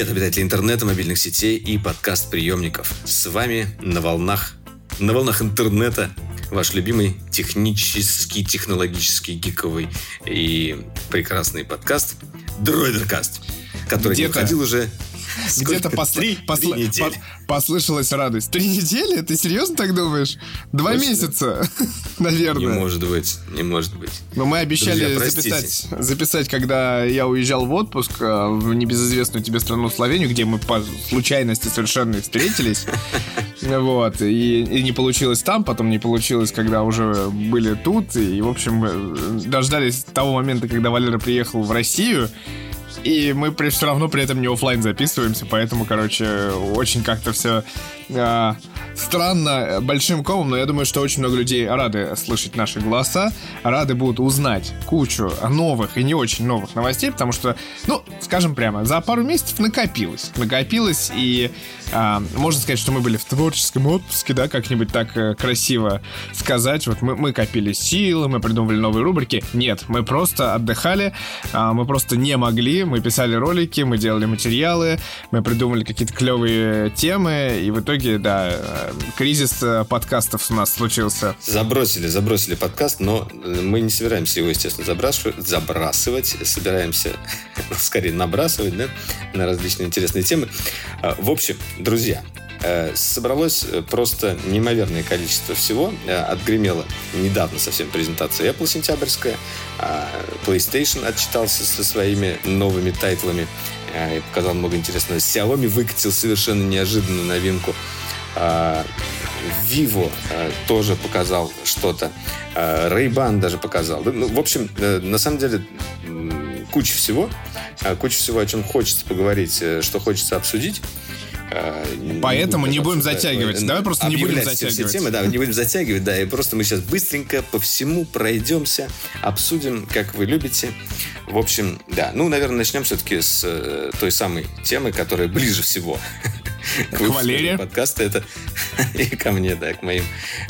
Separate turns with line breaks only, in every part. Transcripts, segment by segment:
Привет, обитатели интернета, мобильных сетей и подкаст-приемников. С вами на волнах, на волнах интернета ваш любимый технический, технологический, гиковый и прекрасный подкаст Дроидеркаст, который не выходил уже
где-то послышалась радость. Три недели? Ты серьезно так думаешь? Два месяца, наверное.
Не может быть, не может быть.
Но мы обещали записать, записать, когда я уезжал в отпуск э, в небезызвестную тебе страну Словению, где мы по случайности совершенно встретились. Вот, и, и не получилось там, потом не получилось, когда уже были тут, и, в общем, э, дождались того момента, когда Валера приехал в Россию, и мы при, все равно при этом не офлайн записываемся, поэтому, короче, очень как-то все э, странно большим комом, но я думаю, что очень много людей рады слышать наши голоса, рады будут узнать кучу новых и не очень новых новостей, потому что, ну, скажем прямо, за пару месяцев накопилось. Накопилось, и э, можно сказать, что мы были в творческом отпуске, да, как-нибудь так э, красиво сказать. Вот мы, мы копили силы, мы придумывали новые рубрики. Нет, мы просто отдыхали, э, мы просто не могли, мы писали ролики, мы делали материалы, мы придумали какие-то клевые темы, и в итоге, да, кризис э, подкастов у нас случился.
Забросили, забросили подкаст, но э, мы не собираемся его, естественно, забрасывать, собираемся, скорее, набрасывать, да, на различные интересные темы. А, в общем, друзья, э, собралось просто неимоверное количество всего. Отгремела недавно совсем презентация Apple сентябрьская. А, PlayStation отчитался со своими новыми тайтлами и показал много интересного. Xiaomi выкатил совершенно неожиданную новинку – Vivo а, тоже показал что-то. А, Ray-Ban даже показал. Ну, в общем, э, на самом деле куча всего. Куча всего, о чем хочется поговорить, э, что хочется обсудить.
Поэтому не будем затягивать. Давай просто не будем затягивать. Все
темы, да, не будем затягивать, да, и просто мы сейчас быстренько по всему пройдемся, обсудим, как вы любите. В общем, да, ну, наверное, начнем все-таки с э, той самой темы, которая ближе всего
к Валерию
подкаста. Это и ко мне, да, к моим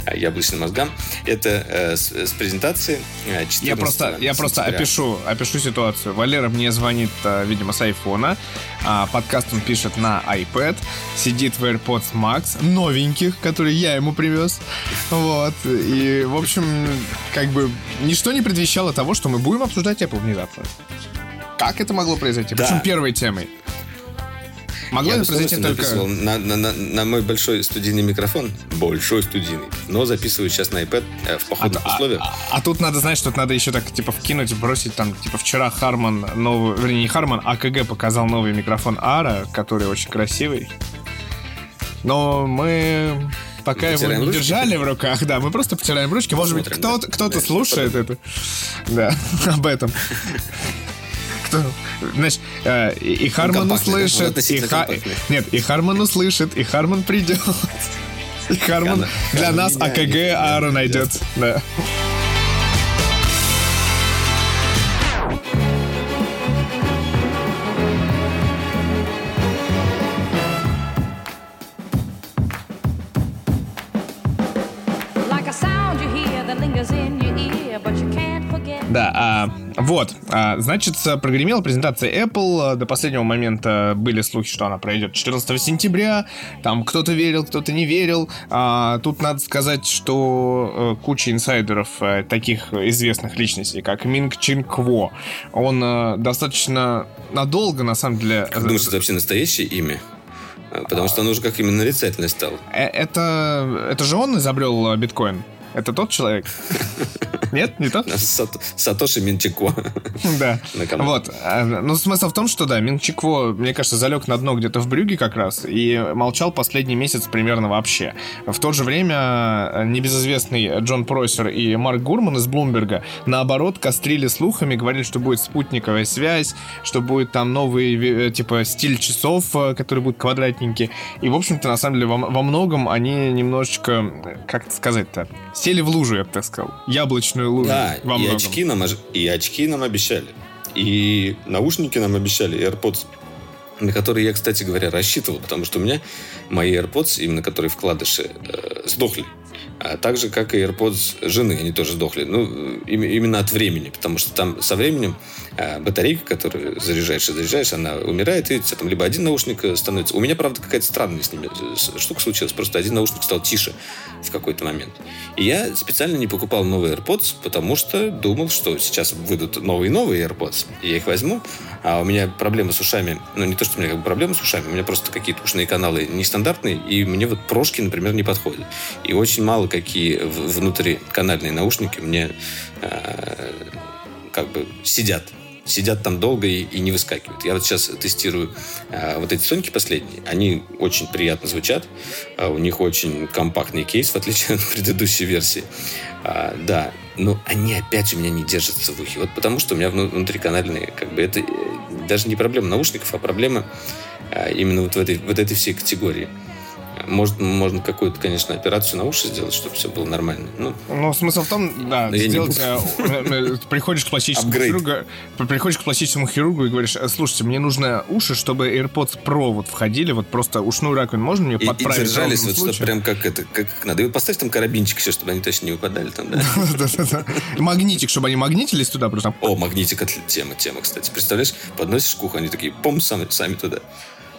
а, яблочным мозгам. Это э, с, с презентации 14
э, Я просто, я просто опишу, опишу ситуацию. Валера мне звонит, э, видимо, с айфона. А подкаст он пишет на iPad. Сидит в AirPods Max, новеньких, которые я ему привез. Вот. И, в общем, как бы ничто не предвещало того, что мы будем обсуждать Apple внезапно. Как это могло произойти? Да. Причем первой темой.
Могло я произойти только... на, на, на, на мой большой студийный микрофон, большой студийный, но записываю сейчас на iPad э, в походных а, условиях.
А, а, а тут надо, знать, что надо еще так, типа, вкинуть, бросить там, типа, вчера Харман новый, вернее, не Харман, а КГ показал новый микрофон Ара, который очень красивый. Но мы пока его не ручки. держали в руках, да, мы просто потираем ручки. Может быть, кто-то кто да, слушает это. Да, об этом что, знаешь, э, и Харман услышит, и Ха... нет, и Харман услышит, и Харман придет, и Харман для нас АКГ Аарон найдет, да. Да, значит, прогремела презентация Apple. До последнего момента были слухи, что она пройдет 14 сентября. Там кто-то верил, кто-то не верил. А, тут надо сказать, что э, куча инсайдеров, э, таких известных личностей, как Минг Чин Кво, он э, достаточно надолго, на самом деле...
Как думаешь, это вообще настоящее имя? Потому что он уже как именно нарицательный стал.
Это, это же он изобрел биткоин? Это тот человек? Нет, не тот?
Сатоши Минчикво.
Да. Вот. А, ну, смысл в том, что, да, Минчикво, мне кажется, залег на дно где-то в Брюге как раз и молчал последний месяц примерно вообще. В то же время э, небезызвестный Джон Просер и Марк Гурман из Блумберга, наоборот, кострили слухами, говорили, что будет спутниковая связь, что будет там новый, э, типа, стиль часов, э, который будет квадратненький. И, в общем-то, на самом деле, во, во многом они немножечко, как сказать-то, сели в лужу, я бы так сказал. Яблочную лужу.
Да, во и, очки нам, и очки нам обещали. И наушники нам обещали, и AirPods на которые я, кстати говоря, рассчитывал, потому что у меня мои AirPods, именно которые вкладыши, э, сдохли. А так же, как и AirPods жены, они тоже сдохли. Ну, именно от времени, потому что там со временем а, батарейка, которую заряжаешь и заряжаешь, она умирает, и у там либо один наушник э, становится... У меня, правда, какая-то странная с ними э, штука случилась. Просто один наушник стал тише в какой-то момент. И я специально не покупал новые AirPods, потому что думал, что сейчас выйдут новые-новые AirPods, и я их возьму, а у меня проблемы с ушами, ну, не то, что у меня как бы проблемы с ушами, у меня просто какие-то ушные каналы нестандартные, и мне вот прошки, например, не подходят. И очень мало какие внутриканальные наушники мне э, как бы сидят сидят там долго и, и не выскакивают. Я вот сейчас тестирую э, вот эти соньки последние. Они очень приятно звучат. Э, у них очень компактный кейс, в отличие от предыдущей версии. Э, да, но они опять у меня не держатся в ухе. Вот потому что у меня внутриканальные, как бы это э, даже не проблема наушников, а проблема э, именно вот в этой, вот этой всей категории. Может, можно какую-то, конечно, операцию на уши сделать, чтобы все было нормально.
Ну, ну смысл в том, да, сделать... Э, э, приходишь к пластическому хирургу, приходишь к пластическому хирургу и говоришь, «Э, слушайте, мне нужно уши, чтобы AirPods Pro вот входили, вот просто ушную раковину можно мне подправить?
И держались вот, что прям как это, как надо. И вот поставь там карабинчик еще, чтобы они точно не выпадали там, да?
Магнитик, чтобы они магнитились туда просто.
О, магнитик, тема, тема, кстати. Представляешь, подносишь к уху, они такие, пом, сами, сами туда.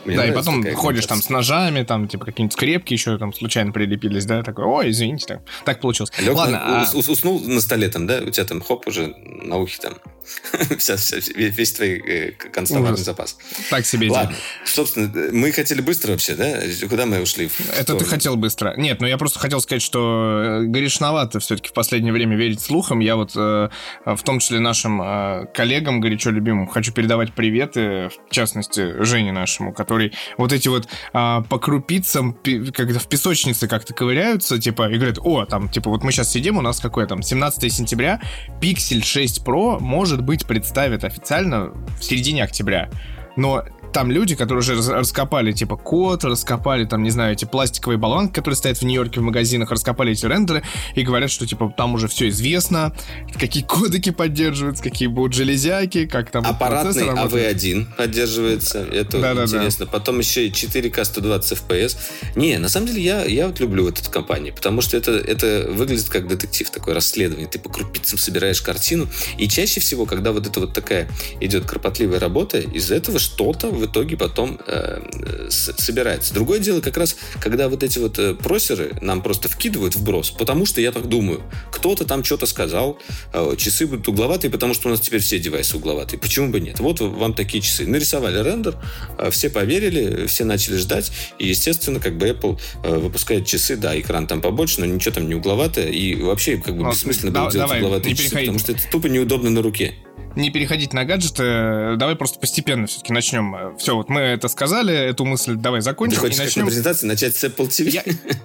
Мне да, и потом ходишь там с ножами, там, типа, какие-нибудь скрепки еще там случайно прилепились, да, такой, ой, извините, так, так получилось.
Лег Ладно, на, а... уснул на столе там, да, у тебя там, хоп, уже на ухе там вся, вся, весь твой э, констоварный запас.
Так себе
Ладно, собственно, мы хотели быстро вообще, да? Куда мы ушли?
Это ты хотел быстро. Нет, ну я просто хотел сказать, что э, грешновато все-таки в последнее время верить слухам. Я вот э, в том числе нашим э, коллегам горячо любимым хочу передавать приветы, в частности, Жене нашему, который вот эти вот э, по крупицам, когда в песочнице как-то ковыряются, типа, и говорят, о, там, типа, вот мы сейчас сидим, у нас какое там, 17 сентября, Pixel 6 Pro может быть представит официально в середине октября. Но там люди, которые уже раскопали, типа, код, раскопали, там, не знаю, эти пластиковые баллонки, которые стоят в Нью-Йорке в магазинах, раскопали эти рендеры и говорят, что, типа, там уже все известно, какие кодеки поддерживаются, какие будут железяки, как там
Аппаратный AV1 а поддерживается, это да, интересно. Да, да. Потом еще и 4К 120 FPS. Не, на самом деле, я, я вот люблю вот эту компанию, потому что это, это выглядит как детектив, такое расследование. Ты по крупицам собираешь картину, и чаще всего, когда вот это вот такая идет кропотливая работа, из этого что-то в итоге потом э, собирается. Другое дело как раз, когда вот эти вот э, просеры нам просто вкидывают вброс, потому что я так думаю, кто-то там что-то сказал, э, часы будут угловатые, потому что у нас теперь все девайсы угловатые. Почему бы нет? Вот вам такие часы. Нарисовали рендер, э, все поверили, все начали ждать, и, естественно, как бы Apple э, выпускает часы, да, экран там побольше, но ничего там не угловатое, и вообще как бы бессмысленно было делать угловатые часы, потому что это тупо неудобно на руке
не переходить на гаджеты, давай просто постепенно все-таки начнем. Все, вот мы это сказали, эту мысль давай закончим. Ты
хочешь и начнем... презентации начать с Apple TV?
Я,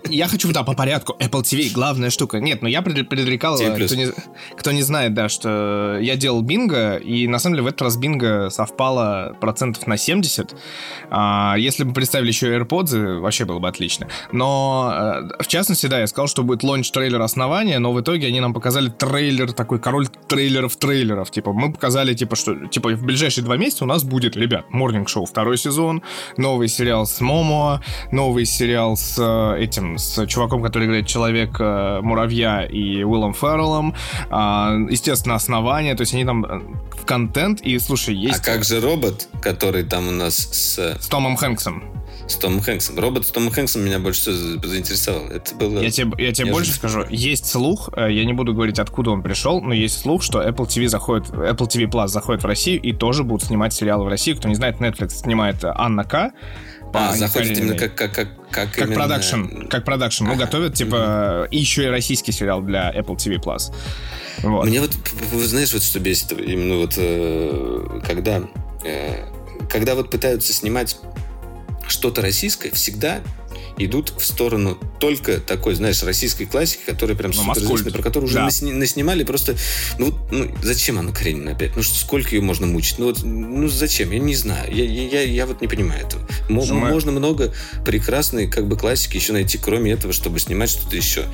я хочу, да, по порядку. Apple TV, главная штука. Нет, но ну я предрекал, кто не, кто не знает, да, что я делал бинго, и на самом деле в этот раз бинго совпало процентов на 70. А, если бы представили еще AirPods, вообще было бы отлично. Но, э, в частности, да, я сказал, что будет лонч трейлер основания, но в итоге они нам показали трейлер, такой король трейлеров трейлеров. Типа, мы показали, типа, что типа в ближайшие два месяца у нас будет, ребят, Morning Show второй сезон, новый сериал с Момоа, новый сериал с э, этим, с чуваком, который играет Человек-муравья э, и Уиллом Ферреллом, а, естественно, основание, то есть они там э, в контент, и, слушай, есть...
А как же робот, который там у нас с...
С Томом Хэнксом
с Томом Хэнксом. Робот с Томом Хэнксом меня больше всего заинтересовал. Это было...
Я тебе, я тебе больше скажу. Есть слух, э, я не буду говорить, откуда он пришел, но есть слух, что Apple TV заходит, Apple TV Plus заходит в Россию и тоже будут снимать сериалы в России. Кто не знает, Netflix снимает Анна К.
А, заходит именно как, как, как, как,
как именно... продакшн, как продакшн. Ну, готовят, типа, и еще и российский сериал для Apple TV+. Plus.
Вот. Мне вот, знаешь, вот что бесит, именно вот, э, когда, э, когда вот пытаются снимать что-то российское, всегда идут в сторону только такой, знаешь, российской классики, которая прям ну, суперизвестная, про которую уже да. насни, наснимали просто... Ну, ну, зачем она Каренина опять? Ну, сколько ее можно мучить? Ну, вот, ну, зачем? Я не знаю. Я, я, я вот не понимаю этого. М- можно много прекрасной как бы классики еще найти, кроме этого, чтобы снимать что-то еще.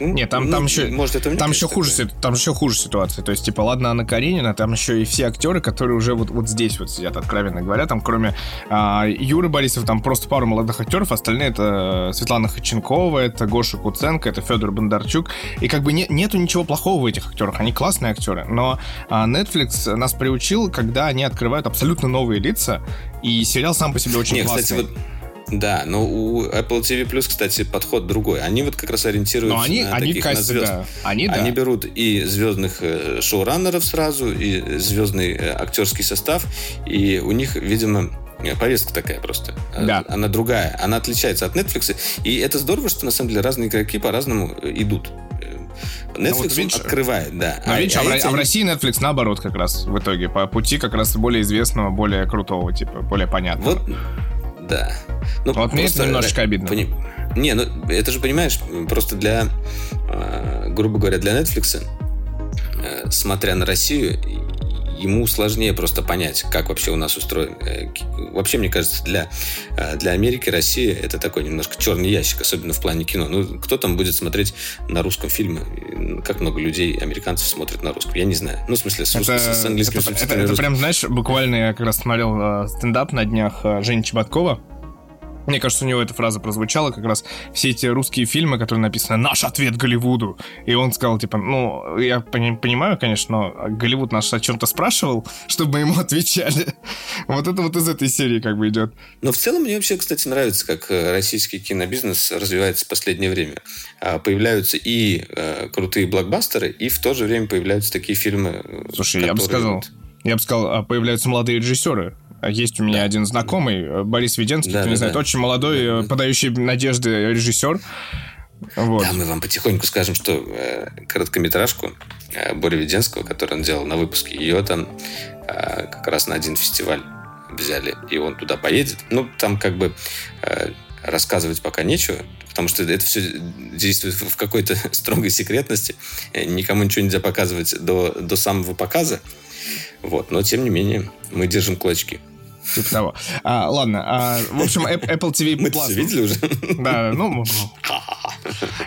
Нет, там, ну, там еще, может, это там еще хуже, там еще хуже ситуация. То есть, типа, ладно, Анна Каренина, там еще и все актеры, которые уже вот, вот здесь вот сидят, откровенно говоря. Там, кроме а, Юры Борисов, там просто пару молодых актеров, остальные это Светлана Ходченкова, это Гоша Куценко, это Федор Бондарчук. И как бы не, нету ничего плохого в этих актерах, они классные актеры. Но а, Netflix нас приучил, когда они открывают абсолютно новые лица, и сериал сам по себе очень Нет, классный. Кстати, вот
да, но у Apple TV Plus, кстати, подход другой. Они вот как раз ориентируются но они, на они таких кассе, на звезд. Да. Они, они да. берут и звездных э, шоураннеров сразу, и звездный э, актерский состав, и у них, видимо, повестка такая просто. Да. Она другая. Она отличается от Netflix. И это здорово, что на самом деле разные игроки по-разному идут. Netflix ну, вот, видишь, открывает, да.
А, видишь, а, а, эти... а в России Netflix наоборот как раз в итоге. По пути как раз более известного, более крутого, типа, более понятного.
Вот, да. Ну,
вот мне это немножечко обидно. Пони...
Не, ну это же, понимаешь, просто для, э, грубо говоря, для Netflix, э, смотря на Россию, ему сложнее просто понять, как вообще у нас устроен. Э, вообще, мне кажется, для, э, для Америки Россия это такой немножко черный ящик, особенно в плане кино. Ну, кто там будет смотреть на русском фильме? Как много людей, американцев, смотрят на русском? Я не знаю. Ну, в смысле, с, это, с английским
это, это, это прям, знаешь, буквально я как раз смотрел э, стендап на днях Жени Чеботкова, мне кажется, у него эта фраза прозвучала как раз все эти русские фильмы, которые написаны «Наш ответ Голливуду». И он сказал, типа, ну, я понимаю, конечно, но Голливуд нас о чем-то спрашивал, чтобы мы ему отвечали. Вот это вот из этой серии как бы идет.
Но в целом мне вообще, кстати, нравится, как э, российский кинобизнес развивается в последнее время. А, появляются и э, крутые блокбастеры, и в то же время появляются такие фильмы.
Э, Слушай, я бы сказал, я бы сказал, а появляются молодые режиссеры. Есть у меня да. один знакомый, э, Борис Веденский, да, кто да, не знает, да. очень молодой, да. Э, подающий надежды режиссер.
Вот. Да, мы вам потихоньку скажем, что э, короткометражку э, Боря Веденского, которую он делал на выпуске, ее там э, как раз на один фестиваль взяли, и он туда поедет. Ну, там как бы э, рассказывать пока нечего, потому что это все действует в какой-то строгой секретности. Э, никому ничего нельзя показывать до, до самого показа. Вот, но тем не менее мы держим кулачки.
Типа того. А, ладно, а, в общем, Apple TV
Plus... Мы все видели уже?
Да, ну...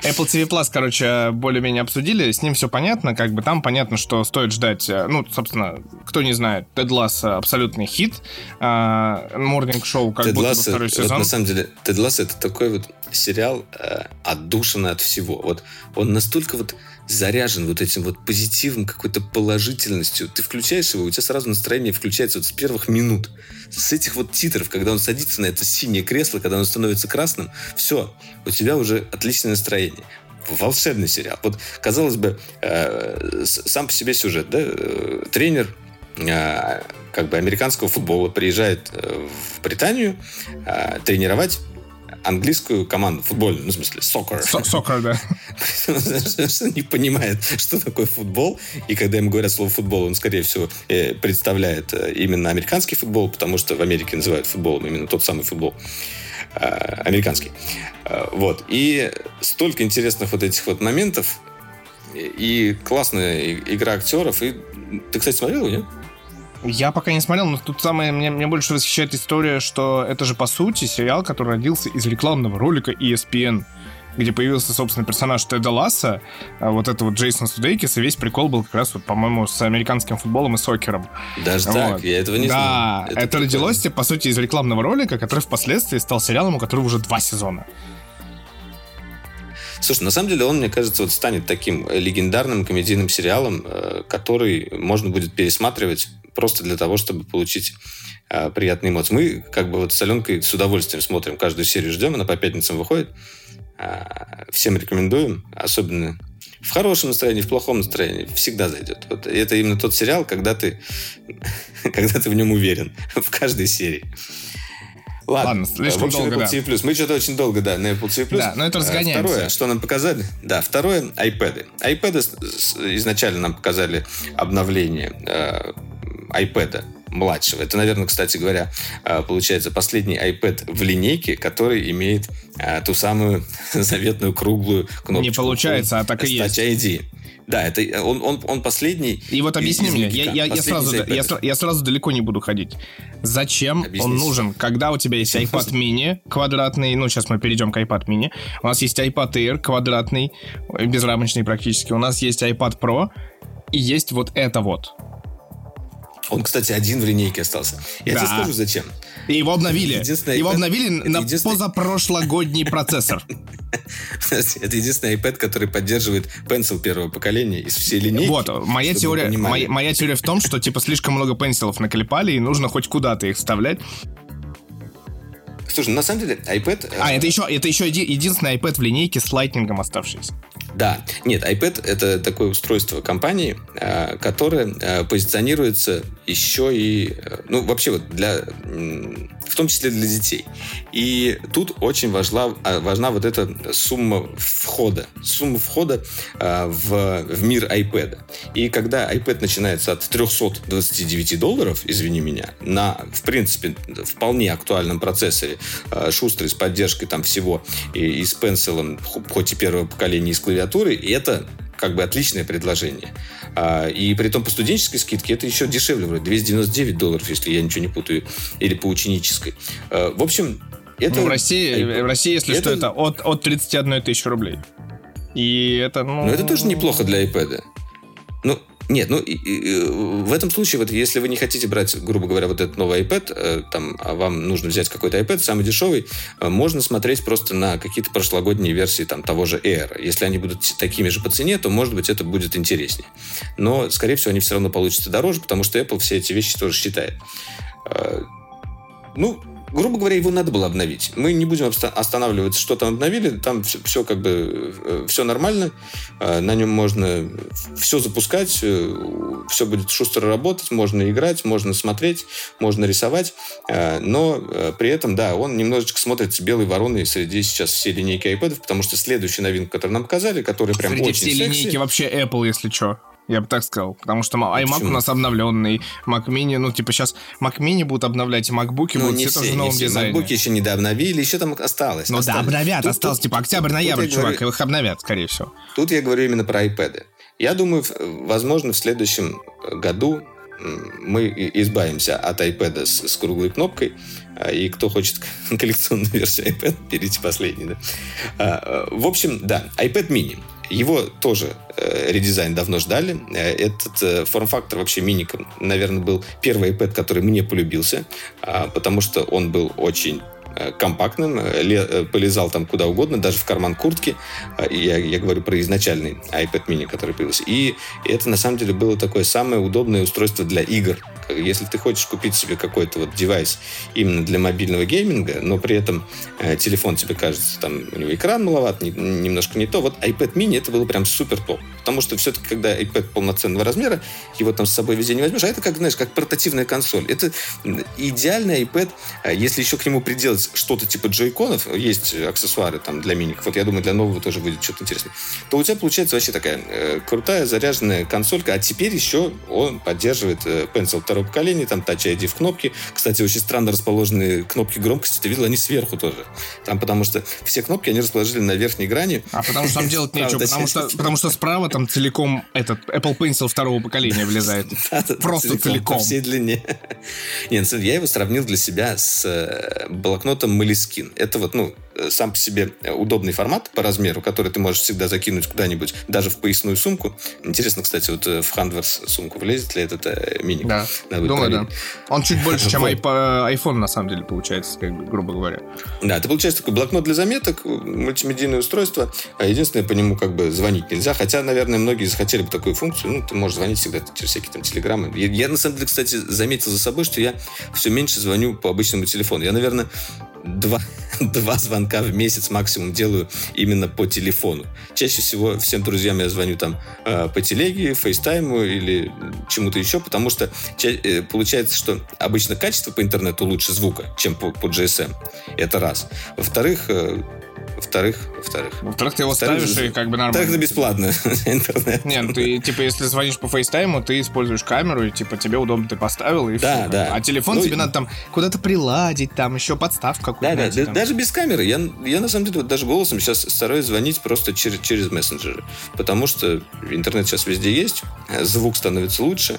Apple TV Plus, короче, более-менее обсудили, с ним все понятно, как бы там понятно, что стоит ждать, э, ну, собственно, кто не знает, Тед Ласс абсолютный хит, Morning Show как Ted будто бы второй сезон. Вот,
на самом деле, Тед Ласс это такой вот сериал э, отдушенный от всего. Вот он настолько вот заряжен вот этим вот позитивом, какой-то положительностью. Ты включаешь его, у тебя сразу настроение включается вот с первых минут. С этих вот титров, когда он садится на это синее кресло, когда он становится красным, все, у тебя уже отличное настроение волшебный сериал. Вот, казалось бы, э, сам по себе сюжет, да, э, тренер э, как бы американского футбола приезжает э, в Британию э, тренировать английскую команду футбольную, ну, в смысле, soccer.
Soccer, да.
не понимает, что такое футбол. И когда ему говорят слово футбол, он, скорее всего, э, представляет э, именно американский футбол, потому что в Америке называют футболом именно тот самый футбол э, американский. Вот. И столько интересных вот этих вот моментов, и классная игра актеров. И ты, кстати, смотрел нет?
Я пока не смотрел, но тут самое мне, мне больше восхищает история, что это же по сути сериал, который родился из рекламного ролика ESPN где появился, собственно, персонаж Теда Ласса, а вот это вот Джейсон Судейкис, и весь прикол был как раз, вот, по-моему, с американским футболом и сокером.
Даже вот. так? Я этого не да,
знал. Да, это, это родилось, по сути, из рекламного ролика, который впоследствии стал сериалом, у которого уже два сезона.
Слушай, на самом деле он, мне кажется, вот станет таким легендарным комедийным сериалом, э, который можно будет пересматривать просто для того, чтобы получить э, приятные эмоции. Мы как бы вот с Аленкой с удовольствием смотрим каждую серию, ждем, она по пятницам выходит. Э, всем рекомендуем, особенно в хорошем настроении, в плохом настроении, всегда зайдет. Вот это именно тот сериал, когда ты, когда ты в нем уверен, в каждой серии. Ладно, Ладно слишком в общем, долго, Apple TV+. Да. Мы что-то очень долго, да, на Apple TV+.
Да, но это разгоняется.
Второе, что нам показали? Да, второе, iPad. iPad изначально нам показали обновление iPad младшего. Это, наверное, кстати говоря, э, получается последний iPad в линейке, который имеет э, ту самую заветную круглую кнопку.
Не получается, а так и есть.
ID. Да, это он, он, он последний.
И вот объясни мне, я, я, я, сразу, я, я сразу далеко не буду ходить. Зачем Объясните. он нужен, когда у тебя есть iPad mini квадратный, ну, сейчас мы перейдем к iPad mini, у нас есть iPad Air квадратный, безрамочный практически, у нас есть iPad Pro, и есть вот это вот.
Он, кстати, один в линейке остался. Я да. тебе скажу, зачем.
И его обновили. Его обновили на единственный... позапрошлогодний процессор.
Это единственный iPad, который поддерживает Pencil первого поколения из всей линейки.
Вот, моя теория, моя, моя теория в том, что типа слишком много пенсилов наклепали, и нужно хоть куда-то их вставлять.
Слушай, на самом деле, iPad...
А, это еще, это еще единственный iPad в линейке с лайтнингом оставшийся.
Да, нет, iPad это такое устройство компании, э, которое э, позиционируется еще и, э, ну, вообще вот для, в том числе для детей. И тут очень важна, важна вот эта сумма входа, сумма входа в, в мир iPad. И когда iPad начинается от 329 долларов, извини меня, на, в принципе, вполне актуальном процессоре, шустрый, с поддержкой там всего, и, и с пенсилом, хоть и первого поколения, и с клавиатурой, и это как бы отличное предложение. А, и при том по студенческой скидке это еще дешевле, вроде 299 долларов, если я ничего не путаю, или по ученической. А, в общем, это...
Ну, в России, в России если это... что, это от, от 31 тысячи рублей. И это, ну...
Но это тоже неплохо для iPad. Ну, нет, ну и, и, в этом случае, вот если вы не хотите брать, грубо говоря, вот этот новый iPad, э, там, а вам нужно взять какой-то iPad, самый дешевый, э, можно смотреть просто на какие-то прошлогодние версии там того же Air. Если они будут такими же по цене, то, может быть, это будет интереснее. Но, скорее всего, они все равно получатся дороже, потому что Apple все эти вещи тоже считает. Э, ну, грубо говоря, его надо было обновить. Мы не будем останавливаться, что там обновили. Там все, все как бы э, все нормально. Э, на нем можно все запускать, э, все будет шустро работать, можно играть, можно смотреть, можно рисовать. Но при этом, да, он немножечко смотрится белой вороной среди сейчас всей линейки iPad, потому что следующая новинка, которую нам показали, которая прям
среди
очень
всей секси, линейки вообще Apple, если что. Я бы так сказал. Потому что iMac Почему? у нас обновленный, Mac Mini, ну, типа, сейчас Mac Mini будут обновлять, и MacBook ну, будут
все,
все тоже в новом дизайне.
MacBook еще не дообновили, еще там осталось.
Ну
осталось.
да, обновят, тут, осталось, тут, типа, октябрь-ноябрь, чувак, говорю, их обновят, скорее всего.
Тут я говорю именно про iPad. Я думаю, возможно, в следующем году мы избавимся от iPad с, с круглой кнопкой, а, и кто хочет коллекционную версию iPad, берите последний. Да? А, в общем, да, iPad mini. Его тоже э, редизайн давно ждали. Э, этот э, форм-фактор вообще миником, наверное, был первый iPad, который мне полюбился, э, потому что он был очень Э, компактным, э, полезал там куда угодно, даже в карман куртки. Я, я говорю про изначальный iPad mini, который появился. И это на самом деле было такое самое удобное устройство для игр. Если ты хочешь купить себе какой-то вот девайс именно для мобильного гейминга, но при этом э, телефон тебе кажется, там у него экран маловат, не, немножко не то, вот iPad mini это было прям супер топ. Потому что все-таки, когда iPad полноценного размера, его там с собой везде не возьмешь, а это как, знаешь, как портативная консоль. Это идеальный iPad, если еще к нему приделать что-то типа джойконов, есть аксессуары там для миников, вот я думаю, для нового тоже будет что-то интересное, то у тебя получается вообще такая э, крутая заряженная консолька, а теперь еще он поддерживает э, Pencil второго поколения, там Touch ID в кнопке. Кстати, очень странно расположенные кнопки громкости, ты видел, они сверху тоже. Там потому что все кнопки они расположили на верхней грани.
А потому что там делать нечего, потому что, потому что справа там целиком этот Apple Pencil второго поколения влезает. Просто целиком.
По всей длине. Нет, я его сравнил для себя с э, блокнотом Moleskine. Это вот, ну, сам по себе удобный формат по размеру, который ты можешь всегда закинуть куда-нибудь, даже в поясную сумку. Интересно, кстати, вот э, в Хандверс сумку влезет ли этот э, мини?
Да, Надо думаю, да. Он чуть больше, чем iPhone, на самом деле, получается, как бы, грубо говоря.
Да, это получается такой блокнот для заметок, мультимедийное устройство. А единственное, по нему как бы звонить нельзя. Хотя, наверное, многие захотели бы такую функцию. Ну, ты можешь звонить всегда через всякие там телеграммы. Я, я на самом деле, кстати, заметил за собой, что я все меньше звоню по обычному телефону. Я, наверное, два, два звонка в месяц максимум делаю именно по телефону. Чаще всего всем друзьям я звоню там э, по телеге, фейстайму или чему-то еще, потому что э, получается, что обычно качество по интернету лучше звука, чем по, по GSM. Это раз. Во-вторых, э, Во-вторых, во-вторых.
Во-вторых, ты его ставишь и как бы нормально.
Во-вторых, это бесплатно
интернет. Не, ну ты, типа, если звонишь по фейстайму, ты используешь камеру, и, типа, тебе удобно, ты поставил, и
да,
все.
Да,
А телефон ну, тебе надо там куда-то приладить, там еще подставку какую-то.
Да, да, даже без камеры. Я, я на самом деле, вот даже голосом сейчас стараюсь звонить просто через, через мессенджеры. Потому что интернет сейчас везде есть, звук становится лучше,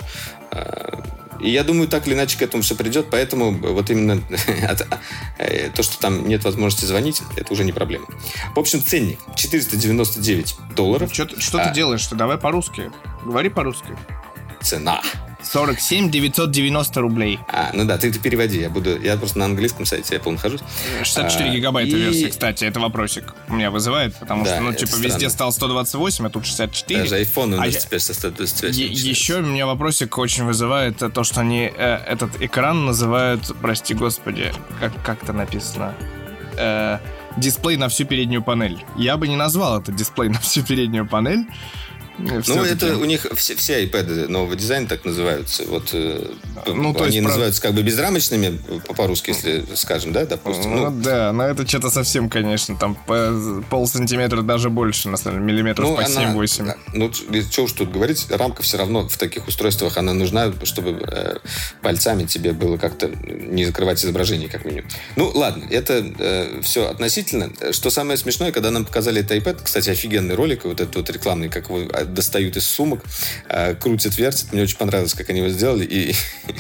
а, и я думаю, так или иначе к этому все придет, поэтому вот именно э, то, что там нет возможности звонить, это уже не проблема. В общем, ценник 499 долларов.
Что, что а, ты делаешь? Ты давай по-русски. Говори по-русски.
Цена.
47 990 рублей.
А, ну да, ты, ты переводи. Я буду. Я просто на английском сайте Apple нахожусь.
64 а, гигабайта и... версия, кстати, это вопросик у меня вызывает, потому да, что, ну, типа, странно. везде стал 128, а тут 64.
Даже iPhone у нас а теперь со 128. Е-
еще у меня вопросик очень вызывает то, что они э, этот экран называют, прости господи, как, как это написано? Э, дисплей на всю переднюю панель. Я бы не назвал это дисплей на всю переднюю панель.
Ну, это у них все, все iPad нового дизайна так называются. Вот э, ну, то они есть, называются про... как бы безрамочными, по-русски, если скажем, да, допустим.
Ну, ну да, но это что-то совсем, конечно, там пол сантиметра даже больше, на самом деле, миллиметров ну, по 7-8.
Ну, что уж тут говорить, рамка все равно в таких устройствах, она нужна, чтобы э, пальцами тебе было как-то не закрывать изображение, как минимум. Ну, ладно, это э, все относительно. Что самое смешное, когда нам показали этот iPad, кстати, офигенный ролик, вот этот вот рекламный, как вы достают из сумок, э, крутят, вертят. Мне очень понравилось, как они его сделали. И,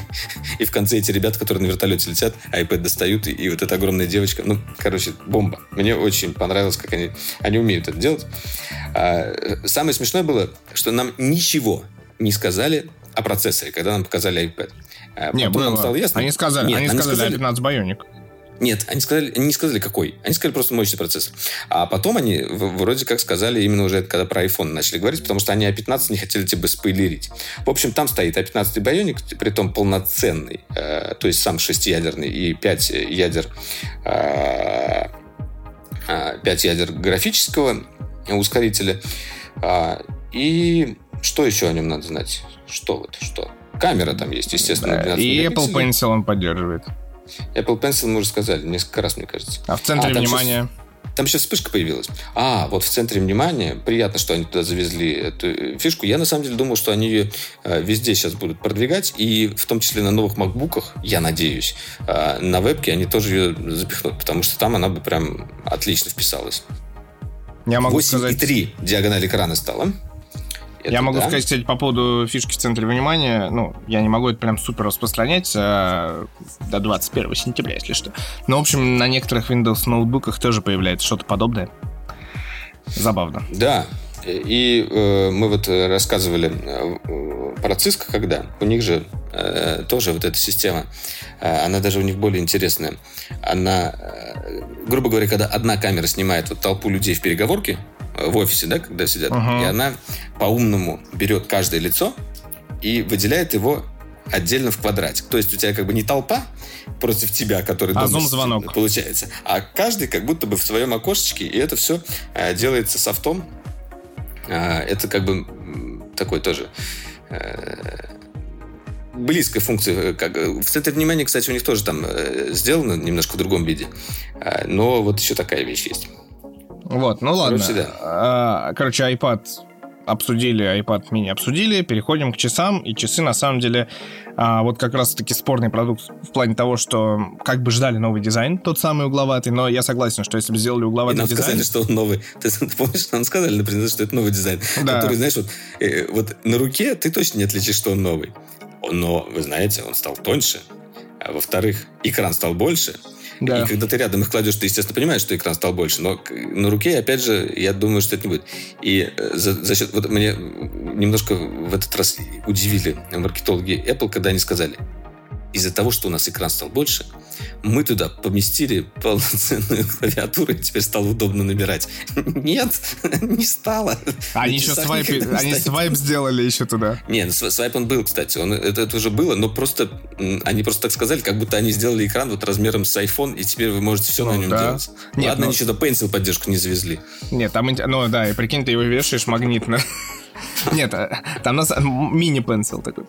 и в конце эти ребята, которые на вертолете летят, iPad достают, и, и вот эта огромная девочка. Ну, короче, бомба. Мне очень понравилось, как они, они умеют это делать. А, самое смешное было, что нам ничего не сказали о процессоре, когда нам показали iPad.
А не, было. Стало ясно. Они сказали, Нет, они, они сказали, сказали 15 Bionic.
Нет, они сказали, они не сказали какой. Они сказали просто мощный процессор. А потом они вроде как сказали именно уже когда про iPhone начали говорить, потому что они А15 не хотели тебе спойлерить. В общем, там стоит А15 Bionic, при том полноценный, э, то есть сам шестиядерный и 5 ядер, э, 5 ядер графического ускорителя. Э, и что еще о нем надо знать? Что вот, что? Камера там есть, естественно.
Да, и Apple Pencil он поддерживает.
Apple Pencil мы уже сказали несколько раз, мне кажется.
А в центре а, внимания?
Там сейчас вспышка появилась. А, вот в центре внимания. Приятно, что они туда завезли эту фишку. Я на самом деле думал, что они ее э, везде сейчас будут продвигать. И в том числе на новых макбуках, я надеюсь, э, на вебке они тоже ее запихнут. Потому что там она бы прям отлично вписалась. Я могу 8,3 сказать... диагональ экрана стала.
Это я могу да. сказать, кстати, по поводу фишки в центре внимания. Ну, я не могу это прям супер распространять а, до 21 сентября, если что. Но, в общем, на некоторых Windows ноутбуках тоже появляется что-то подобное. Забавно.
Да, и э, мы вот рассказывали э, про Cisco, когда у них же э, тоже вот эта система, э, она даже у них более интересная. Она, э, грубо говоря, когда одна камера снимает вот толпу людей в переговорке, в офисе, да, когда сидят, uh-huh. и она по-умному берет каждое лицо и выделяет его отдельно в квадратик. То есть у тебя как бы не толпа против тебя, который
а дома звонок
получается, а каждый как будто бы в своем окошечке, и это все э, делается софтом. Э, это как бы такой тоже э, близкая функция. Э, как, в центре внимания, кстати, у них тоже там э, сделано немножко в другом виде. Э, но вот еще такая вещь есть.
Вот, ну ладно. Короче, да. А, короче, iPad обсудили, iPad mini обсудили, переходим к часам, и часы на самом деле а, вот как раз-таки спорный продукт в плане того, что как бы ждали новый дизайн, тот самый угловатый, но я согласен, что если бы сделали угловатый и нам
дизайн... сказали, что он новый. Ты, ты помнишь, нам сказали, например, что это новый дизайн, да. который, знаешь, вот, э, вот на руке ты точно не отличишь, что он новый. Но, вы знаете, он стал тоньше, а во-вторых, экран стал больше, да. И когда ты рядом их кладешь, ты, естественно, понимаешь, что экран стал больше. Но на руке, опять же, я думаю, что это не будет. И э, за, за счет... Вот мне немножко в этот раз удивили маркетологи Apple, когда они сказали, из-за того, что у нас экран стал больше, мы туда поместили полноценную клавиатуру, и теперь стало удобно набирать. Нет, не стало.
Они еще свайп, они свайп сделали еще туда.
Нет, свайп он был, кстати. Он, это, это уже было, но просто они просто так сказали, как будто они сделали экран вот размером с iPhone, и теперь вы можете все ну, на нем да. делать. Нет, Ладно, но... они до Pencil поддержку не завезли.
Нет, там, ну да, и прикинь, ты его вешаешь магнитно. Нет, э, там мини-пенсил такой.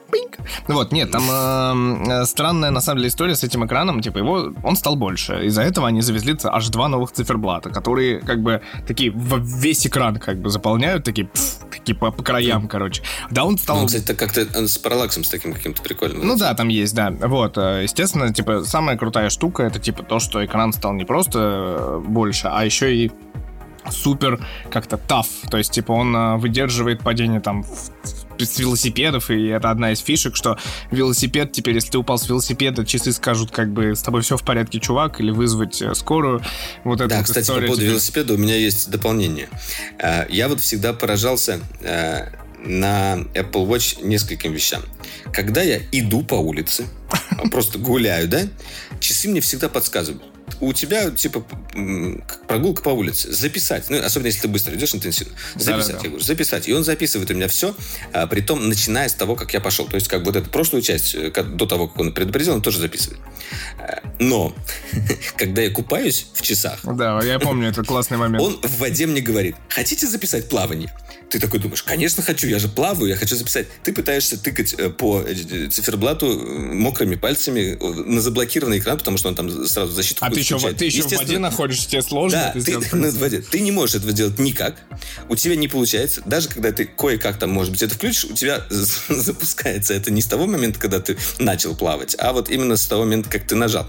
Вот, нет, там э, странная на самом деле история с этим экраном. Типа его, он стал больше. Из-за этого они завезли аж два новых циферблата, которые как бы такие весь экран как бы заполняют, такие, такие по, по краям, короче. Да, он стал... Ну,
кстати, как-то с параллаксом с таким каким-то прикольным.
Ну да, там есть, да. Вот, естественно, типа, самая крутая штука это типа то, что экран стал не просто больше, а еще и супер как-то таф. То есть, типа, он э, выдерживает падение там с велосипедов, и это одна из фишек, что велосипед теперь, если ты упал с велосипеда, часы скажут, как бы, с тобой все в порядке, чувак, или вызвать э, скорую. Вот да,
вот кстати, по поводу теперь... велосипеда у меня есть дополнение. Э, я вот всегда поражался на Apple Watch нескольким вещам. Когда я иду по улице, просто гуляю, да, часы мне всегда подсказывают у тебя, типа, прогулка по улице. Записать. Ну, особенно, если ты быстро идешь интенсивно. Записать. Да, да, да. Я говорю, записать. И он записывает у меня все, а, при том, начиная с того, как я пошел. То есть, как вот эту прошлую часть, э, как, до того, как он предупредил, он тоже записывает. Э, но, когда я купаюсь в часах...
Да, я помню, это классный момент.
Он в воде мне говорит, хотите записать плавание? Ты такой думаешь, конечно хочу, я же плаваю, я хочу записать. Ты пытаешься тыкать э, по циферблату мокрыми пальцами на заблокированный экран, потому что он там сразу защиту
А ты еще, ты еще в воде находишься, тебе сложно
да, ты, ты, в воде. ты не можешь этого сделать никак. У тебя не получается. Даже когда ты кое-как там, может быть, это включишь, у тебя запускается это не с того момента, когда ты начал плавать, а вот именно с того момента, как ты нажал.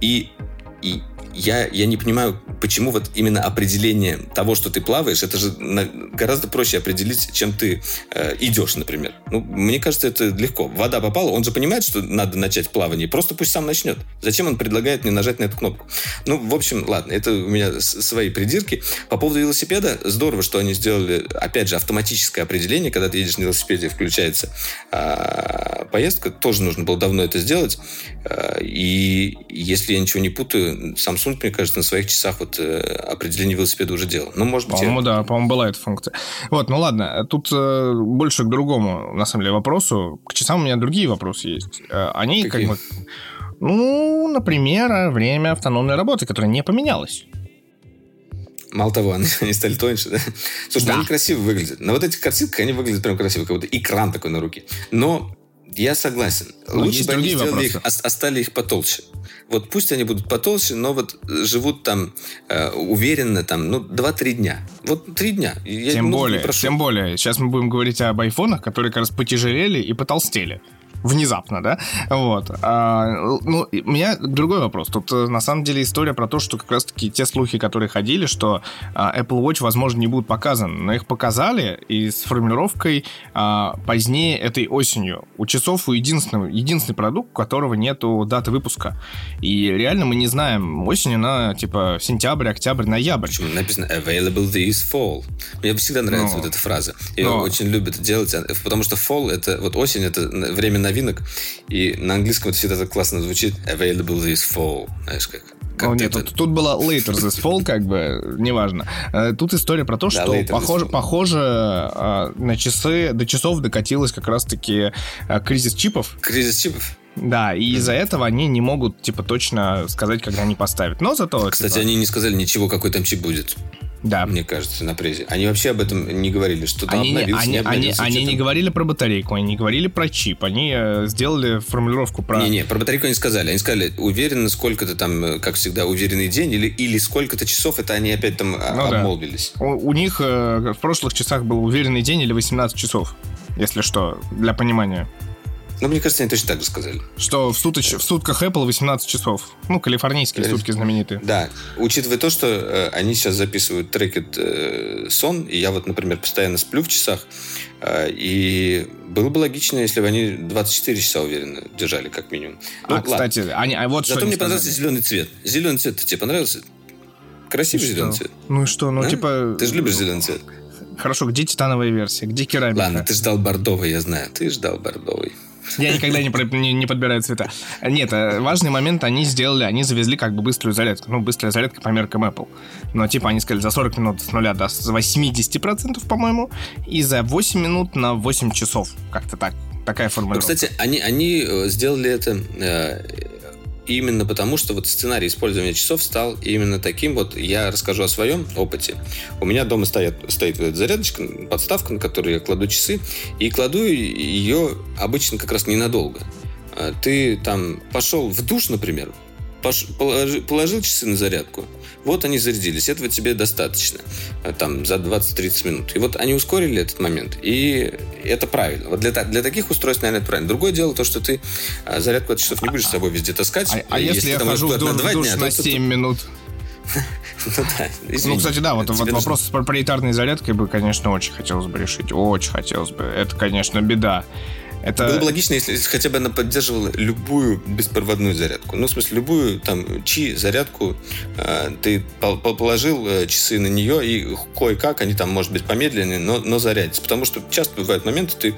И, и я, я не понимаю, почему вот именно определение того, что ты плаваешь, это же на, гораздо проще определить, чем ты э, идешь, например. Ну, мне кажется, это легко. Вода попала, он же понимает, что надо начать плавание, просто пусть сам начнет. Зачем он предлагает мне нажать на эту кнопку? Ну, в общем, ладно, это у меня свои придирки. По поводу велосипеда, здорово, что они сделали, опять же, автоматическое определение, когда ты едешь на велосипеде, включается э, поездка, тоже нужно было давно это сделать. Э, и если я ничего не путаю, сам Samsung, мне кажется, на своих часах вот э, определение велосипеда уже делал. Ну, может быть...
По-моему, я... да, по-моему, была эта функция. Вот, ну ладно, тут э, больше к другому, на самом деле, вопросу. К часам у меня другие вопросы есть. Э, они Какие? как бы... Ну, например, время автономной работы, которое не поменялось.
Мало того, они, они стали тоньше, да? Слушай, да. они красиво выглядят. На вот этих картинках они выглядят прям красиво, как будто экран такой на руке. Но я согласен. Но Лучше бы они сделали вопросы. их, оставили их потолще. Вот пусть они будут потолще, но вот живут там э, уверенно, там, ну, 2-3 дня. Вот 3 дня.
Я тем более, тем более. Сейчас мы будем говорить об айфонах, которые как раз потяжелели и потолстели внезапно, да, вот. А, ну, у меня другой вопрос. Тут, э, на самом деле, история про то, что как раз-таки те слухи, которые ходили, что а, Apple Watch, возможно, не будут показаны, но их показали и с формулировкой а, позднее этой осенью. У часов у единственного, единственный продукт, у которого нету даты выпуска. И реально мы не знаем, осенью на, типа, сентябрь, октябрь, ноябрь.
Почему написано available this fall? Мне всегда нравится но, вот эта фраза. Ее но... очень любят делать, потому что fall, это, вот осень, это время на новинок. И на английском это всегда так классно звучит. Available this fall. Знаешь, как
как О, нет, тут, тут было later this fall, как бы, неважно. Э, тут история про то, что да, похоже, похоже а, на часы, до часов докатилась как раз-таки а, кризис чипов.
Кризис чипов?
Да, и из-за этого они не могут, типа, точно сказать, когда они поставят. Но зато...
Кстати,
типа...
они не сказали ничего, какой там чип будет.
Да.
Мне кажется, на презе. Они вообще об этом не говорили, что там
они,
обновился,
они,
не
обновился. Они, они не говорили про батарейку, они не говорили про чип, они э, сделали формулировку про...
Не-не, про батарейку они сказали. Они сказали, уверены, сколько-то там, э, как всегда, уверенный день или, или сколько-то часов, это они опять там а, ну, обмолвились.
Да. У, у них э, в прошлых часах был уверенный день или 18 часов, если что, для понимания.
Ну, мне кажется, они точно так же сказали.
Что в, суточ... в сутках Apple 18 часов. Ну, калифорнийские сутки знаменитые.
Да. Учитывая то, что э, они сейчас записывают трекет э, сон, и я вот, например, постоянно сплю в часах, э, и было бы логично, если бы они 24 часа уверенно держали, как минимум.
Ну, а, ладно. кстати, они, а вот
Зато мне сказали. понравился зеленый цвет. Зеленый цвет тебе понравился? Красивый ну зеленый цвет.
Ну и что, ну а? типа...
Ты же любишь зеленый цвет.
Хорошо, где титановая версия? Где керамика?
Ладно, ты ждал бордовый, я знаю. Ты ждал бордовый.
Я никогда не, не, не подбираю цвета. Нет, э, важный момент они сделали, они завезли как бы быструю зарядку. Ну, быстрая зарядка по меркам Apple. Но типа они сказали за 40 минут с нуля до 80%, по-моему, и за 8 минут на 8 часов. Как-то так. Такая формулировка.
Ну, кстати, они, они э, сделали это э, именно потому, что вот сценарий использования часов стал именно таким. Вот я расскажу о своем опыте. У меня дома стоит, стоит вот эта зарядочка, подставка, на которую я кладу часы, и кладу ее обычно как раз ненадолго. А ты там пошел в душ, например, положил, положил часы на зарядку, вот они зарядились, этого тебе достаточно, э, там, за 20-30 минут. И вот они ускорили этот момент, и это правильно. Вот для, для таких устройств, наверное, это правильно. Другое дело то, что ты э, зарядку от часов не будешь с собой везде таскать.
А, а если, если я хожу в душ, на, душ дня, на 7 то, минут? Ну, да, ну, кстати, да, вот, вот вопрос с проприетарной зарядкой бы, конечно, очень хотелось бы решить. Очень хотелось бы. Это, конечно, беда. Это...
Было бы логично, если хотя бы она поддерживала любую беспроводную зарядку. Ну, в смысле, любую там чи зарядку э, ты положил э, часы на нее, и кое-как они там, может быть, помедленнее, но, но зарядятся. Потому что часто бывают моменты, ты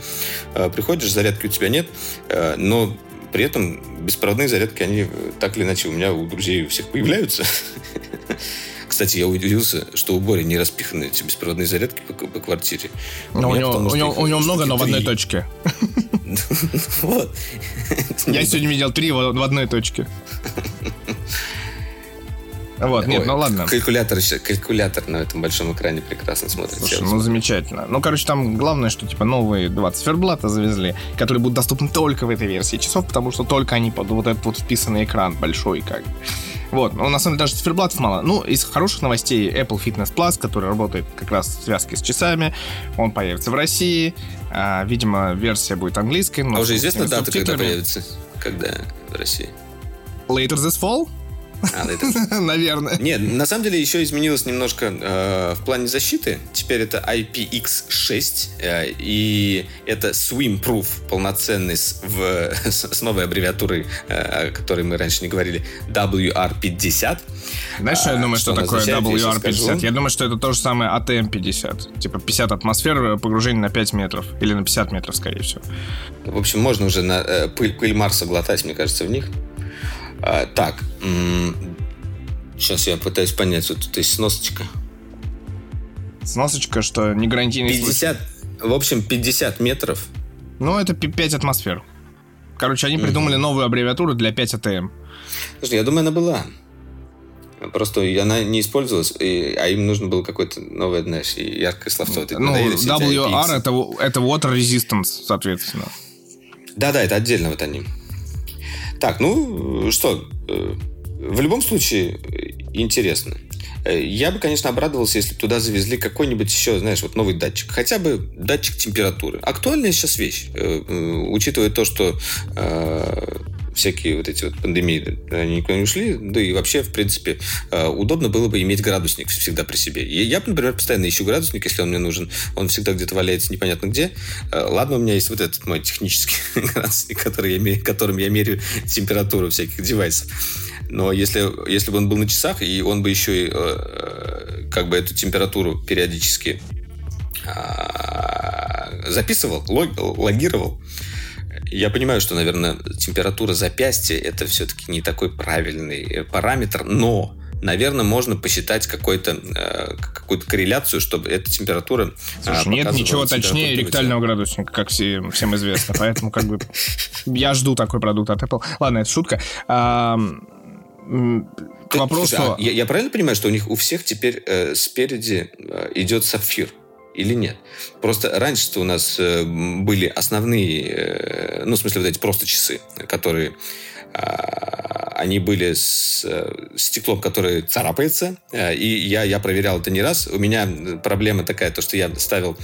э, приходишь, зарядки у тебя нет, э, но при этом беспроводные зарядки, они так или иначе у меня, у друзей у всех появляются. Кстати, я удивился, что у Бори не распиханы эти беспроводные зарядки по, по квартире.
Но у, него, потому, у, него, у него много, но в одной точке. Вот. Я сегодня видел три в одной точке. Вот, нет, Ой, ну ладно.
Калькулятор, калькулятор на этом большом экране прекрасно смотрится.
Слушай, ну замечательно. Ну, короче, там главное, что типа новые два циферблата завезли, которые будут доступны только в этой версии часов, потому что только они под вот этот вот вписанный экран большой, как. Вот, ну, на самом деле даже циферблатов мало. Ну, из хороших новостей Apple Fitness Plus, который работает как раз в связке с часами, он появится в России. А, видимо, версия будет английской.
Но а уже известна дата, когда появится? Когда в России?
Later this fall? А, это... Наверное.
Нет, на самом деле еще изменилось немножко э, в плане защиты. Теперь это IPX6, э, и это swim-proof полноценный с, в, с, с новой аббревиатурой, э, о которой мы раньше не говорили, WR50.
Знаешь, а, я думаю, что, что такое WR50? Я, я думаю, что это то же самое ATM50. Типа 50 атмосфер погружение на 5 метров. Или на 50 метров, скорее всего.
В общем, можно уже на э, пыль, пыль Марса глотать, мне кажется, в них. А, так, сейчас я пытаюсь понять, вот тут есть сносочка.
Сносочка, что не гарантийный
50, случай? в общем, 50 метров.
Ну, это 5 атмосфер. Короче, они придумали mm-hmm. новую аббревиатуру для 5 АТМ.
Слушай, я думаю, она была. Просто она не использовалась, и, а им нужно было какое-то новое, знаешь, яркое словцо.
Ну, WR это, это Water Resistance, соответственно.
Да-да, это отдельно вот они. Так, ну что, э, в любом случае интересно. Э, я бы, конечно, обрадовался, если бы туда завезли какой-нибудь еще, знаешь, вот новый датчик. Хотя бы датчик температуры. Актуальная сейчас вещь, э, учитывая то, что всякие вот эти вот пандемии, они никуда не ушли, да и вообще, в принципе, э, удобно было бы иметь градусник всегда при себе. Я, например, постоянно ищу градусник, если он мне нужен. Он всегда где-то валяется непонятно где. Э, ладно, у меня есть вот этот мой технический градусник, который я, которым я меряю температуру всяких девайсов. Но если, если бы он был на часах, и он бы еще и э, как бы эту температуру периодически а, записывал, логировал, я понимаю, что, наверное, температура запястья это все-таки не такой правильный параметр, но наверное, можно посчитать какой-то, э, какую-то корреляцию, чтобы эта температура
Слушай, а, нет ничего точнее ректального градусника, как всем, всем известно. Поэтому как бы я жду такой продукт от Apple. Ладно, это шутка. А,
к вопросу... Слушай, а я, я правильно понимаю, что у них у всех теперь э, спереди э, идет сапфир? Или нет. Просто раньше у нас э, были основные, э, ну, в смысле, вот эти просто часы, которые а, они были с э, стеклом, которое царапается, и я, я проверял это не раз. У меня проблема такая, то, что я ставил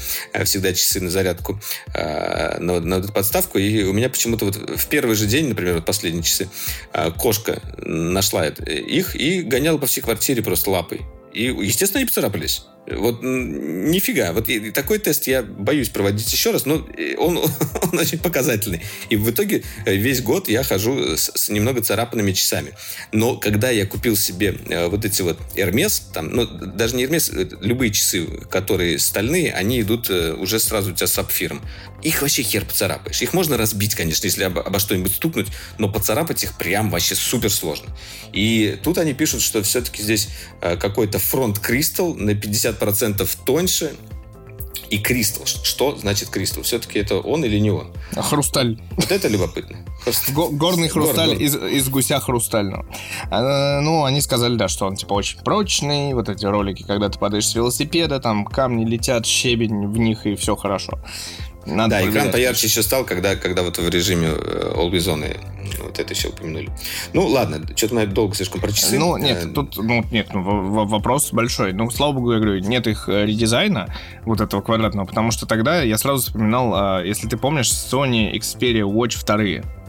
всегда часы на зарядку на, на эту подставку, и у меня почему-то вот в первый же день, например, вот последние часы, кошка нашла их и гоняла по всей квартире просто лапой. И, естественно, они поцарапались. Вот нифига. Вот такой тест я боюсь проводить еще раз, но он, он очень показательный. И в итоге э, весь год я хожу с, с немного царапанными часами. Но когда я купил себе э, вот эти вот Hermes, там, ну, даже не Hermes, э, любые часы, которые стальные, они идут уже сразу у тебя с сапфиром. Их вообще хер поцарапаешь. Их можно разбить, конечно, если обо, обо что-нибудь стукнуть, но поцарапать их прям вообще супер сложно. И тут они пишут, что все-таки здесь какой-то фронт кристалл на 50 50% тоньше, И кристалл. Что значит кристалл? Все-таки это он или не он?
Хрусталь.
Вот это любопытно.
Горный хрусталь Гор, из, из гуся хрустального. А, ну, они сказали, да, что он типа очень прочный. Вот эти ролики, когда ты падаешь с велосипеда, там камни летят, щебень в них, и все хорошо.
Надо да, проверять. экран поярче еще стал, когда, когда вот в режиме э, Always On вот это еще упомянули. Ну, ладно, что-то мы долго слишком про часы.
Ну, нет, э, тут, ну, нет, ну, вопрос большой. Ну, слава богу, я говорю, нет их э, редизайна, вот этого квадратного, потому что тогда я сразу вспоминал, а, если ты помнишь, Sony Xperia Watch 2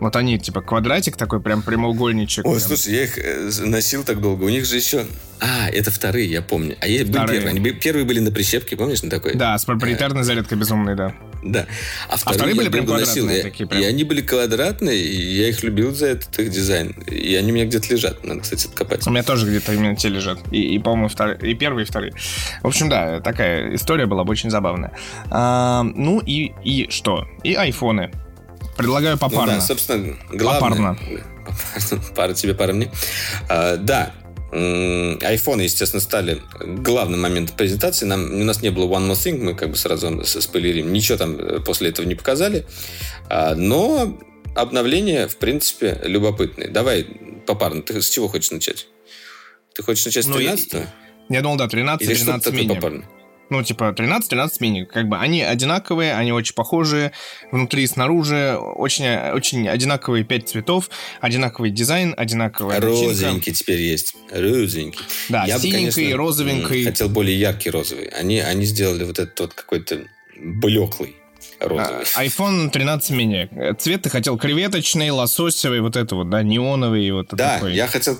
вот они, типа, квадратик такой, прям прямоугольничек.
Ой,
прям.
слушай, я их э, носил так долго. У них же еще... А, это вторые, я помню. А я были первые. Они первые были на прищепке, помнишь, на такой?
Да, с проприетарной зарядкой безумной, да.
Да. А, а вторые, а вторые были прям носил. такие прям. И они были квадратные, и я их любил за этот их дизайн. И они у меня где-то лежат. Надо, кстати, откопать.
У меня тоже где-то именно те лежат. И, и по-моему, вторые, и первые, и вторые. В общем, да, такая история была бы очень забавная. А, ну и, и что? И айфоны. Предлагаю попарно.
Ну, да, собственно, главное... Попарно. Пара тебе, пара мне. А, да, Айфоны, естественно, стали главным моментом презентации. Нам, у нас не было One More Thing, мы как бы сразу спойлерим. Ничего там э, после этого не показали. А, но обновления, в принципе, любопытные. Давай попарно. Ты с чего хочешь начать? Ты хочешь начать с 13 ну,
я, я думал, да, 13 Или 13 что-то такое попарно? Ну, типа 13-13 мини. Как бы они одинаковые, они очень похожие. Внутри и снаружи очень, очень одинаковые 5 цветов, одинаковый дизайн, одинаковая
Розовенький теперь есть. Розовенький.
Да, Я синенький, бы, конечно, розовенький.
Хотел более яркий розовый. Они, они сделали вот этот вот какой-то блеклый розовый.
А, iPhone 13 мини. Цвет ты хотел креветочный, лососевый, вот это вот, да, неоновый. Вот
да,
такой.
я хотел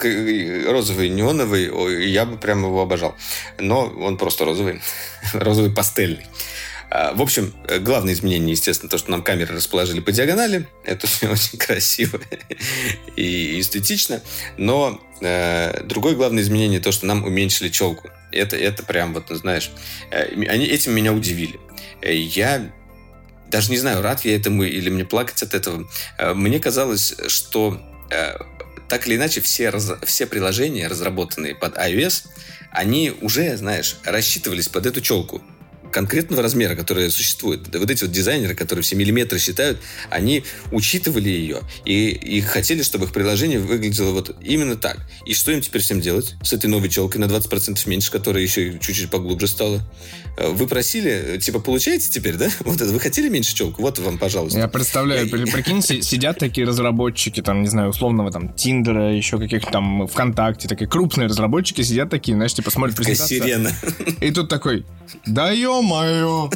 розовый, неоновый, я бы прям его обожал. Но он просто розовый, розовый пастельный. А, в общем, главное изменение, естественно, то, что нам камеры расположили по диагонали. Это очень красиво и эстетично. Но э, другое главное изменение то, что нам уменьшили челку. Это, это прям, вот, знаешь, э, они этим меня удивили. Э, я даже не знаю, рад я этому или мне плакать от этого. Э, мне казалось, что э, так или иначе все, раз, все приложения, разработанные под iOS, они уже, знаешь, рассчитывались под эту челку конкретного размера, который существует. Вот эти вот дизайнеры, которые все миллиметры считают, они учитывали ее и, и хотели, чтобы их приложение выглядело вот именно так. И что им теперь всем делать с этой новой челкой на 20% меньше, которая еще чуть-чуть поглубже стала? Э, вы просили, типа, получаете теперь, да? Вот это, вы хотели меньше челку? Вот вам, пожалуйста.
Я представляю, Я... прикинь, сидят такие разработчики, там, не знаю, условного там Тиндера, еще каких-то там ВКонтакте, такие крупные разработчики сидят такие, знаешь, типа смотрят презентацию. сирена. И тут такой, да ё-моё.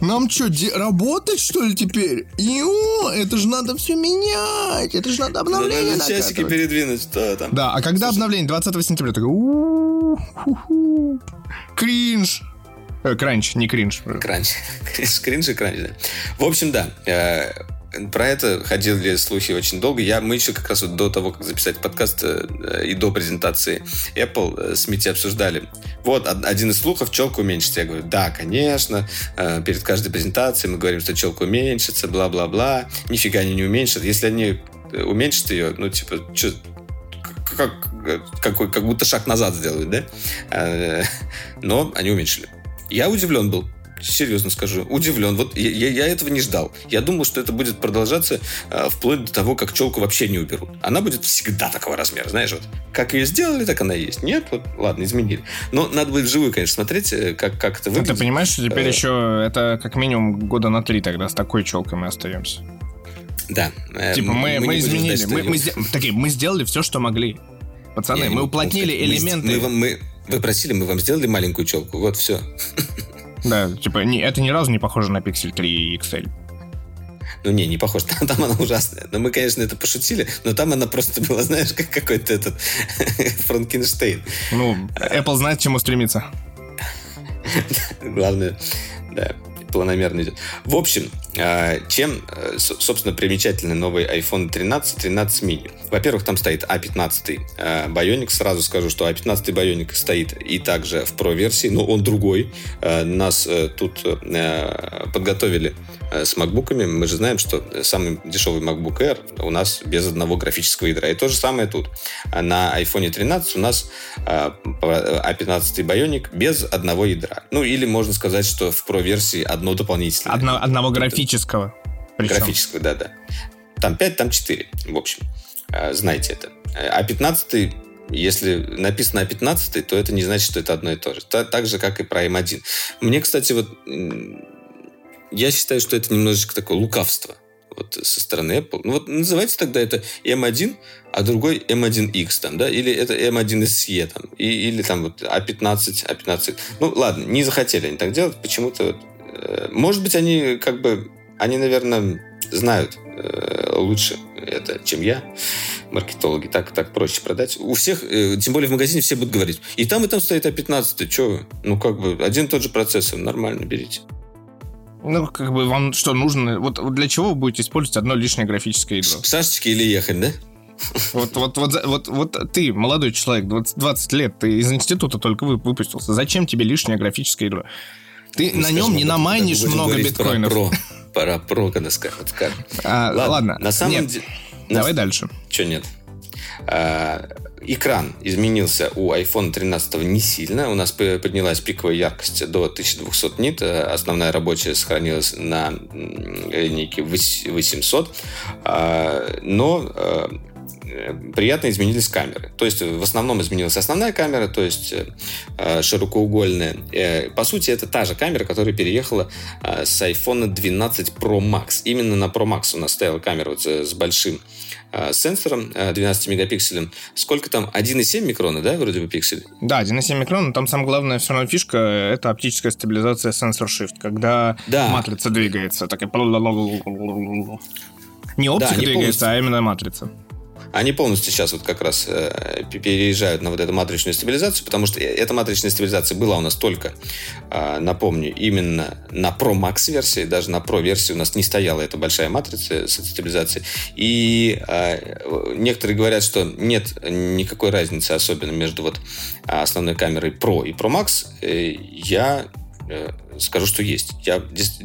Нам что, работать, что ли, теперь? Ё, это же надо все менять. Это же надо обновление
Надо часики передвинуть, что там.
Да, а когда обновление? 20 сентября. Такой, кринж. Э, кранч, не кринж.
Кранч. Кринж и кранч, да. В общем, да. Э, про это ходили слухи очень долго. Я, мы еще как раз вот до того, как записать подкаст э, и до презентации Apple э, с Мити обсуждали. Вот один из слухов, челка уменьшится. Я говорю, да, конечно. Э, перед каждой презентацией мы говорим, что челка уменьшится, бла-бла-бла. Нифига они не уменьшат. Если они э, уменьшат ее, ну, типа, что, как, как, как будто шаг назад сделают, да? Э, но они уменьшили. Я удивлен был серьезно скажу, удивлен. Вот я, я этого не ждал. Я думал, что это будет продолжаться э, вплоть до того, как челку вообще не уберут. Она будет всегда такого размера, знаешь, вот. Как ее сделали, так она и есть. Нет, вот, ладно, изменили. Но надо будет вживую, конечно, смотреть, э, как, как это выглядит.
Ты понимаешь, что теперь э... еще это как минимум года на три тогда с такой челкой мы остаемся.
Да.
Э, типа мы, мы, мы изменили. Ждать, мы, мы, мы, такие, мы сделали все, что могли. Пацаны, мы уплотнили элементы.
Мы, мы, мы, вы просили, мы вам сделали маленькую челку. Вот все.
Да, типа, не, это ни разу не похоже на Pixel 3 XL.
Ну, не, не похож. Там, там она ужасная. Но мы, конечно, это пошутили, но там она просто была, знаешь, как какой-то этот Франкенштейн.
Ну, Apple знает, к чему стремиться.
Главное, да, планомерно идет. В общем, чем, э, собственно, примечательны новый iPhone 13, 13 mini? Во-первых, там стоит A15 а Bionic. Сразу скажу, что A15 а Bionic стоит и также в Pro-версии, но он другой. Нас э, тут э, подготовили с макбуками. Мы же знаем, что самый дешевый MacBook Air у нас без одного графического ядра. И то же самое тут. На iPhone 13 у нас A15 Bionic без одного ядра. Ну, или можно сказать, что в Pro-версии одно дополнительное.
Одно, одного графического Графического.
Причем. Графического, да-да. Там 5, там 4, в общем. А, знаете это. А 15 если написано А15, то это не значит, что это одно и то же. Так же, как и про М1. Мне, кстати, вот я считаю, что это немножечко такое лукавство вот со стороны Apple. Ну вот называйте тогда это M1, а другой M1X там, да, или это M1 SE там, и, или там вот A15, A15. Ну ладно, не захотели они так делать, почему-то может быть, они как бы они, наверное, знают э, лучше это, чем я, маркетологи. Так, так проще продать. У всех, э, тем более в магазине, все будут говорить. И там, и там стоит А15. Что вы? Ну, как бы, один и тот же процессор. Нормально, берите.
Ну, как бы вам что нужно? Вот, для чего вы будете использовать одно лишнее графическое ядро?
К Сашечке или ехать, да?
Вот, вот, вот, вот, вот ты, молодой человек, 20, 20 лет, ты из института только выпустился. Зачем тебе лишнее графическое ядро? Ты на нем не намайнишь много биткоинов.
Про, про, про, когда скажут.
А, ладно, на самом деле... Давай дальше.
Что нет? А, экран изменился у iPhone 13 не сильно. У нас поднялась пиковая яркость до 1200 нит. Основная рабочая сохранилась на линейке 800. А, но а, приятно изменились камеры. То есть в основном изменилась основная камера, то есть э, широкоугольная. Э, по сути, это та же камера, которая переехала э, с iPhone 12 Pro Max. Именно на Pro Max у нас стояла камера вот с большим сенсором 12 мегапикселем. Сколько там? 1,7 микрона, да, вроде бы пиксель?
Да, 1,7 микрона. Там самая главная все равно фишка — это оптическая стабилизация сенсор shift, когда да. матрица двигается. Такая... Не оптика да, двигается, полностью... а именно матрица.
Они полностью сейчас вот как раз э, переезжают на вот эту матричную стабилизацию, потому что эта матричная стабилизация была у нас только, э, напомню, именно на Pro Max версии, даже на Pro версии у нас не стояла эта большая матрица с стабилизацией. И э, некоторые говорят, что нет никакой разницы особенно между вот основной камерой Pro и Pro Max. Э, я э, скажу, что есть. Я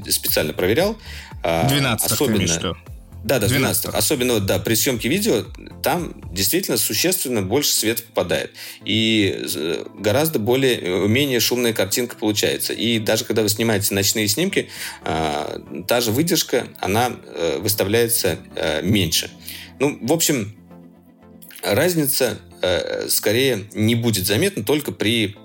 специально проверял.
12 особенно... что?
Да, да, 12. 12. Особенно, да, при съемке видео там действительно существенно больше света попадает. И э, гораздо более, э, менее шумная картинка получается. И даже когда вы снимаете ночные снимки, э, та же выдержка, она э, выставляется э, меньше. Ну, в общем, разница э, скорее не будет заметна только при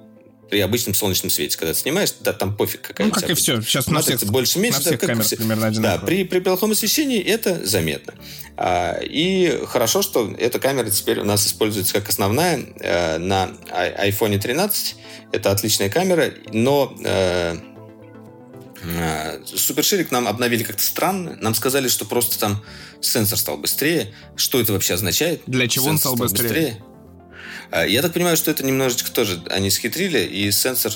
при обычном солнечном свете, когда ты снимаешь, да, там пофиг какая
Ну, как и все. Сейчас на всех,
больше меньше,
на всех
да,
камерах
все.
примерно
одинаково. Да, при, при плохом освещении это заметно. А, и хорошо, что эта камера теперь у нас используется как основная э, на iPhone 13. Это отличная камера, но э, э, Суперширик нам обновили как-то странно. Нам сказали, что просто там сенсор стал быстрее. Что это вообще означает?
Для чего сенсор он стал, стал быстрее? быстрее?
А, я так понимаю, что это немножечко тоже они схитрили, и сенсор,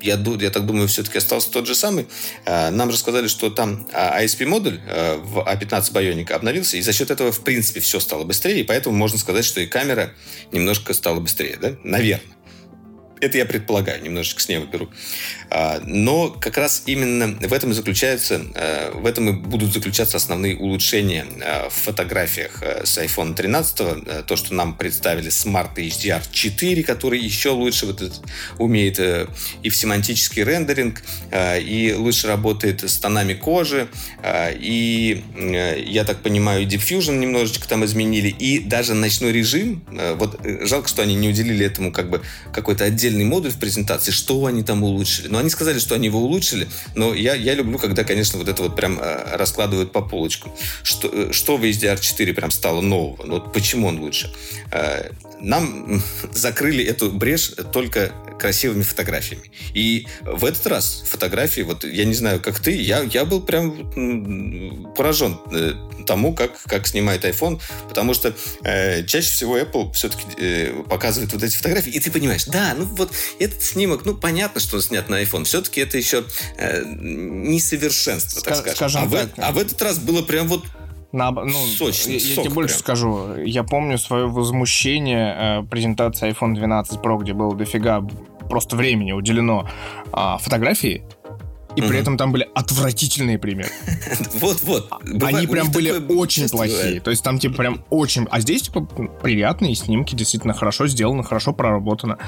я, я так думаю, все-таки остался тот же самый. А, нам рассказали, что там ISP-модуль а, в A15 Bionic обновился, и за счет этого, в принципе, все стало быстрее, и поэтому можно сказать, что и камера немножко стала быстрее, да? Наверное. Это я предполагаю, немножечко с неба беру. А, но как раз именно в этом и заключается, а, в этом и будут заключаться основные улучшения а, в фотографиях с iPhone 13. То, что нам представили Smart HDR 4, который еще лучше вот этот, умеет э, и в семантический рендеринг, и лучше работает с тонами кожи, и, э, я так понимаю, Diffusion немножечко там изменили, и даже ночной режим, э, вот жалко, что они не уделили этому как бы какой-то отдельный отдельный модуль в презентации, что они там улучшили. Но они сказали, что они его улучшили, но я, я люблю, когда, конечно, вот это вот прям э, раскладывают по полочкам. Что, э, что в HDR4 прям стало нового? Ну, вот почему он лучше? Э, нам закрыли эту брешь только красивыми фотографиями. И в этот раз фотографии, вот я не знаю, как ты, я, я был прям поражен тому, как, как снимает iPhone, потому что э, чаще всего Apple все-таки э, показывает вот эти фотографии, и ты понимаешь, да, ну вот этот снимок, ну, понятно, что он снят на iPhone. Все-таки это еще э, несовершенство, так скажем. скажем а, так. В, а в этот раз было прям вот
на, ну, Сочный, я, я тебе больше прям. скажу. Я помню свое возмущение э, презентации iPhone 12 Pro, где было дофига просто времени уделено э, фотографии и при этом там были отвратительные примеры.
Вот-вот.
Они прям были очень плохие. То есть там типа прям очень... А здесь типа приятные снимки, действительно хорошо сделано, хорошо проработано.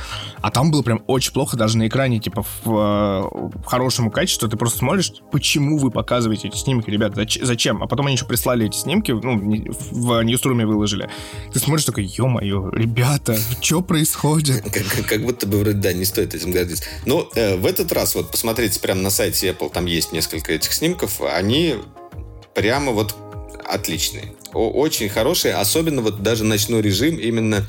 А там было прям очень плохо даже на экране, типа в, в хорошем качестве. Ты просто смотришь, почему вы показываете эти снимки, ребят, зачем? А потом они еще прислали эти снимки, ну, в Ньюструме выложили. Ты смотришь такой, ё-моё, ребята, что происходит?
Как, будто бы вроде, да, не стоит этим гордиться. Но э, в этот раз, вот посмотрите прямо на сайте сайте Apple, там есть несколько этих снимков, они прямо вот отличные очень хорошие, особенно вот даже ночной режим, именно,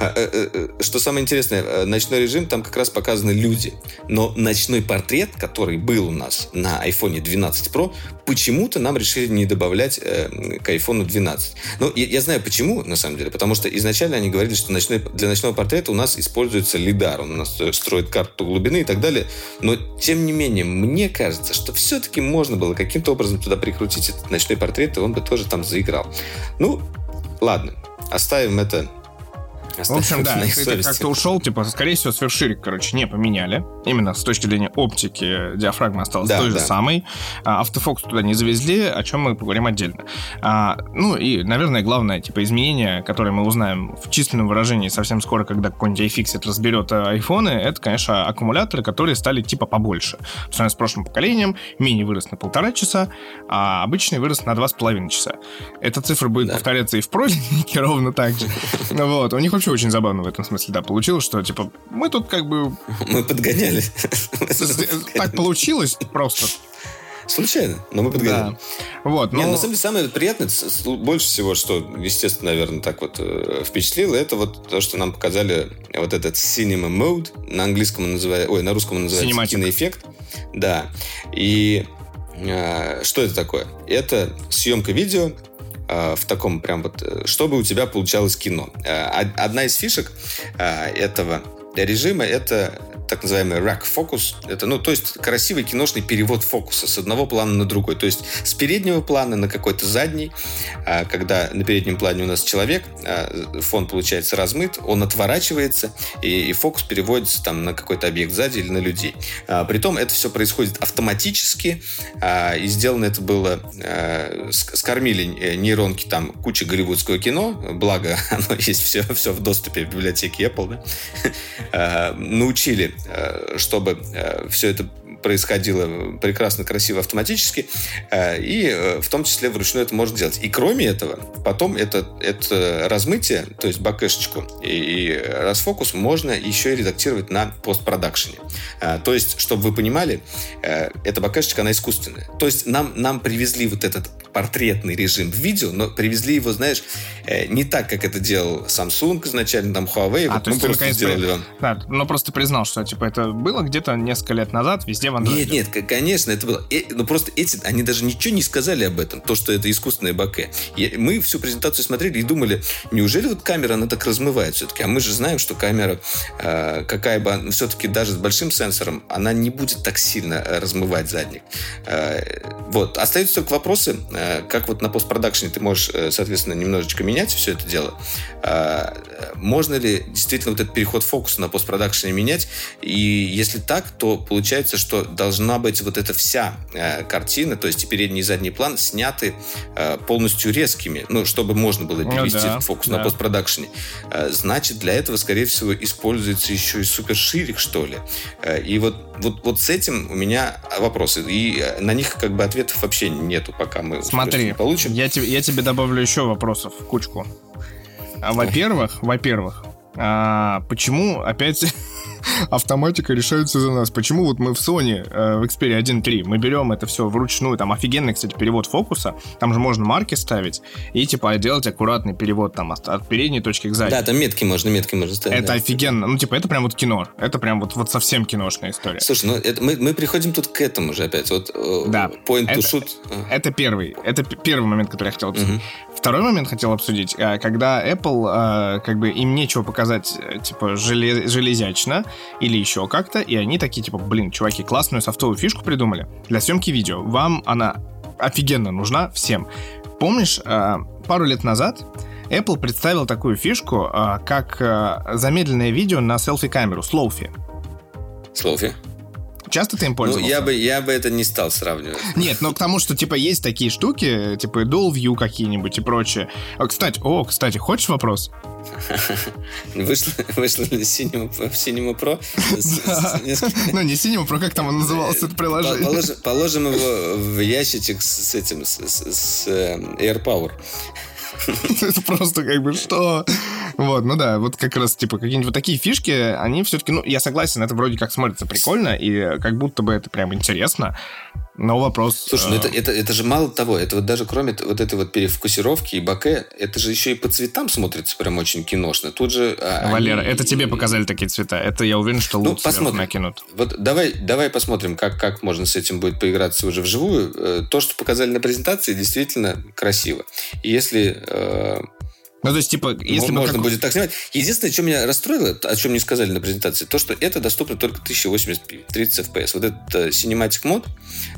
э, э, э, что самое интересное, ночной режим, там как раз показаны люди, но ночной портрет, который был у нас на iPhone 12 Pro, почему-то нам решили не добавлять к iPhone 12. Ну, я, я знаю почему, на самом деле, потому что изначально они говорили, что ночной, для ночного портрета у нас используется лидар, он у нас строит карту глубины и так далее, но, тем не менее, мне кажется, что все-таки можно было каким-то образом туда прикрутить этот ночной портрет, и он бы тоже там заиграл. Ну, ладно, оставим это
в общем, да, ты как-то ушел, типа, скорее всего, сверхширик, короче, не поменяли. Именно с точки зрения оптики диафрагма осталась да, той да. же самой. А, автофокус туда не завезли, о чем мы поговорим отдельно. А, ну и, наверное, главное, типа, изменение, которое мы узнаем в численном выражении совсем скоро, когда какой-нибудь iFixit разберет а, айфоны, это, конечно, аккумуляторы, которые стали, типа, побольше. По сравнению с прошлым поколением, мини вырос на полтора часа, а обычный вырос на два с половиной часа. Эта цифра будет да. повторяться и в пролинике ровно так же. Вот. У них вообще очень забавно в этом смысле, да, получилось, что, типа, мы тут как бы...
Мы подгоняли.
Так получилось просто.
Случайно, но мы подгоняли. Да.
Вот,
но... Нет, на самом деле, самое приятное, больше всего, что, естественно, наверное, так вот э, впечатлило, это вот то, что нам показали вот этот Cinema Mode, на английском он называется, ой, на русском он называется Cinematic. киноэффект. Да. И э, что это такое? Это съемка видео в таком прям вот, э, чтобы у тебя получалось кино. Э, одна из фишек этого режима это так называемый rack focus. Это, ну, то есть красивый киношный перевод фокуса с одного плана на другой. То есть с переднего плана на какой-то задний, а, когда на переднем плане у нас человек, а, фон получается размыт, он отворачивается, и, и фокус переводится там на какой-то объект сзади или на людей. А, притом это все происходит автоматически, и сделано это было, скормили э, нейронки там куча голливудского кино, благо оно есть все, все в доступе в библиотеке Apple, да? научили чтобы э, все это происходило прекрасно, красиво, автоматически, э, и в том числе вручную это можно делать. И кроме этого, потом это, это размытие, то есть бакэшечку и, и расфокус можно еще и редактировать на постпродакшене. То есть, чтобы вы понимали, эта бакэшечка, она искусственная. То есть нам, нам привезли вот этот портретный режим в видео, но привезли его, знаешь, э, не так, как это делал Samsung изначально, там Huawei.
А, вот то есть просто сделали вам. Да, ну просто признал, что типа это было где-то несколько лет назад везде Android.
Нет, нет, конечно, это было. Э, но просто эти, они даже ничего не сказали об этом, то, что это искусственное баке. Мы всю презентацию смотрели и думали, неужели вот камера, она так размывает все-таки? А мы же знаем, что камера, э, какая бы, все-таки даже с большим сенсором, она не будет так сильно размывать задник. Вот. Остаются только вопросы, Э, как вот на постпродакшене ты можешь, э, соответственно, немножечко менять все это дело, э, можно ли действительно вот этот переход фокуса на постпродакшене менять? И если так, то получается, что должна быть вот эта вся картина, то есть и передний и задний план сняты полностью резкими, ну, чтобы можно было ну перевести ну, да, фокус да. на постпродакшене. Значит, для этого, скорее всего, используется еще и суперширик, что ли. И вот, вот, вот с этим у меня вопросы. И на них как бы ответов вообще нету, пока мы
Смотри, получим. Я, тебе, я тебе добавлю еще вопросов в кучку. А, во-первых, во-первых, а, почему опять автоматика решается за нас. Почему вот мы в Sony, э, в Xperia 1.3, мы берем это все вручную, там офигенный, кстати, перевод фокуса, там же можно марки ставить и, типа, делать аккуратный перевод там от, от передней точки к задней.
Да, там метки можно, метки можно ставить.
Это да. офигенно. Ну, типа, это прям вот кино. Это прям вот, вот совсем киношная история.
Слушай, ну, это, мы, мы приходим тут к этому же опять. Вот э,
да.
point
это,
to shoot.
Это первый. Это первый момент, который я хотел обсудить. Угу. Второй момент хотел обсудить. Э, когда Apple, как бы, им нечего показать, типа, железячно, или еще как-то, и они такие, типа, блин, чуваки, классную софтовую фишку придумали для съемки видео. Вам она офигенно нужна всем. Помнишь, э, пару лет назад Apple представил такую фишку, э, как э, замедленное видео на селфи-камеру, слоуфи.
Слоуфи?
Часто ты им пользовался?
Ну, я бы, я бы это не стал сравнивать.
Нет, но к тому, что, типа, есть такие штуки, типа, dual view какие-нибудь и прочее. А, кстати, о, кстати, хочешь вопрос?
Вышло, вышло ли Cinema, Cinema Pro?
Ну, не Cinema Pro, как там он назывался, это приложение?
Положим его в ящичек с этим, с э, AirPower.
Это просто как бы что? Вот, ну да, вот как раз, типа, какие-нибудь вот такие фишки, они все-таки, ну, я согласен, это вроде как смотрится прикольно, и как будто бы это прям интересно, но вопрос...
Слушай, ну это, э, это, это же мало того, это вот даже кроме вот этой вот перевкусировки и баке, это же еще и по цветам смотрится прям очень киношно. Тут же...
А, Валера, они... это тебе показали такие цвета. Это я уверен, что ну, посмотрим. накинут.
Вот давай, давай посмотрим, как, как можно с этим будет поиграться уже вживую. Э, то, что показали на презентации, действительно красиво. И если э,
ну, то есть, типа, если
Можно как... будет так снимать. Единственное, что меня расстроило, о чем не сказали на презентации, то, что это доступно только 1080p, 30 FPS. Вот этот э, Cinematic мод,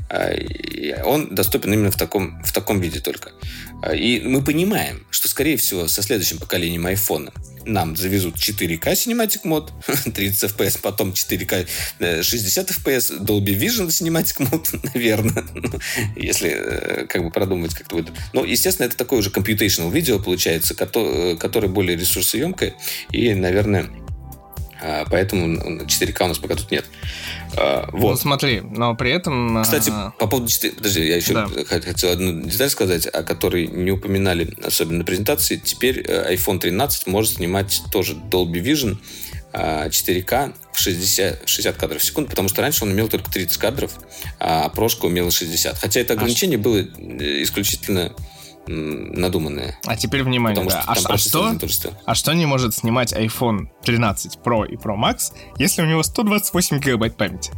э, он доступен именно в таком, в таком виде только. Э, и мы понимаем, что, скорее всего, со следующим поколением iPhone нам завезут 4К Cinematic мод, 30 FPS, потом 4К 60 FPS, Dolby Vision Cinematic мод, наверное, если э, как бы продумать как-то будет. Но, естественно, это такое уже computational видео получается, которое более ресурсоемкое и, наверное, поэтому 4К у нас пока тут нет.
А, вот. Ну, смотри, но при этом...
А, Кстати, по поводу 4... Подожди, я еще да. хотел одну деталь сказать, о которой не упоминали, особенно на презентации. Теперь э, iPhone 13 может снимать тоже Dolby Vision 4К в 60, 60 кадров в секунду, потому что раньше он имел только 30 кадров, а прошка умела 60. Хотя это ограничение было э, исключительно надуманные.
А теперь внимание, да. а, а, что, а что не может снимать iPhone 13 Pro и Pro Max, если у него 128 гигабайт памяти?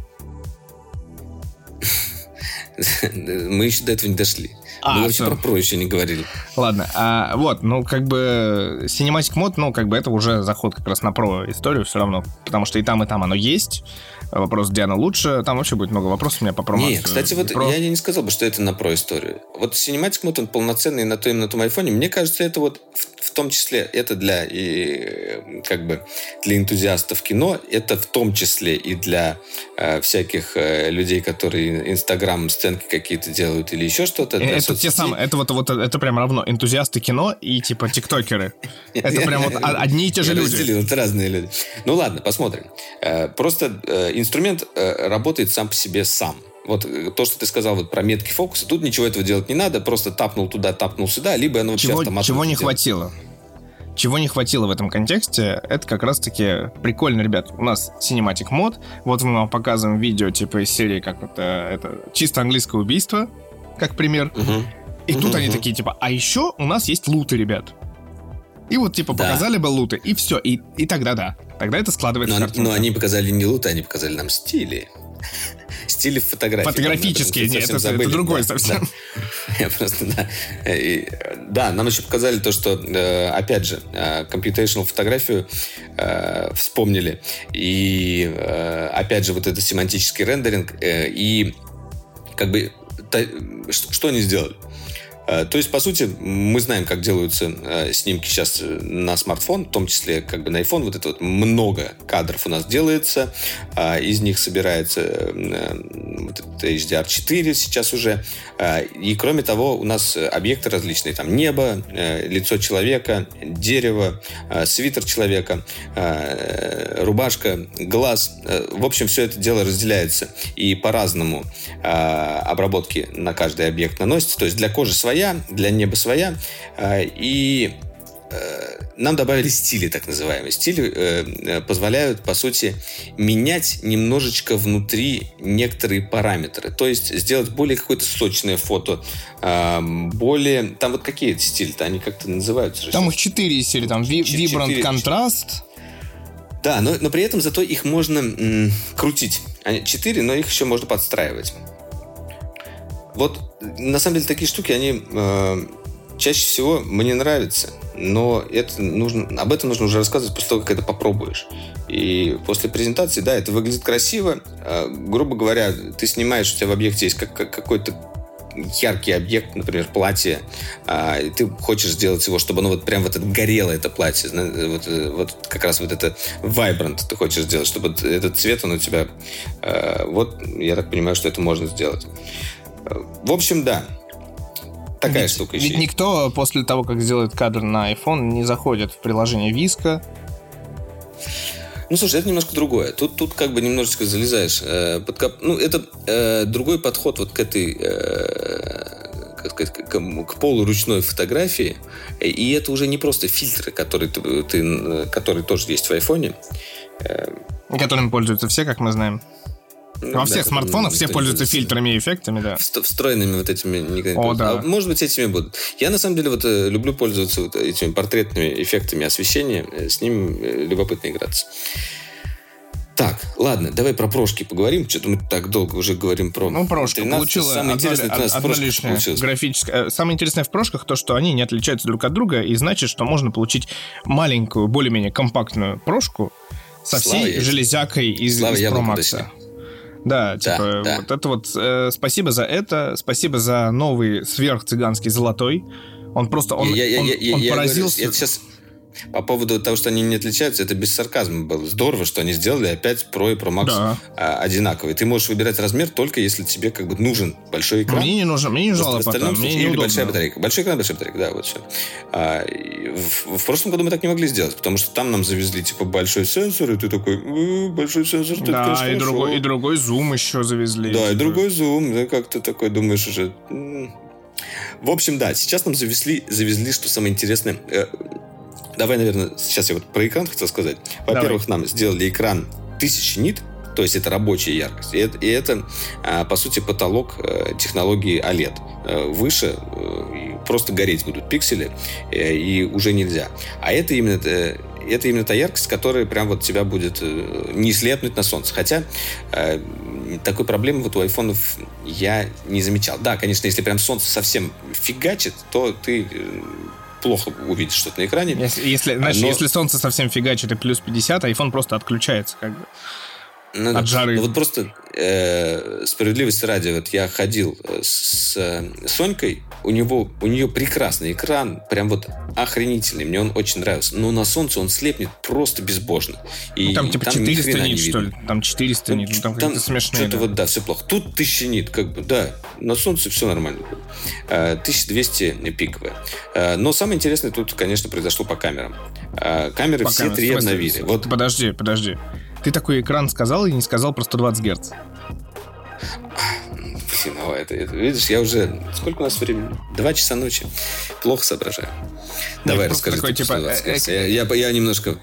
Мы еще до этого не дошли. А, Мы вообще про Pro еще не говорили.
Ладно, а, вот, ну, как бы Cinematic Mod, ну, как бы это уже заход как раз на Pro историю все равно, потому что и там, и там оно есть, вопрос, где она лучше. Там вообще будет много вопросов у меня по промо.
Не, кстати, вот про... я не сказал бы, что это на про историю. Вот Cinematic Mode, он полноценный на том, на том айфоне. Мне кажется, это вот в, в том числе, это для и, как бы для энтузиастов кино, это в том числе и для э, всяких э, людей, которые Инстаграм сценки какие-то делают или еще что-то.
Это те самые, это вот, вот это прям равно энтузиасты кино и типа тиктокеры. Это прям вот одни и те же люди.
Это разные люди. Ну ладно, посмотрим. Э, просто э, инструмент э, работает сам по себе сам. Вот э, то, что ты сказал вот про метки фокуса, тут ничего этого делать не надо, просто тапнул туда, тапнул сюда, либо оно вообще
чего,
автоматом.
Чего не хватило? Чего не хватило в этом контексте, это как раз-таки прикольно, ребят. У нас Cinematic мод, вот мы вам показываем видео типа из серии, как это, это чисто английское убийство, как пример. Угу. И угу, тут угу. они такие, типа, а еще у нас есть луты, ребят. И вот, типа, да. показали бы луты, и все, и, и тогда да. Тогда это складывается
но, но они показали не луты, они показали нам стили. Стили фотографии.
Фотографические, нет, это, это другой да, совсем.
Да. Я просто, да. И, да, нам еще показали то, что, э, опять же, э, computational фотографию э, вспомнили. И, опять же, вот это семантический рендеринг. И, как бы, что они сделали? Э, то есть, по сути, мы знаем, как делаются э, снимки сейчас э, на смартфон, в том числе как бы на iPhone. Вот это вот много кадров у нас делается, а из них собирается вот HDR4 сейчас уже. И кроме того, у нас объекты различные. Там небо, лицо человека, дерево, свитер человека, рубашка, глаз. В общем, все это дело разделяется и по-разному обработки на каждый объект наносится. То есть для кожи своя своя, для неба своя. А, и э, нам добавили стили, так называемые. Стили э, э, позволяют, по сути, менять немножечко внутри некоторые параметры. То есть сделать более какое-то сочное фото, э, более... Там вот какие эти стили-то? Они как-то называются?
Там их четыре стиля. Там Vibrant контраст.
Да, но, но при этом зато их можно м, крутить. Они четыре, но их еще можно подстраивать. Вот, на самом деле, такие штуки, они э, чаще всего мне нравятся. но это нужно, об этом нужно уже рассказывать после того, как это попробуешь. И после презентации, да, это выглядит красиво. А, грубо говоря, ты снимаешь, у тебя в объекте есть как, как, какой-то яркий объект, например, платье, а, и ты хочешь сделать его, чтобы оно вот прям вот горело, это платье, вот, вот как раз вот это vibrant ты хочешь сделать, чтобы этот цвет, он у тебя... А, вот, я так понимаю, что это можно сделать. В общем, да, такая
ведь,
штука
еще. Ведь никто после того, как сделает кадр на iPhone, не заходит в приложение Виска.
Ну, слушай, это немножко другое. Тут, тут как бы немножечко залезаешь э, под кап... Ну, это э, другой подход вот к этой... Э, как сказать, к, к полуручной фотографии. И это уже не просто фильтры, которые, ты, ты, которые тоже есть в айфоне.
Э, Которыми пользуются все, как мы знаем. Во всех да, смартфонах все пользуются фильтрами и эффектами, да.
Встроенными вот этими. О, да. А, может быть, этими будут. Я, на самом деле, вот э, люблю пользоваться вот этими портретными эффектами освещения. Э, с ним э, любопытно играться. Так, ладно, давай про прошки поговорим. Что-то мы так долго уже говорим про...
Ну, прошка 13. получила самое одно, интересное, одно, одно лишнее графическое. Самое интересное в прошках то, что они не отличаются друг от друга, и значит, что можно получить маленькую, более-менее компактную прошку со Слава всей железякой из, Слава из Pro Max. Да, типа, да. вот это вот э, спасибо за это, спасибо за новый сверхцыганский золотой. Он просто, он, я, я, он, я, он
я поразился. Говорю, это сейчас по поводу того, что они не отличаются, это без сарказма было. Здорово, что они сделали опять Pro и Pro Max да. А, одинаковые. Ты можешь выбирать размер только если тебе как бы нужен большой экран.
Мне не нужен, мне не жалко
потом, мне не большая батарейка. Большой экран, большая батарейка, да, вот все. А, в, в прошлом году мы так не могли сделать, потому что там нам завезли типа большой сенсор, и ты такой, э, большой сенсор,
да, это, конечно, и другой, и другой зум еще завезли.
Да, типа. и другой зум, да, как ты такой думаешь уже... В общем, да, сейчас нам завезли, завезли, что самое интересное, э, Давай, наверное, сейчас я вот про экран хотел сказать. Во-первых, нам сделали экран 1000 нит, то есть это рабочая яркость. И это, и это а, по сути, потолок э, технологии OLED. Э, выше э, просто гореть будут пиксели, и уже нельзя. А это именно это именно та яркость, которая прям вот тебя будет не слепнуть на солнце. Хотя такой проблемы вот у айфонов я не замечал. Да, конечно, если прям солнце совсем фигачит, то ты плохо увидеть что-то на экране.
Если, если, знаешь, Но... если солнце совсем фигачит и плюс 50, iPhone просто отключается как бы.
Ну, от жары. Ну, вот просто э, справедливости ради, вот я ходил э, с, с Сонькой, у него у нее прекрасный экран, прям вот охренительный, мне он очень нравился. Но на солнце он слепнет просто безбожно.
И ну, там типа там 400 нит, что ли? Там 400 нит, ну, там, там смешные.
Что-то да. вот, да, все плохо. Тут 1000 нит, как бы, да, на солнце все нормально. 1200 э, пиковые. Э, но самое интересное тут, конечно, произошло по камерам. Камеры по все камерам. три обновили.
Вот. Подожди, подожди. Ты такой экран сказал и не сказал про 120 Гц.
Ну, это, это, видишь, я уже... Сколько у нас времени? Два часа ночи. Плохо соображаю. Давай, расскажи. Такой, типа, э, я, я, я немножко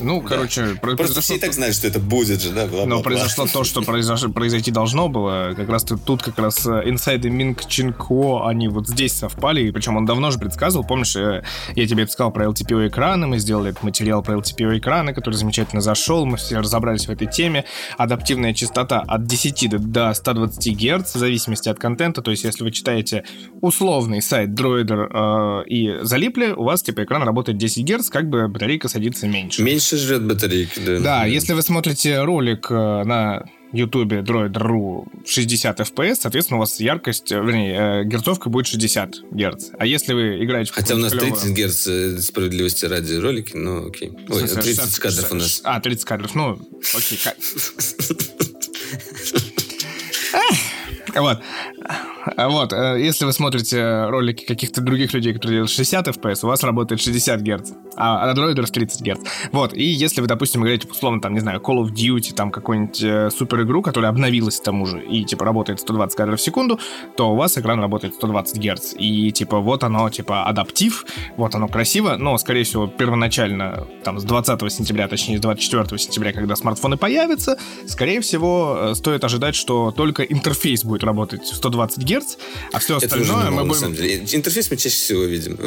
ну, да. короче...
Просто все и так знают, что это будет же, да?
Бла -бла -бла. Но произошло то, что произош... произойти должно было. Как раз тут как раз э, инсайды Минг Чинко, они вот здесь совпали. И причем он давно же предсказывал. Помнишь, э, я тебе сказал про LTPO экраны, мы сделали этот материал про LTPO экраны, который замечательно зашел, мы все разобрались в этой теме. Адаптивная частота от 10 до 120 Гц, в зависимости от контента. То есть, если вы читаете условный сайт Droider э, и залипли, у вас типа экран работает 10 Гц, как бы батарейка садится меньше.
Меньше меньше жрет батарейки, да.
Да, если вы смотрите ролик э, на YouTube Droid.ru 60 FPS, соответственно, у вас яркость, э, вернее, э, герцовка будет 60 Гц. А если вы играете...
Хотя у нас 30 Гц справедливости ради ролики, ну окей. Ой, 30 60, кадров у нас.
А, 30 кадров, ну, окей. Вот. А вот, э, если вы смотрите ролики каких-то других людей, которые делают 60 FPS, у вас работает 60 Гц, а Android 30 Гц. Вот, и если вы, допустим, играете, условно, там, не знаю, Call of Duty, там, какую-нибудь э, супер игру, которая обновилась к тому же, и, типа, работает 120 кадров в секунду, то у вас экран работает 120 Гц. И, типа, вот оно, типа, адаптив, вот оно красиво, но, скорее всего, первоначально, там, с 20 сентября, точнее, с 24 сентября, когда смартфоны появятся, скорее всего, э, стоит ожидать, что только интерфейс будет работать в 120 Гц, а все остальное
это
мы будем...
Интерфейс мы чаще всего видим.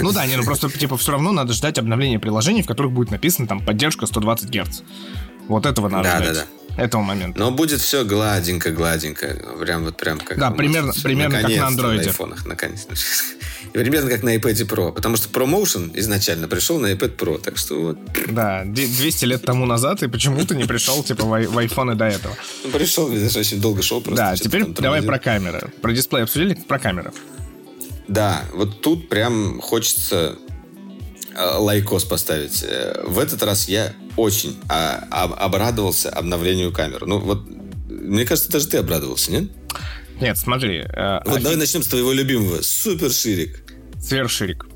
Ну да, не, ну просто типа все равно надо ждать обновления приложений, в которых будет написано там поддержка 120 Гц. Вот этого надо
да,
ждать.
Да, да,
этого момента.
Но будет все гладенько-гладенько. Прям вот прям как...
Да, примерно, примерно как на андроиде. На
айфонах, наконец. Примерно как на iPad Pro. Потому что ProMotion изначально пришел на iPad Pro. Так что вот.
Да, 200 лет тому назад, и почему-то не пришел типа в iPhone до этого.
Ну, пришел, видишь, очень долго шел просто.
Да, теперь давай про камеры. Про дисплей обсудили, про камеры.
Да, вот тут прям хочется лайкос поставить. Э, в этот раз я очень а, обрадовался обновлению камеры. Ну вот, мне кажется, даже ты обрадовался, нет?
Нет, смотри.
Э, вот офиг... давай начнем с твоего любимого. Супер ширик.
Сверхширик.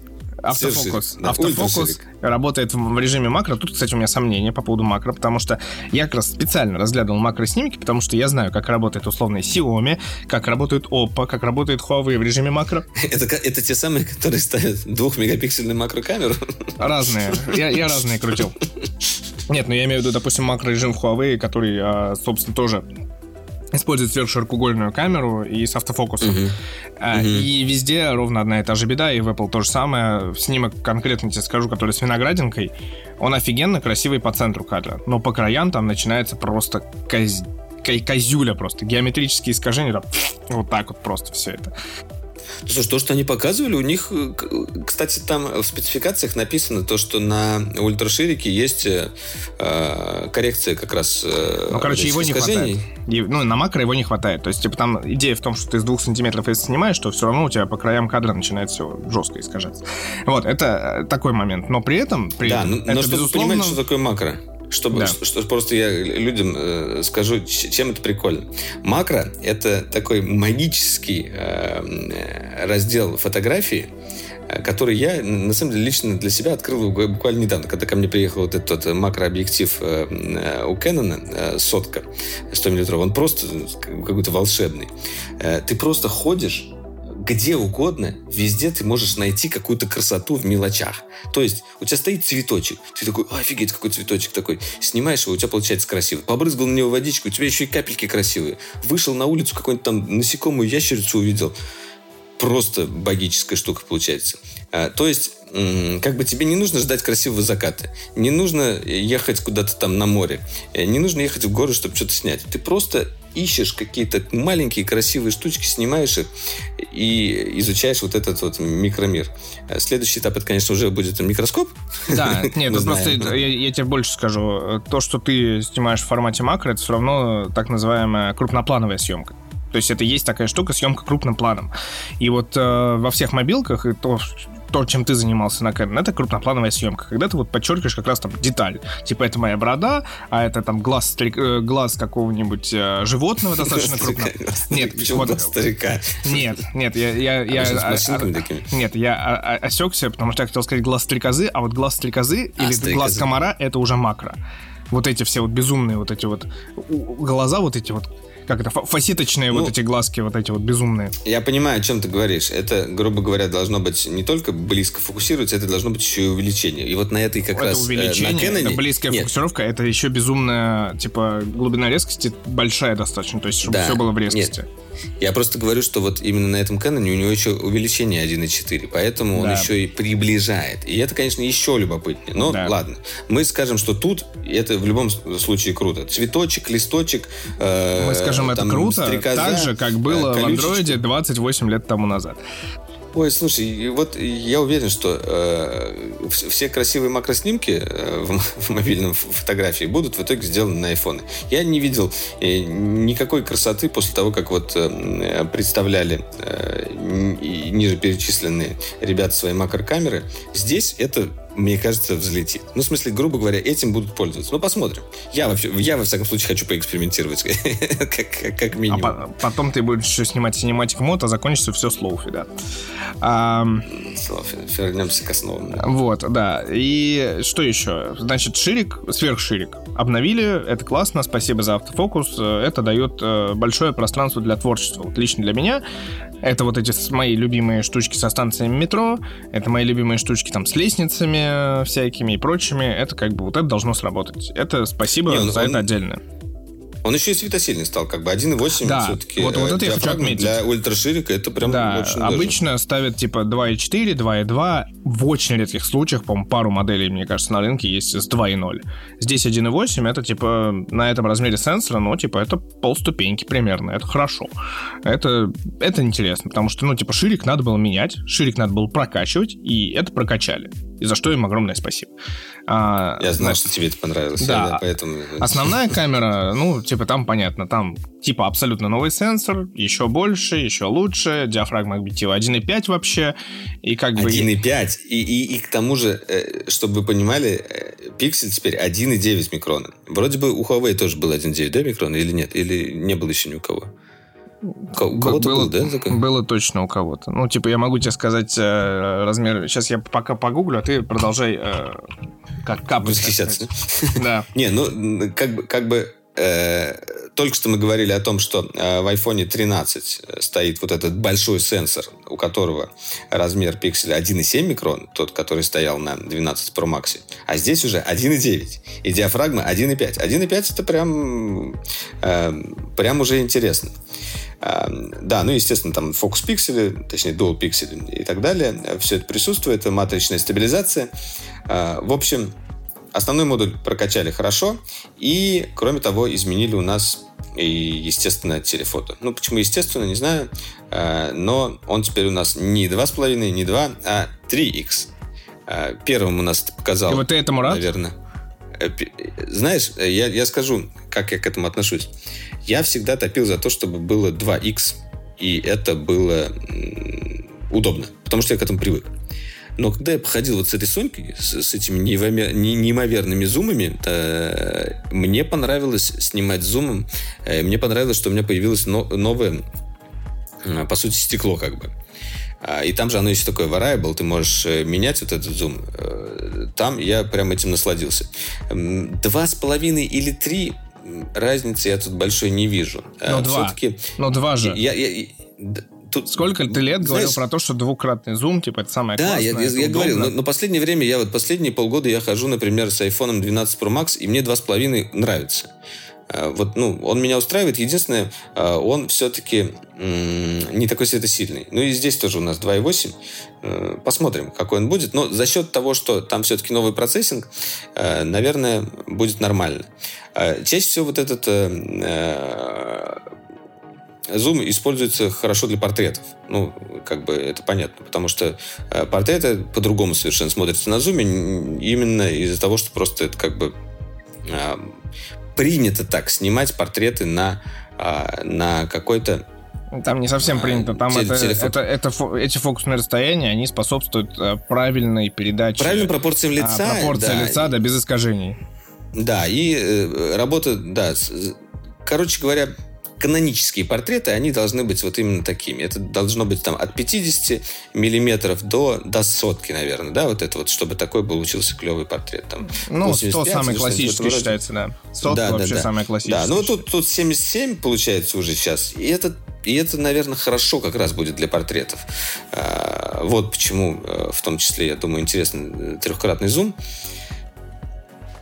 Автофокус. Автофокус работает в режиме макро. Тут, кстати, у меня сомнения по поводу макро, потому что я как раз специально разглядывал макроснимки, потому что я знаю, как работает условный Xiaomi, как работает Oppo, как работает Huawei в режиме макро.
Это, это те самые, которые ставят двухмегапиксельную макрокамеру?
Разные. Я, я разные крутил. Нет, ну я имею в виду, допустим, макрорежим Huawei, который, а, собственно, тоже использует сверхширокоугольную камеру и с автофокусом. Uh-huh. Uh-huh. И везде ровно одна и та же беда, и в Apple то же самое. Снимок конкретно тебе скажу, который с виноградинкой, он офигенно красивый по центру кадра, но по краям там начинается просто коз... козюля просто, геометрические искажения, там, вот так вот просто все это.
Слушай, то, что они показывали, у них, э, кстати, там в спецификациях написано то, что на ультраширике есть э, э коррекция как раз
э, Ну, короче, его искажений. не хватает. Ну, на макро его не хватает. То есть, типа, там идея в том, что ты с двух сантиметров если снимаешь, то все равно у тебя по краям кадра начинает все жестко искажаться. Вот, это такой момент. Но при этом... При
да, но, это, но чтобы безусловно... понимать, что такое макро. Чтобы, да. что, что, просто я людям э, скажу, чем это прикольно. Макро — это такой магический э, раздел фотографии, э, который я, на самом деле, лично для себя открыл буквально недавно, когда ко мне приехал вот этот макрообъектив э, э, у Canon, сотка 100 мм, он просто какой-то волшебный. Ты просто ходишь где угодно, везде ты можешь найти какую-то красоту в мелочах. То есть у тебя стоит цветочек, ты такой, офигеть, какой цветочек такой. Снимаешь его, у тебя получается красиво. Побрызгал на него водичку, у тебя еще и капельки красивые. Вышел на улицу, какой-нибудь там насекомую ящерицу увидел. Просто богическая штука получается. А, то есть как бы тебе не нужно ждать красивого заката, не нужно ехать куда-то там на море, э, не нужно ехать в горы, чтобы что-то снять. Ты просто ищешь какие-то маленькие красивые штучки, снимаешь их и изучаешь вот этот вот микромир. Э, следующий этап, это, конечно, уже будет микроскоп.
Да, нет, просто я, я тебе больше скажу. То, что ты снимаешь в формате макро, это все равно так называемая крупноплановая съемка. То есть это есть такая штука, съемка крупным планом. И вот э, во всех мобилках, и то, то, чем ты занимался на Canon, это крупноплановая съемка, когда ты вот подчеркиваешь как раз там деталь. Типа, это моя борода, а это там глаз, э, глаз какого-нибудь э, животного достаточно крупного.
Нет, вот, старика?
Нет, нет, я... я, я нет, я осекся, потому что я хотел сказать глаз стрекозы, а вот глаз стрекозы а, или глаз комара — это уже макро. Вот эти все вот безумные вот эти вот глаза, вот эти вот как это, фасеточные ну, вот эти глазки, вот эти вот безумные.
Я понимаю, о чем ты говоришь. Это, грубо говоря, должно быть не только близко фокусироваться, это должно быть еще и увеличение. И вот на этой как
это
раз...
увеличение, э, на Canon... это близкая Нет. фокусировка, это еще безумная, типа, глубина резкости большая достаточно, то есть, чтобы да. все было в резкости. Нет.
Я просто говорю, что вот именно на этом Canon у него еще увеличение 1.4, поэтому да. он еще и приближает. И это, конечно, еще любопытнее. Но да. ладно. Мы скажем, что тут это в любом случае круто. Цветочек, листочек.
Э, Мы скажем, это круто, стрекоза, так же, как было э, в андроиде 28 лет тому назад.
Ой, слушай, вот я уверен, что э, все красивые макроснимки э, в, в мобильном фотографии будут в итоге сделаны на iPhone. Я не видел э, никакой красоты после того, как вот э, представляли э, ниже перечисленные ребята свои макрокамеры. Здесь это мне кажется, взлетит. Ну, в смысле, грубо говоря, этим будут пользоваться. Ну, посмотрим. Я, вообще, я во всяком случае, хочу поэкспериментировать, как, как, как минимум.
А по- потом ты будешь еще снимать cinematic mode, а закончится все с lo-fi, да.
А, Вернемся к основам.
Да. Вот, да. И что еще? Значит, ширик, сверхширик. Обновили, это классно, спасибо за автофокус. Это дает э, большое пространство для творчества. Вот лично для меня это вот эти мои любимые штучки со станциями метро, это мои любимые штучки там с лестницами всякими и прочими. Это как бы вот это должно сработать. Это спасибо Не, ну, за он... это отдельно
Он еще и светосильный стал, как бы 1.8
да,
все-таки.
Вот, вот это я хочу отметить.
Для ультраширика это прям
да,
очень
обычно
даже.
ставят типа 2.4, 2.2. В очень редких случаях, по-моему, пару моделей, мне кажется, на рынке есть с 2.0. Здесь 1.8, это типа на этом размере сенсора, но типа это полступеньки примерно. Это хорошо. Это, это интересно, потому что, ну, типа, ширик надо было менять, ширик надо было прокачивать, и это прокачали. И за что им огромное спасибо.
А, Я знал, что тебе это понравилось. Да. да поэтому...
Основная камера, ну, типа, там понятно, там типа абсолютно новый сенсор, еще больше, еще лучше, диафрагма объектива 1.5 вообще, и как бы...
1.5, и, и, и к тому же, э, чтобы вы понимали, э, пиксель теперь 1.9 микрона. Вроде бы у Huawei тоже был 1.9, да, микрона, или нет? Или не было еще ни у кого?
Кого-то было, был, да? Такой? Было точно у кого-то. Ну, типа, я могу тебе сказать э, размер. Сейчас я пока погуглю, а ты продолжай э, как капать.
Восхищаться. Да. Не, ну, как бы, как бы э, только что мы говорили о том, что э, в iPhone 13 стоит вот этот большой сенсор, у которого размер пикселя 1,7 микрон, тот, который стоял на 12 Pro Max, а здесь уже 1,9. И диафрагма 1,5. 1,5 это прям, э, прям уже интересно. Да, ну, естественно, там фокус пиксели, точнее, dual пиксели и так далее. Все это присутствует, матричная стабилизация. А, в общем, основной модуль прокачали хорошо. И, кроме того, изменили у нас и, естественно, телефото. Ну, почему естественно, не знаю. А, но он теперь у нас не 2,5, не 2, а 3x. А, первым у нас показал... И
вот ты этому рад?
Наверное. Э, знаешь, я, я скажу, как я к этому отношусь. Я всегда топил за то, чтобы было 2x, и это было удобно, потому что я к этому привык. Но когда я походил вот с этой Сонькой, с, с этими неимоверными зумами, то мне понравилось снимать зумом. Э, мне понравилось, что у меня появилось новое, по сути, стекло как бы. А, и там же оно есть такое variable, ты можешь э, менять вот этот зум. Э, там я прям этим насладился. Два с половиной или три разницы я тут большой не вижу.
А Но два. Все-таки... Но два же. Я, я, Тут, Сколько ты лет знаешь, говорил про то, что двукратный зум, типа, это самое
да,
классное,
Да, я, я говорил, но, но последнее время, я вот последние полгода я хожу, например, с iPhone 12 Pro Max, и мне 2,5 нравится. А, вот, ну, он меня устраивает. Единственное, а, он все-таки не такой светосильный. Ну и здесь тоже у нас 2.8. Э, посмотрим, какой он будет. Но за счет того, что там все-таки новый процессинг, э, наверное, будет нормально. Чаще всего вот этот э, Zoom используется хорошо для портретов. Ну, как бы это понятно, потому что портреты по-другому совершенно смотрятся на Zoom именно из-за того, что просто это как бы принято так снимать портреты на, а, на какой-то
там не совсем принято. Там это, это, это, это, эти фокусные расстояния, они способствуют э, правильной передаче.
Правильным пропорциям а, лица.
А, пропорция да. лица, да, без искажений.
Да, и э, работа, да. Короче говоря, канонические портреты, они должны быть вот именно такими. Это должно быть там от 50 миллиметров до, до сотки, наверное, да, вот это вот, чтобы такой получился клевый портрет. Там,
ну, 100 самый классический считается, да. 100 да, вообще да, да. самый классический.
Да, ну тут, тут 77 получается уже сейчас, и это и это, наверное, хорошо как раз будет для портретов. А, вот почему, э, в том числе, я думаю, интересный трехкратный зум.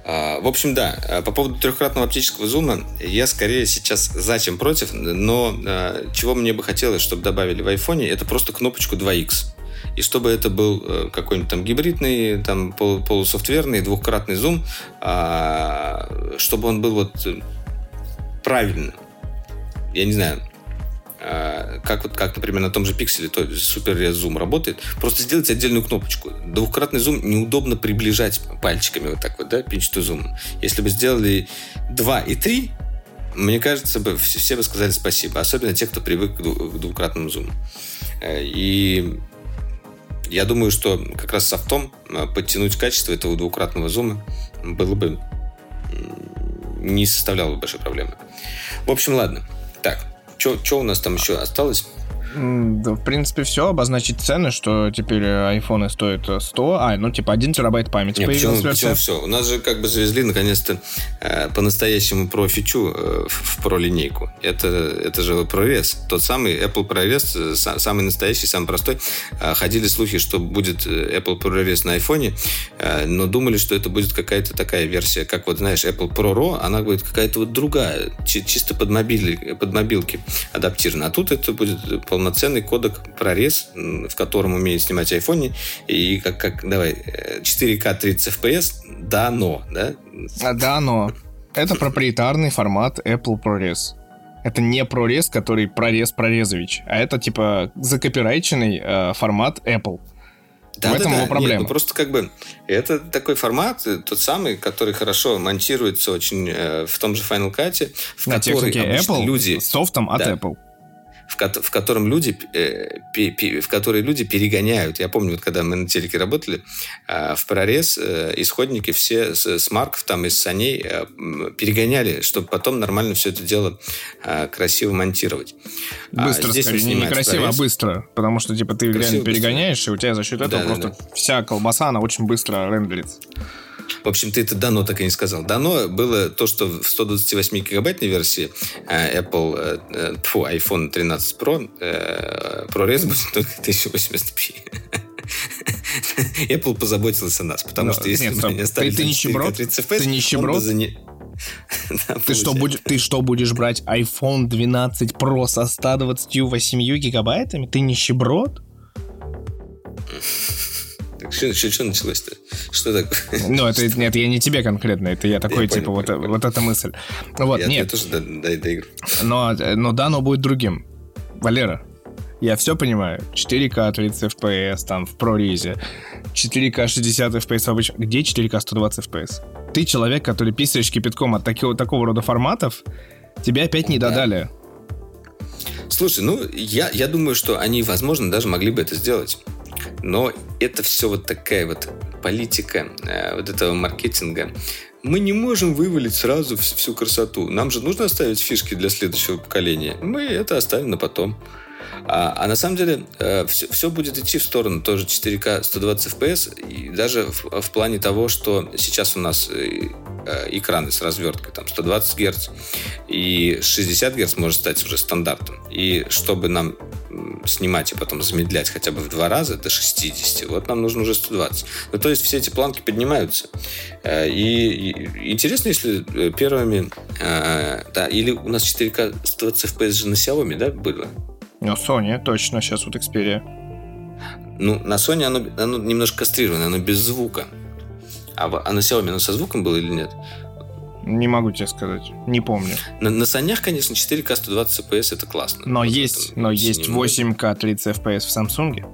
А, в общем, да, а, по поводу трехкратного оптического зума, я скорее сейчас за, чем против, но а, чего мне бы хотелось, чтобы добавили в айфоне, это просто кнопочку 2x. И чтобы это был э, какой-нибудь там гибридный, там полусофтверный, двухкратный зум, чтобы он был вот э, правильным. Я не знаю, Э, как, вот, как, например, на том же пикселе, то супер зум работает, просто сделайте отдельную кнопочку. Двухкратный зум неудобно приближать пальчиками вот так вот, да, to zoom. Если бы сделали 2 и 3, мне кажется, бы все бы сказали спасибо, особенно те, кто привык к двукратному зуму. Э, и я думаю, что как раз с автом э, подтянуть качество этого двукратного зума было бы не составляло бы большой проблемы. В общем, ладно. Так, что у нас там еще осталось?
Да, в принципе, все. Обозначить цены, что теперь айфоны стоят 100, а, ну, типа, 1 терабайт памяти
Нет, появилась почему, почему все? У нас же как бы завезли, наконец-то, э, по-настоящему про фичу э, в, про линейку. Это, это же ProRes. Тот самый Apple ProRes, э, самый настоящий, самый простой. Э, ходили слухи, что будет э, Apple ProRes на айфоне, э, но думали, что это будет какая-то такая версия, как вот, знаешь, Apple Pro Raw, она будет какая-то вот другая, чисто под, мобили, под мобилки адаптирована. А тут это будет полноценный кодек прорез, в котором умеет снимать iPhone. И как, как давай, 4К 30 FPS, да, но, да?
А, да, но. Это проприетарный формат Apple ProRes. Это не ProRes, который прорез Прорезович, а это типа закопирайченный э, формат Apple.
Да, в этом да, его проблема. Нет, ну просто как бы это такой формат, э, тот самый, который хорошо монтируется очень э, в том же Final Cut, в
На который Apple люди... с софтом от да, Apple
в, ко- в котором люди, э, пи- пи- в которые люди перегоняют. Я помню, вот когда мы на телеке работали, э, в прорез э, исходники все с, с марков, там, из саней э, перегоняли, чтобы потом нормально все это дело э, красиво монтировать.
А быстро, а здесь скорее. Не, не красиво, прорез. а быстро. Потому что, типа, ты красиво, реально перегоняешь, быстро. и у тебя за счет этого да, просто да, да. вся колбаса, она очень быстро рендерится.
В общем, ты это дано так и не сказал. Дано было то, что в 128 гигабайтной версии э, Apple, э, фу, iPhone 13 Pro э, ProRes будет только 1080p. Apple позаботилась о нас, потому что если
бы они оставили ты, нищеброд? 30 FPS, ты нищеброд? Не... да, ты, что, будь, ты что, будешь брать iPhone 12 Pro со 128 гигабайтами? Ты нищеброд?
Что, что, что началось-то? Что такое?
Ну, это нет, я не тебе конкретно, это я такой, я типа, понял, вот, понял. вот эта мысль. Вот, я, нет. Я тоже до, до, Но, но да, но будет другим. Валера, я все понимаю. 4К 30 FPS там в прорезе. 4К 60 FPS обычно. Где 4К 120 FPS? Ты человек, который писаешь кипятком от такого, такого рода форматов, тебе опять не додали.
Слушай, ну, я, я думаю, что они, возможно, даже могли бы это сделать. Но это все вот такая вот политика э, вот этого маркетинга. Мы не можем вывалить сразу всю красоту. Нам же нужно оставить фишки для следующего поколения. Мы это оставим на потом. А, а на самом деле э, все, все будет идти в сторону тоже 4К 120 FPS, и даже в, в плане того, что сейчас у нас э, э экраны с разверткой там 120 Гц и 60 Гц может стать уже стандартом. И чтобы нам снимать и потом замедлять хотя бы в два раза до 60, вот нам нужно уже 120. Ну, то есть все эти планки поднимаются. И, и интересно, если первыми... Да, или у нас 4К 120 FPS же на Xiaomi, да, было?
Ну, Sony, точно, сейчас вот Xperia.
Ну, на Sony оно, оно немножко кастрировано, оно без звука. А, а на Xiaomi оно со звуком было или нет?
Не могу тебе сказать, не помню.
На, на санях, конечно, 4К 120 FPS это классно.
Но вот есть, но есть 8К 30 FPS в Samsung.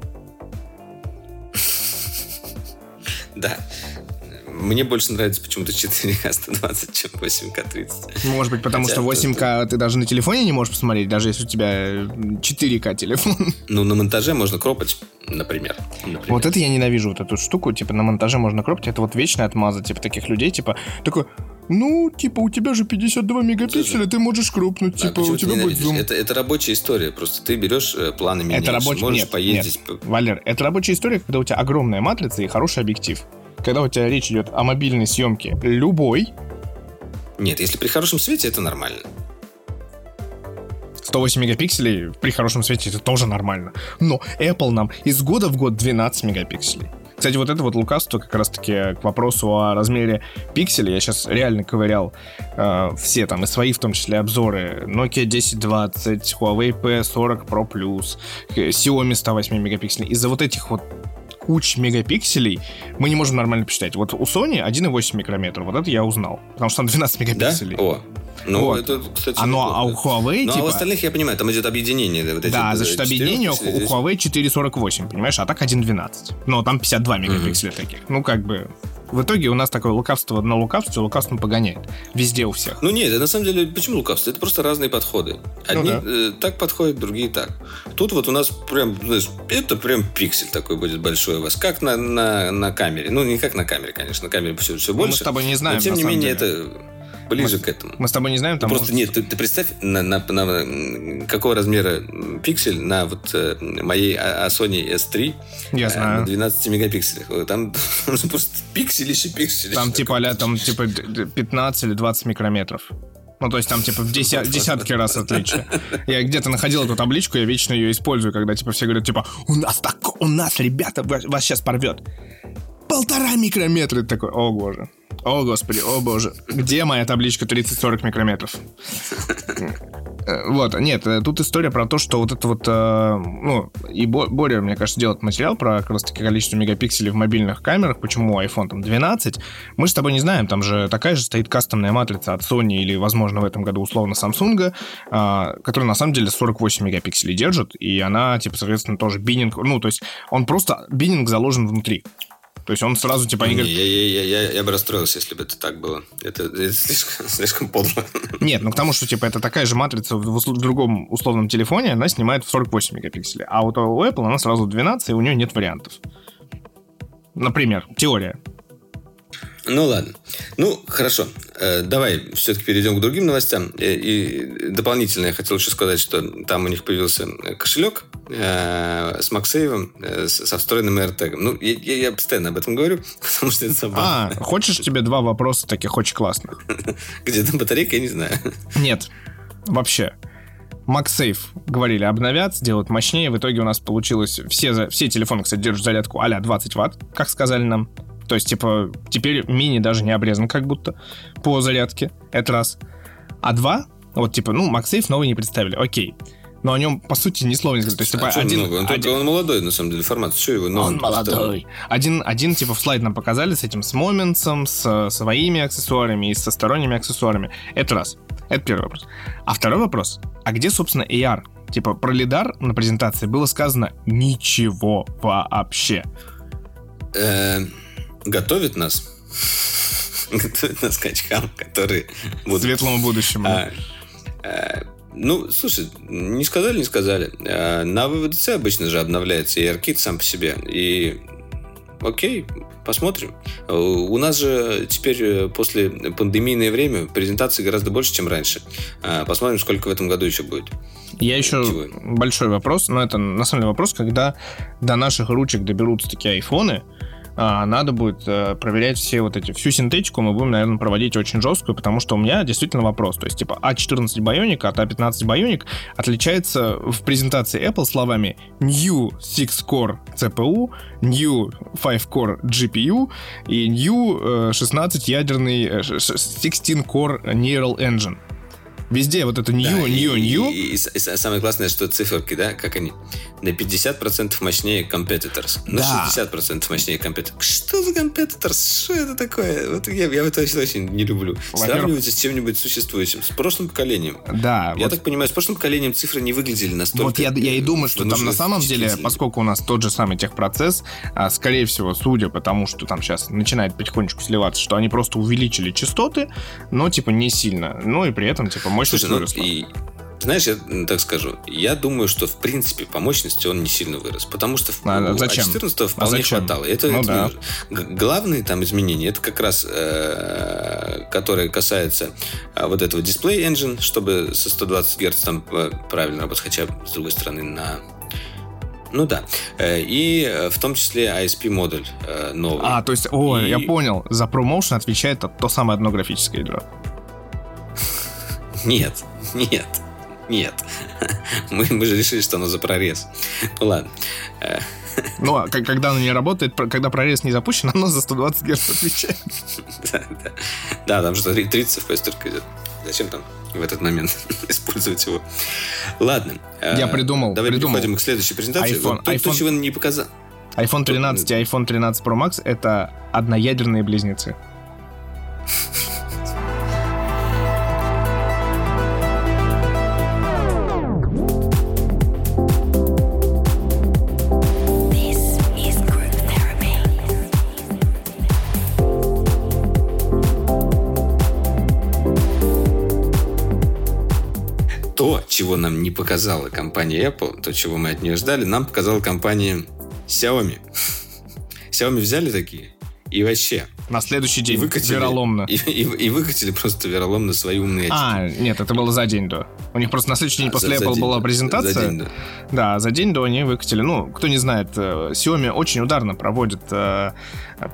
Мне больше нравится почему-то 4К 120, чем 8К 30.
Может быть, потому Хотя что 8К ты даже на телефоне не можешь посмотреть, даже если у тебя 4К телефон.
Ну, на монтаже можно кропать, например.
например. Вот это я ненавижу, вот эту штуку, типа на монтаже можно кропать, это вот вечная отмаза, типа таких людей, типа, такой, ну, типа, у тебя же 52 мегапикселя, ты можешь крупнуть, а типа, у тебя будет зум.
Это, это рабочая история, просто ты берешь э, планы меняешь, это рабоч... можешь нет, поездить.
Нет. Валер, это рабочая история, когда у тебя огромная матрица и хороший объектив когда у тебя речь идет о мобильной съемке любой...
Нет, если при хорошем свете, это нормально.
108 мегапикселей при хорошем свете это тоже нормально. Но Apple нам из года в год 12 мегапикселей. Кстати, вот это вот лукавство как раз-таки к вопросу о размере пикселей. Я сейчас реально ковырял э, все там, и свои в том числе обзоры. Nokia 1020, Huawei P40 Pro Plus, Xiaomi 108 мегапикселей. Из-за вот этих вот куч мегапикселей мы не можем нормально посчитать. Вот у Sony 1,8 микрометра, вот это я узнал, потому что там 12 мегапикселей.
Да? О, ну, вот. это, кстати,
а, ну, а у Huawei,
ну,
типа...
а у остальных, я понимаю, там идет объединение. Вот эти
да, за счет объединения у Huawei 4,48, понимаешь, а так 1,12. Но там 52 мегапикселя mm-hmm. таких. Ну, как бы... В итоге у нас такое лукавство на лукавстве, лукавство погоняет. Везде у всех.
Ну нет, на самом деле, почему лукавство? Это просто разные подходы. Одни ну, да. э, так подходят, другие так. Тут вот у нас прям, знаешь, это прям пиксель такой будет большой у вас, как на, на, на камере. Ну, не как на камере, конечно, на камере все, все больше.
Ну, мы с тобой не знаем,
Но, тем не менее, деле. это ближе мы, к этому.
Мы с тобой не знаем, там
Просто может... нет, ты, ты представь, на, на, на какого размера пиксель на вот э, моей а, а Sony S3
Я знаю.
на 12 мегапикселях. Там, там просто пиксель еще пиксель.
Там типа, а там типа 15 или 20 микрометров. Ну, то есть там, типа, в деся- десятки раз отличие. Я где-то находил эту табличку, я вечно ее использую, когда, типа, все говорят, типа, у нас так, у нас, ребята, вас сейчас порвет. Полтора микрометра. Ты такой, о боже. О, господи, о боже. Где моя табличка 30-40 микрометров? Э, вот, нет, э, тут история про то, что вот это вот, э, ну, и Боря, мне кажется, делает материал про как раз таки количество мегапикселей в мобильных камерах, почему iPhone там 12. Мы с тобой не знаем, там же такая же стоит кастомная матрица от Sony или, возможно, в этом году условно Samsung, которая на самом деле 48 мегапикселей держит, и она, типа, соответственно, тоже биннинг, ну, то есть он просто, биннинг заложен внутри. То есть он сразу типа... Они
не, говорят... я, я, я, я, я бы расстроился, если бы это так было. Это, это слишком, слишком подло.
Нет, ну к тому, что типа это такая же матрица в, в другом условном телефоне, она снимает в 48 мегапикселей. А вот у Apple она сразу 12, и у нее нет вариантов. Например, теория.
Ну ладно. Ну, хорошо. Э, давай все-таки перейдем к другим новостям. Э, и дополнительно я хотел еще сказать, что там у них появился кошелек э, с Максейвом, со встроенным AirTag. Ну, я, я постоянно об этом говорю, потому что это
забавно. А, хочешь тебе два вопроса таких очень классных?
Где там батарейка, я не знаю.
Нет, вообще. MagSafe, говорили, обновят, сделают мощнее. В итоге у нас получилось... Все, все телефоны, кстати, держат зарядку а 20 ватт, как сказали нам. То есть, типа, теперь мини даже не обрезан как будто по зарядке. Это раз. А два, вот, типа, ну, MagSafe новый не представили. Окей. Но о нем, по сути, ни слова не сказали. То есть, типа,
а один, много? Он, один... Только, он молодой, на самом деле, формат. Что его?
Он, он молодой. Один, один, типа, в слайд нам показали с этим, с Моментсом, с своими аксессуарами и со сторонними аксессуарами. Это раз. Это первый вопрос. А второй вопрос. А где, собственно, AR? Типа, про лидар на презентации было сказано ничего вообще.
Эм готовит нас готовит нас к очкам, которые
будут... Светлому будущему. А,
а, ну, слушай, не сказали, не сказали. А, на ВВДЦ обычно же обновляется и ARKit сам по себе. И окей, посмотрим. У нас же теперь э, после пандемийное время презентаций гораздо больше, чем раньше. А, посмотрим, сколько в этом году еще будет.
Я еще Чего? большой вопрос, но это на самом деле вопрос, когда до наших ручек доберутся такие айфоны, надо будет э, проверять все вот эти, всю синтетику мы будем, наверное, проводить очень жесткую, потому что у меня действительно вопрос. То есть, типа, A14 Bionic от A15 Bionic отличается в презентации Apple словами New 6-core CPU, New 5-core GPU и New 16-ядерный 16-core Neural Engine. Везде вот это new, да, new,
и,
new.
И, и, и самое классное, что циферки, да, как они, на 50% мощнее competitors, на да. 60% мощнее competitors. Что за competitors? Что это такое? Вот я, я это очень не люблю. Сравнивать с чем-нибудь существующим, с прошлым поколением.
Да.
Я вот... так понимаю, с прошлым поколением цифры не выглядели настолько...
Вот я, я и думаю, что там на самом деле, поскольку у нас тот же самый техпроцесс, а, скорее всего, судя по тому, что там сейчас начинает потихонечку сливаться, что они просто увеличили частоты, но типа не сильно. Ну и при этом типа мощность Слушай, выросла.
Ну, и, знаешь, я так скажу, я думаю, что в принципе по мощности он не сильно вырос, потому что
а,
у
зачем?
А14 вполне а зачем? хватало. Это, ну, это да. главные там изменения, это как раз, э, которые касаются э, вот этого дисплей engine, чтобы со 120 Гц там э, правильно работать, хотя с другой стороны на ну да. Э, и в том числе ISP-модуль э, новый.
А, то есть, о, и... я понял. За ProMotion отвечает то самое одно графическое ядро.
Нет, нет, нет. Мы, мы же решили, что оно за прорез. Ну ладно.
Ну, а когда оно не работает, когда прорез не запущен, оно за 120 Гц отвечает.
Да, да. Да, там что 30 FPS только идет. Зачем там в этот момент использовать его? Ладно.
Я э, придумал.
Давай
придумал.
переходим к следующей презентации.
iPhone,
то,
iPhone,
то, чего не показал.
iPhone 13 и iPhone 13 Pro Max это одноядерные близнецы.
Чего нам не показала компания Apple, то, чего мы от нее ждали, нам показала компания Xiaomi. Xiaomi взяли такие и вообще
На следующий день.
И выкатили,
вероломно.
И, и, и выкатили просто вероломно свои умные очки.
А, нет, это было за день до. У них просто на следующий день а, после за, Apple за была презентация. За день до. Да, за день до они выкатили. Ну, кто не знает, э, Xiaomi очень ударно проводит э,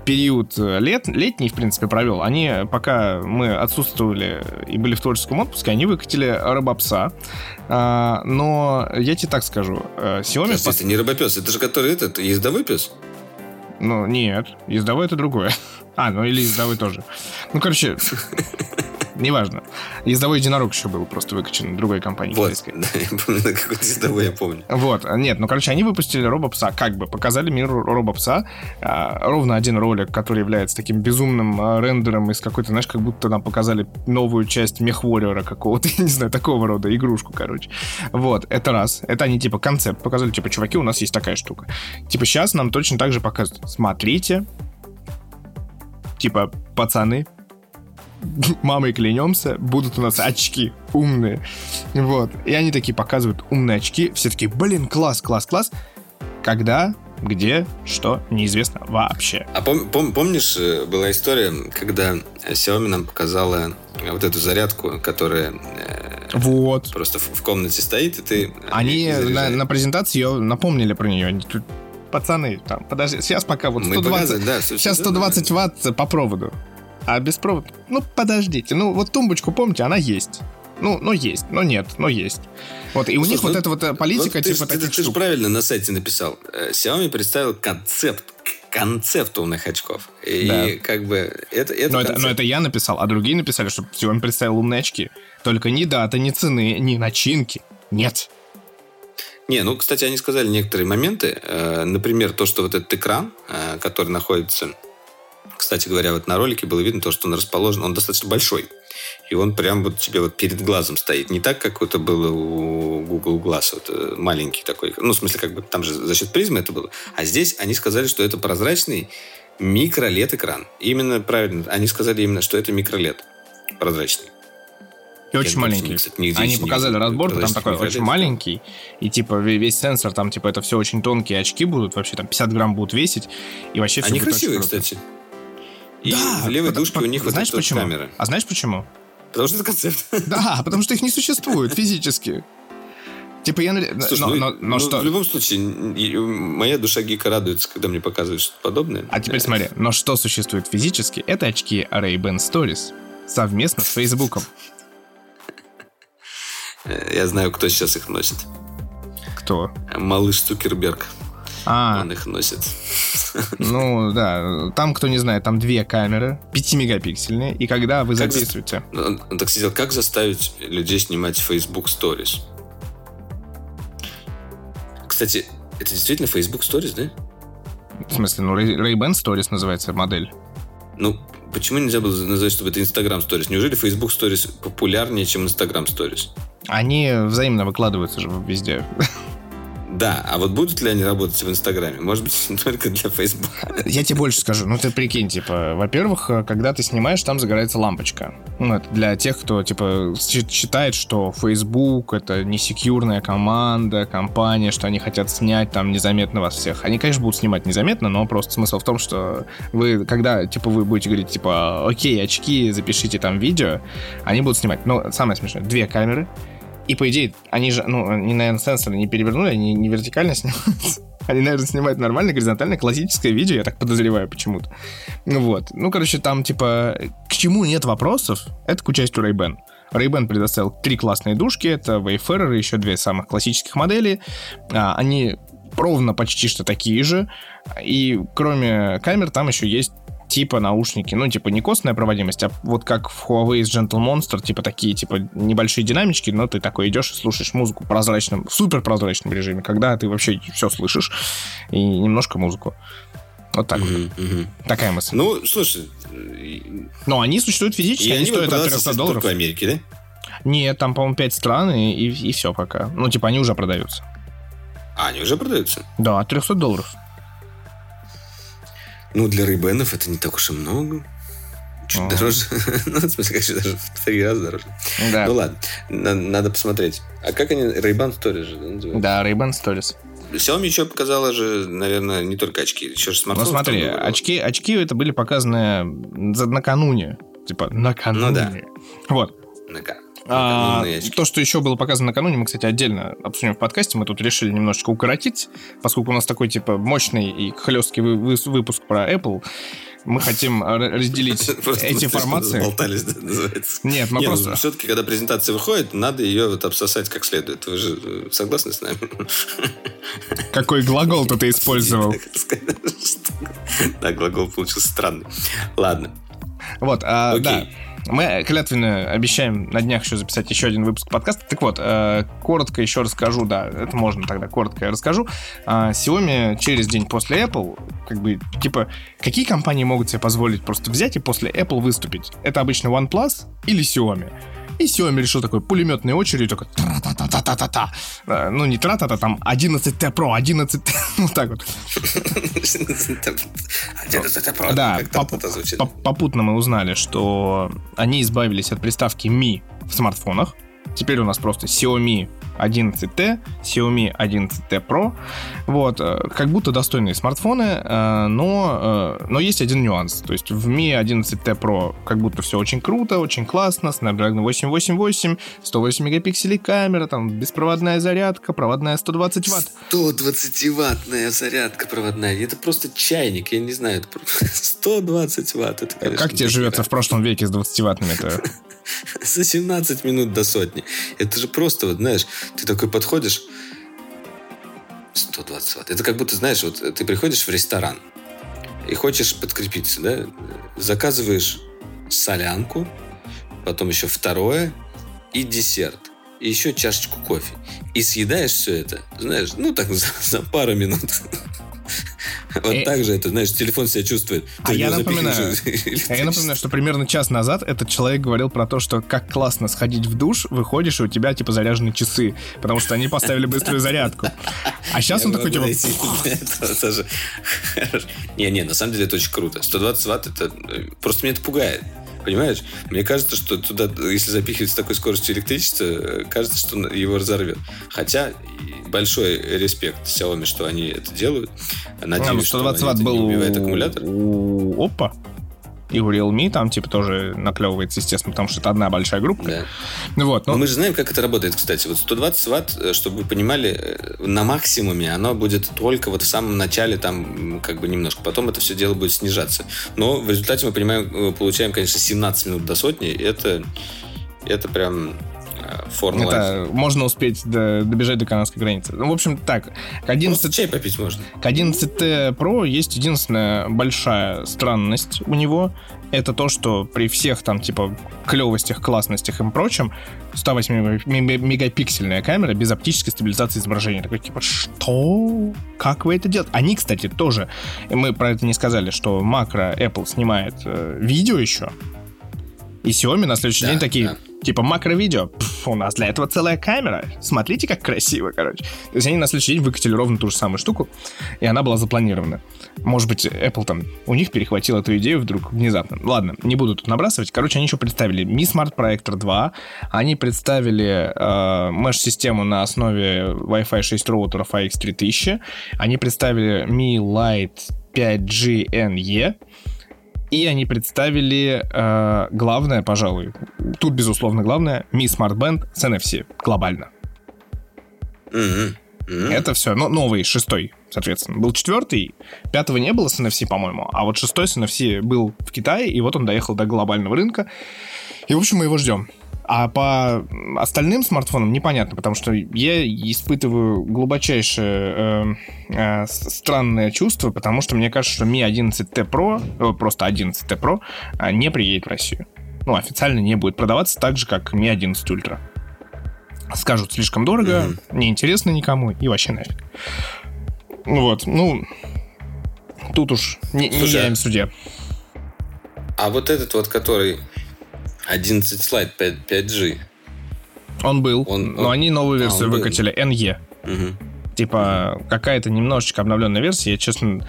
период э, лет, летний, в принципе, провел. Они, пока мы отсутствовали и были в творческом отпуске, они выкатили Робопса. А, но я тебе так скажу. Xiaomi...
Подожди, пос... это не Робопес, это же который этот, ездовой пес?
Ну, нет, ездовой это другое. А, ну или ездовой тоже. Ну, короче, неважно. Ездовой единорог еще был просто выкачан другой компанией.
Вот, да, я помню, какой ездовой я помню.
Вот, нет, ну, короче, они выпустили Робопса, как бы, показали миру Робопса. А, ровно один ролик, который является таким безумным а, рендером из какой-то, знаешь, как будто нам показали новую часть Мехвориора какого-то, я не знаю, такого рода игрушку, короче. Вот, это раз. Это они, типа, концепт показали, типа, чуваки, у нас есть такая штука. Типа, сейчас нам точно так же показывают. Смотрите, типа, пацаны, мамой клянемся, будут у нас очки умные. Вот. И они такие показывают умные очки. Все таки блин, класс, класс, класс. Когда, где, что, неизвестно вообще.
А пом- пом- помнишь, э, была история, когда Xiaomi нам показала вот эту зарядку, которая
э, вот.
просто в, в комнате стоит, и ты...
Они на, на презентации ее напомнили про нее. Они тут пацаны, там, подожди, сейчас пока вот 120, да, сейчас 120 ватт по проводу. А без провода, ну, подождите, ну, вот тумбочку, помните, она есть. Ну, ну есть, но нет, но есть. Вот, и у Слушай, них ну, вот эта вот э, политика,
ну,
типа
ты,
таких
ты, ты же правильно на сайте написал. Э, Xiaomi представил концепт концепт умных очков. И да. как бы это, это,
но это Но это я написал, а другие написали, что Xiaomi представил умные очки. Только ни дата, ни цены, ни начинки. Нет.
Не, ну, кстати, они сказали некоторые моменты. Э, например, то, что вот этот экран, который находится... Кстати говоря, вот на ролике было видно то, что он расположен... Он достаточно большой. И он прям вот тебе вот перед глазом стоит. Не так, как это было у Google Glass, вот э, маленький такой. Ну, в смысле, как бы там же за счет призмы это было. А здесь они сказали, что это прозрачный микролет экран. Именно правильно. Они сказали именно, что это микролет прозрачный.
И очень маленький. Кстати, Они показали разбор, там такой очень маленький, и типа весь сенсор, там типа это все очень тонкие очки будут, вообще там 50 грамм будут весить, и вообще все
Они красивые, кстати. И да, в левой потому, дужке у них знаешь вот почему? камера.
А знаешь почему?
Потому что это концепт.
Да, потому что их не существует физически. Типа я...
Слушай, но, ну, но, но ну, что? В любом случае, моя душа гика радуется, когда мне показывают что-то подобное.
А теперь смотри, но что существует физически, это очки Ray-Ban Stories совместно с Фейсбуком.
Я знаю, кто сейчас их носит.
Кто?
Малыш Цукерберг. А. Он их носит.
Ну, да. Там, кто не знает, там две камеры, 5-мегапиксельные, и когда вы как записываете...
За... Он, он так сидел, как заставить людей снимать Facebook Stories? Кстати, это действительно Facebook Stories, да?
В смысле, ну, Ray-Ban Stories называется модель.
Ну, почему нельзя было назвать, чтобы это Instagram Stories? Неужели Facebook Stories популярнее, чем Instagram Stories?
Они взаимно выкладываются же везде.
Да, а вот будут ли они работать в Инстаграме? Может быть, только для Фейсбука.
Я тебе больше скажу. Ну, ты прикинь, типа, во-первых, когда ты снимаешь, там загорается лампочка. Ну, это для тех, кто, типа, считает, что Facebook — это не секьюрная команда, компания, что они хотят снять там незаметно вас всех. Они, конечно, будут снимать незаметно, но просто смысл в том, что вы, когда, типа, вы будете говорить, типа, окей, очки, запишите там видео, они будут снимать. Но самое смешное, две камеры — и по идее, они же, ну, они, наверное, сенсоры не перевернули, они не вертикально снимаются. Они, наверное, снимают нормально, горизонтально, классическое видео, я так подозреваю почему-то. Ну вот. Ну, короче, там, типа, к чему нет вопросов, это к участию Ray-Ban. Ray-Ban предоставил три классные душки, это Wayfarer и еще две самых классических модели. А, они ровно почти что такие же. И кроме камер там еще есть типа наушники, ну, типа не костная проводимость, а вот как в Huawei с Gentle Monster, типа такие, типа небольшие динамички, но ты такой идешь и слушаешь музыку в прозрачном, супер прозрачном режиме, когда ты вообще все слышишь и немножко музыку. Вот так вот. Mm-hmm. Такая мысль.
Ну, слушай...
Но они существуют физически, и они, они стоят от 300 долларов.
в Америке, да?
Нет, там, по-моему, 5 стран, и, и, и все пока. Ну, типа, они уже продаются.
А, они уже продаются?
Да, от 300 долларов.
Ну, для рейбенов это не так уж и много. Чуть ага. дороже. ну, в смысле, конечно, даже в три раза дороже. Да. Ну ладно, надо, надо посмотреть. А как они? Ray-Ban Stories же
называются? Да, Ray-Ban Stories.
Xiaomi еще показала же, наверное, не только очки, еще же смартфон.
Ну смотри, очки, очки это были показаны накануне. Типа, накануне. Ну да. Вот. Накануне. А, то, что еще было показано накануне, мы, кстати, отдельно обсудим в подкасте. Мы тут решили немножечко укоротить, поскольку у нас такой, типа, мощный и хлесткий выпуск про Apple. Мы хотим разделить эти формации.
Болтались, да, называется.
Нет, мы Нет, просто...
Ну, все-таки, когда презентация выходит, надо ее вот обсосать как следует. Вы же э, согласны с нами?
Какой глагол-то ты использовал?
Да, глагол получился странный. Ладно.
Вот, а, да. Мы клятвенно обещаем на днях еще записать еще один выпуск подкаста. Так вот, э, коротко еще расскажу, да, это можно тогда коротко расскажу. Э, Xiaomi через день после Apple, как бы, типа, какие компании могут себе позволить просто взять и после Apple выступить? Это обычно OnePlus или Xiaomi. И Xiaomi решил такой пулеметной очередью, только тра-та-та-та-та-та. Ну, не тра-та-та, там 11T Pro, 11 вот так вот. 11T Pro. Да, попутно мы узнали, что они избавились от приставки Mi в смартфонах. Теперь у нас просто Xiaomi 11T, Xiaomi 11T Pro. Вот, э, как будто достойные смартфоны, э, но, э, но есть один нюанс. То есть в Mi 11T Pro как будто все очень круто, очень классно, Snapdragon 888, 108 мегапикселей камера, там беспроводная зарядка, проводная 120 ватт.
120 ваттная зарядка проводная. Это просто чайник, я не знаю. Это 120 ватт. Это,
конечно, как тебе живется в прошлом веке с 20 ваттными-то?
За 17 минут до сотни. Это же просто, вот знаешь, ты такой подходишь, 120 ватт. Это как будто, знаешь, вот ты приходишь в ресторан и хочешь подкрепиться, да? Заказываешь солянку, потом еще второе и десерт. И еще чашечку кофе. И съедаешь все это, знаешь, ну так за, за пару минут. Вот э, так же это, знаешь, телефон себя чувствует.
А я напоминаю, а я напоминаю, что примерно час назад этот человек говорил про то, что как классно сходить в душ, выходишь, и у тебя типа заряжены часы, потому что они поставили быструю зарядку. А сейчас он такой типа...
Не-не, на самом деле это очень круто. 120 ватт, это... Э, просто меня это пугает. Понимаешь? Мне кажется, что туда, если запихивать с такой скоростью электричество, кажется, что его разорвет. Хотя большой респект Xiaomi, что они это делают.
Надеюсь, а, ну 120 что ватт был не убивает аккумулятор. Опа и у Realme там, типа, тоже наклевывается, естественно, потому что это одна большая группа. Да.
Вот, но... но мы же знаем, как это работает, кстати. Вот 120 ватт, э, чтобы вы понимали, э, на максимуме оно будет только вот в самом начале там как бы немножко. Потом это все дело будет снижаться. Но в результате мы понимаем, э, получаем, конечно, 17 минут до сотни. Это, это прям формула.
Это можно успеть до, добежать до канадской границы. Ну, в общем, так.
К 11... Просто чай попить можно.
К 11T Pro есть единственная большая странность у него. Это то, что при всех там, типа, клевостях, классностях и прочем, 108 мегапиксельная камера без оптической стабилизации изображения. Такой, типа, что? Как вы это делаете? Они, кстати, тоже, мы про это не сказали, что макро Apple снимает э, видео еще, и Xiaomi на следующий да, день такие, да. Типа, макро-видео. у нас для этого целая камера. Смотрите, как красиво, короче. То есть они на следующий день выкатили ровно ту же самую штуку, и она была запланирована. Может быть, Apple там, у них перехватил эту идею вдруг внезапно. Ладно, не буду тут набрасывать. Короче, они еще представили Mi Smart Projector 2, они представили э, mesh-систему на основе Wi-Fi 6 роутеров AX3000, они представили Mi Lite 5G NE, и они представили э, главное, пожалуй, тут, безусловно, главное, Mi Smart Band с NFC глобально. Mm-hmm. Mm-hmm. Это все, ну, новый, шестой, соответственно. Был четвертый, пятого не было с NFC, по-моему, а вот шестой с NFC был в Китае, и вот он доехал до глобального рынка. И, в общем, мы его ждем. А по остальным смартфонам непонятно, потому что я испытываю глубочайшее э, э, странное чувство, потому что мне кажется, что Mi 11T Pro, э, просто 11T Pro, э, не приедет в Россию. Ну, официально не будет продаваться так же, как Mi 11 Ultra. Скажут слишком дорого, mm-hmm. неинтересно никому и вообще нафиг. Вот, ну, тут уж не, Слушай, не я им судья.
А вот этот вот, который 11 слайд 5, 5G.
Он был, он, но он... они новую а, версию а, выкатили, был. NE. Угу. Типа, какая-то немножечко обновленная версия. Я, честно,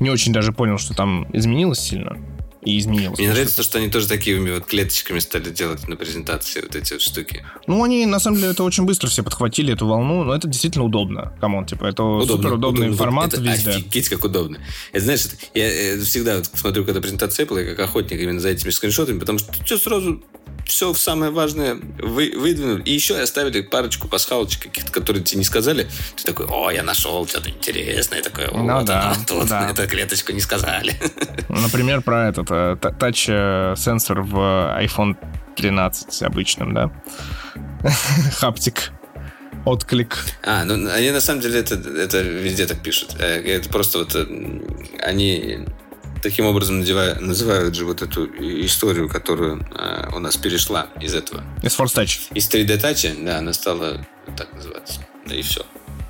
не очень даже понял, что там изменилось сильно. И изменилось.
Мне нравится то, что они тоже такими вот клеточками стали делать на презентации вот эти вот штуки.
Ну, они, на самом деле, это очень быстро все подхватили, эту волну, но это действительно удобно. Come on, типа, это удобно, супер удобный удобно. формат
это
везде.
Офигеть, как удобно. Это, знаешь, я, я всегда вот смотрю, когда презентация Apple, я как охотник именно за этими скриншотами, потому что все сразу все самое важное вы, выдвинули. И еще оставили парочку пасхалочек каких-то, которые тебе не сказали. Ты такой, о, я нашел что-то интересное. Такое,
ну, вот да,
оно, тут да. эту клеточку не сказали.
Например, про этот э, тач-сенсор в iPhone 13 обычным, да? Хаптик отклик.
А, ну они на самом деле это, это везде так пишут. Э, это просто вот э, они таким образом называют, называют же вот эту историю, которую э, у нас перешла из этого.
Из Force Touch.
Из 3D Touch, да, она стала так называться. Да и все.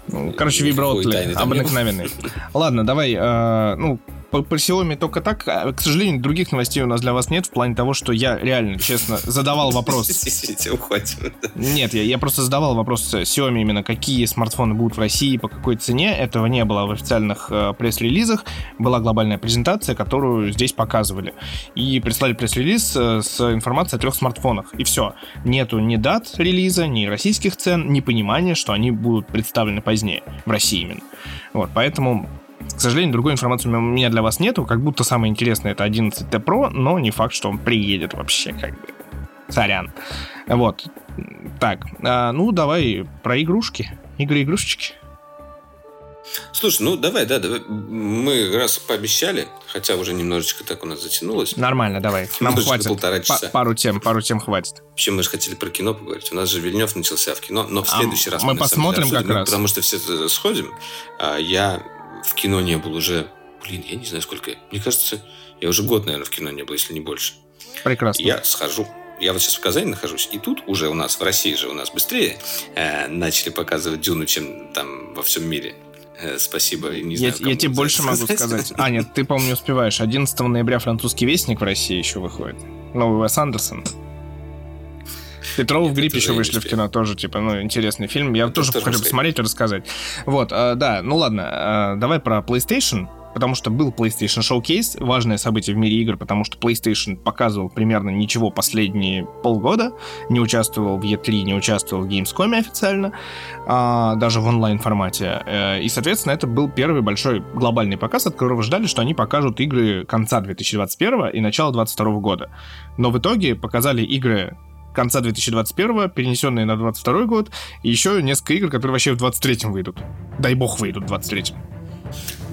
Ну, короче, виброотклик обыкновенный. Ладно, давай, э, ну, по, по Xiaomi только так. А, к сожалению, других новостей у нас для вас нет, в плане того, что я реально, честно, задавал вопрос. Нет, я, я просто задавал вопрос Xiaomi именно, какие смартфоны будут в России, по какой цене. Этого не было в официальных э, пресс-релизах. Была глобальная презентация, которую здесь показывали. И прислали пресс-релиз э, с информацией о трех смартфонах. И все. Нету ни дат релиза, ни российских цен, ни понимания, что они будут представлены позднее. В России именно. Вот, поэтому к сожалению, другой информации у меня для вас нету. Как будто самое интересное это 11T Pro, но не факт, что он приедет вообще, как бы. Сорян. Вот. Так, а, ну давай про игрушки. Игры-игрушечки.
Слушай, ну давай, да, давай. Мы раз пообещали, хотя уже немножечко так у нас затянулось.
Нормально, давай. Нам хватит.
полтора часа.
пару тем, пару тем хватит.
Вообще, мы же хотели про кино поговорить. У нас же Вильнев начался в кино, но в а следующий раз
мы, мы посмотрим деле, как раз.
Потому что все сходим. А я в кино не был уже, блин, я не знаю сколько. Мне кажется, я уже год, наверное, в кино не был, если не больше.
Прекрасно.
Я схожу. Я вот сейчас в Казани нахожусь, и тут уже у нас, в России же у нас быстрее э, начали показывать Дюну, чем там во всем мире. Э, спасибо, не знаю,
Я, я тебе больше сказать. могу сказать. А, нет, ты, по-моему, не успеваешь. 11 ноября французский вестник в России еще выходит. Новый Уэс Андерсон. Петров в грипп еще вышли в кино, тоже, типа, ну, интересный фильм. Я тоже хочу посмотреть и рассказать. Вот, а, да, ну ладно, а, давай про PlayStation потому что был PlayStation Showcase, важное событие в мире игр, потому что PlayStation показывал примерно ничего последние полгода, не участвовал в E3, не участвовал в Gamescom официально, а, даже в онлайн-формате. Э, и, соответственно, это был первый большой глобальный показ, от которого ждали, что они покажут игры конца 2021 и начала 2022 года. Но в итоге показали игры конца 2021, перенесенные на 22 год, и еще несколько игр, которые вообще в 23 выйдут. Дай бог выйдут в 23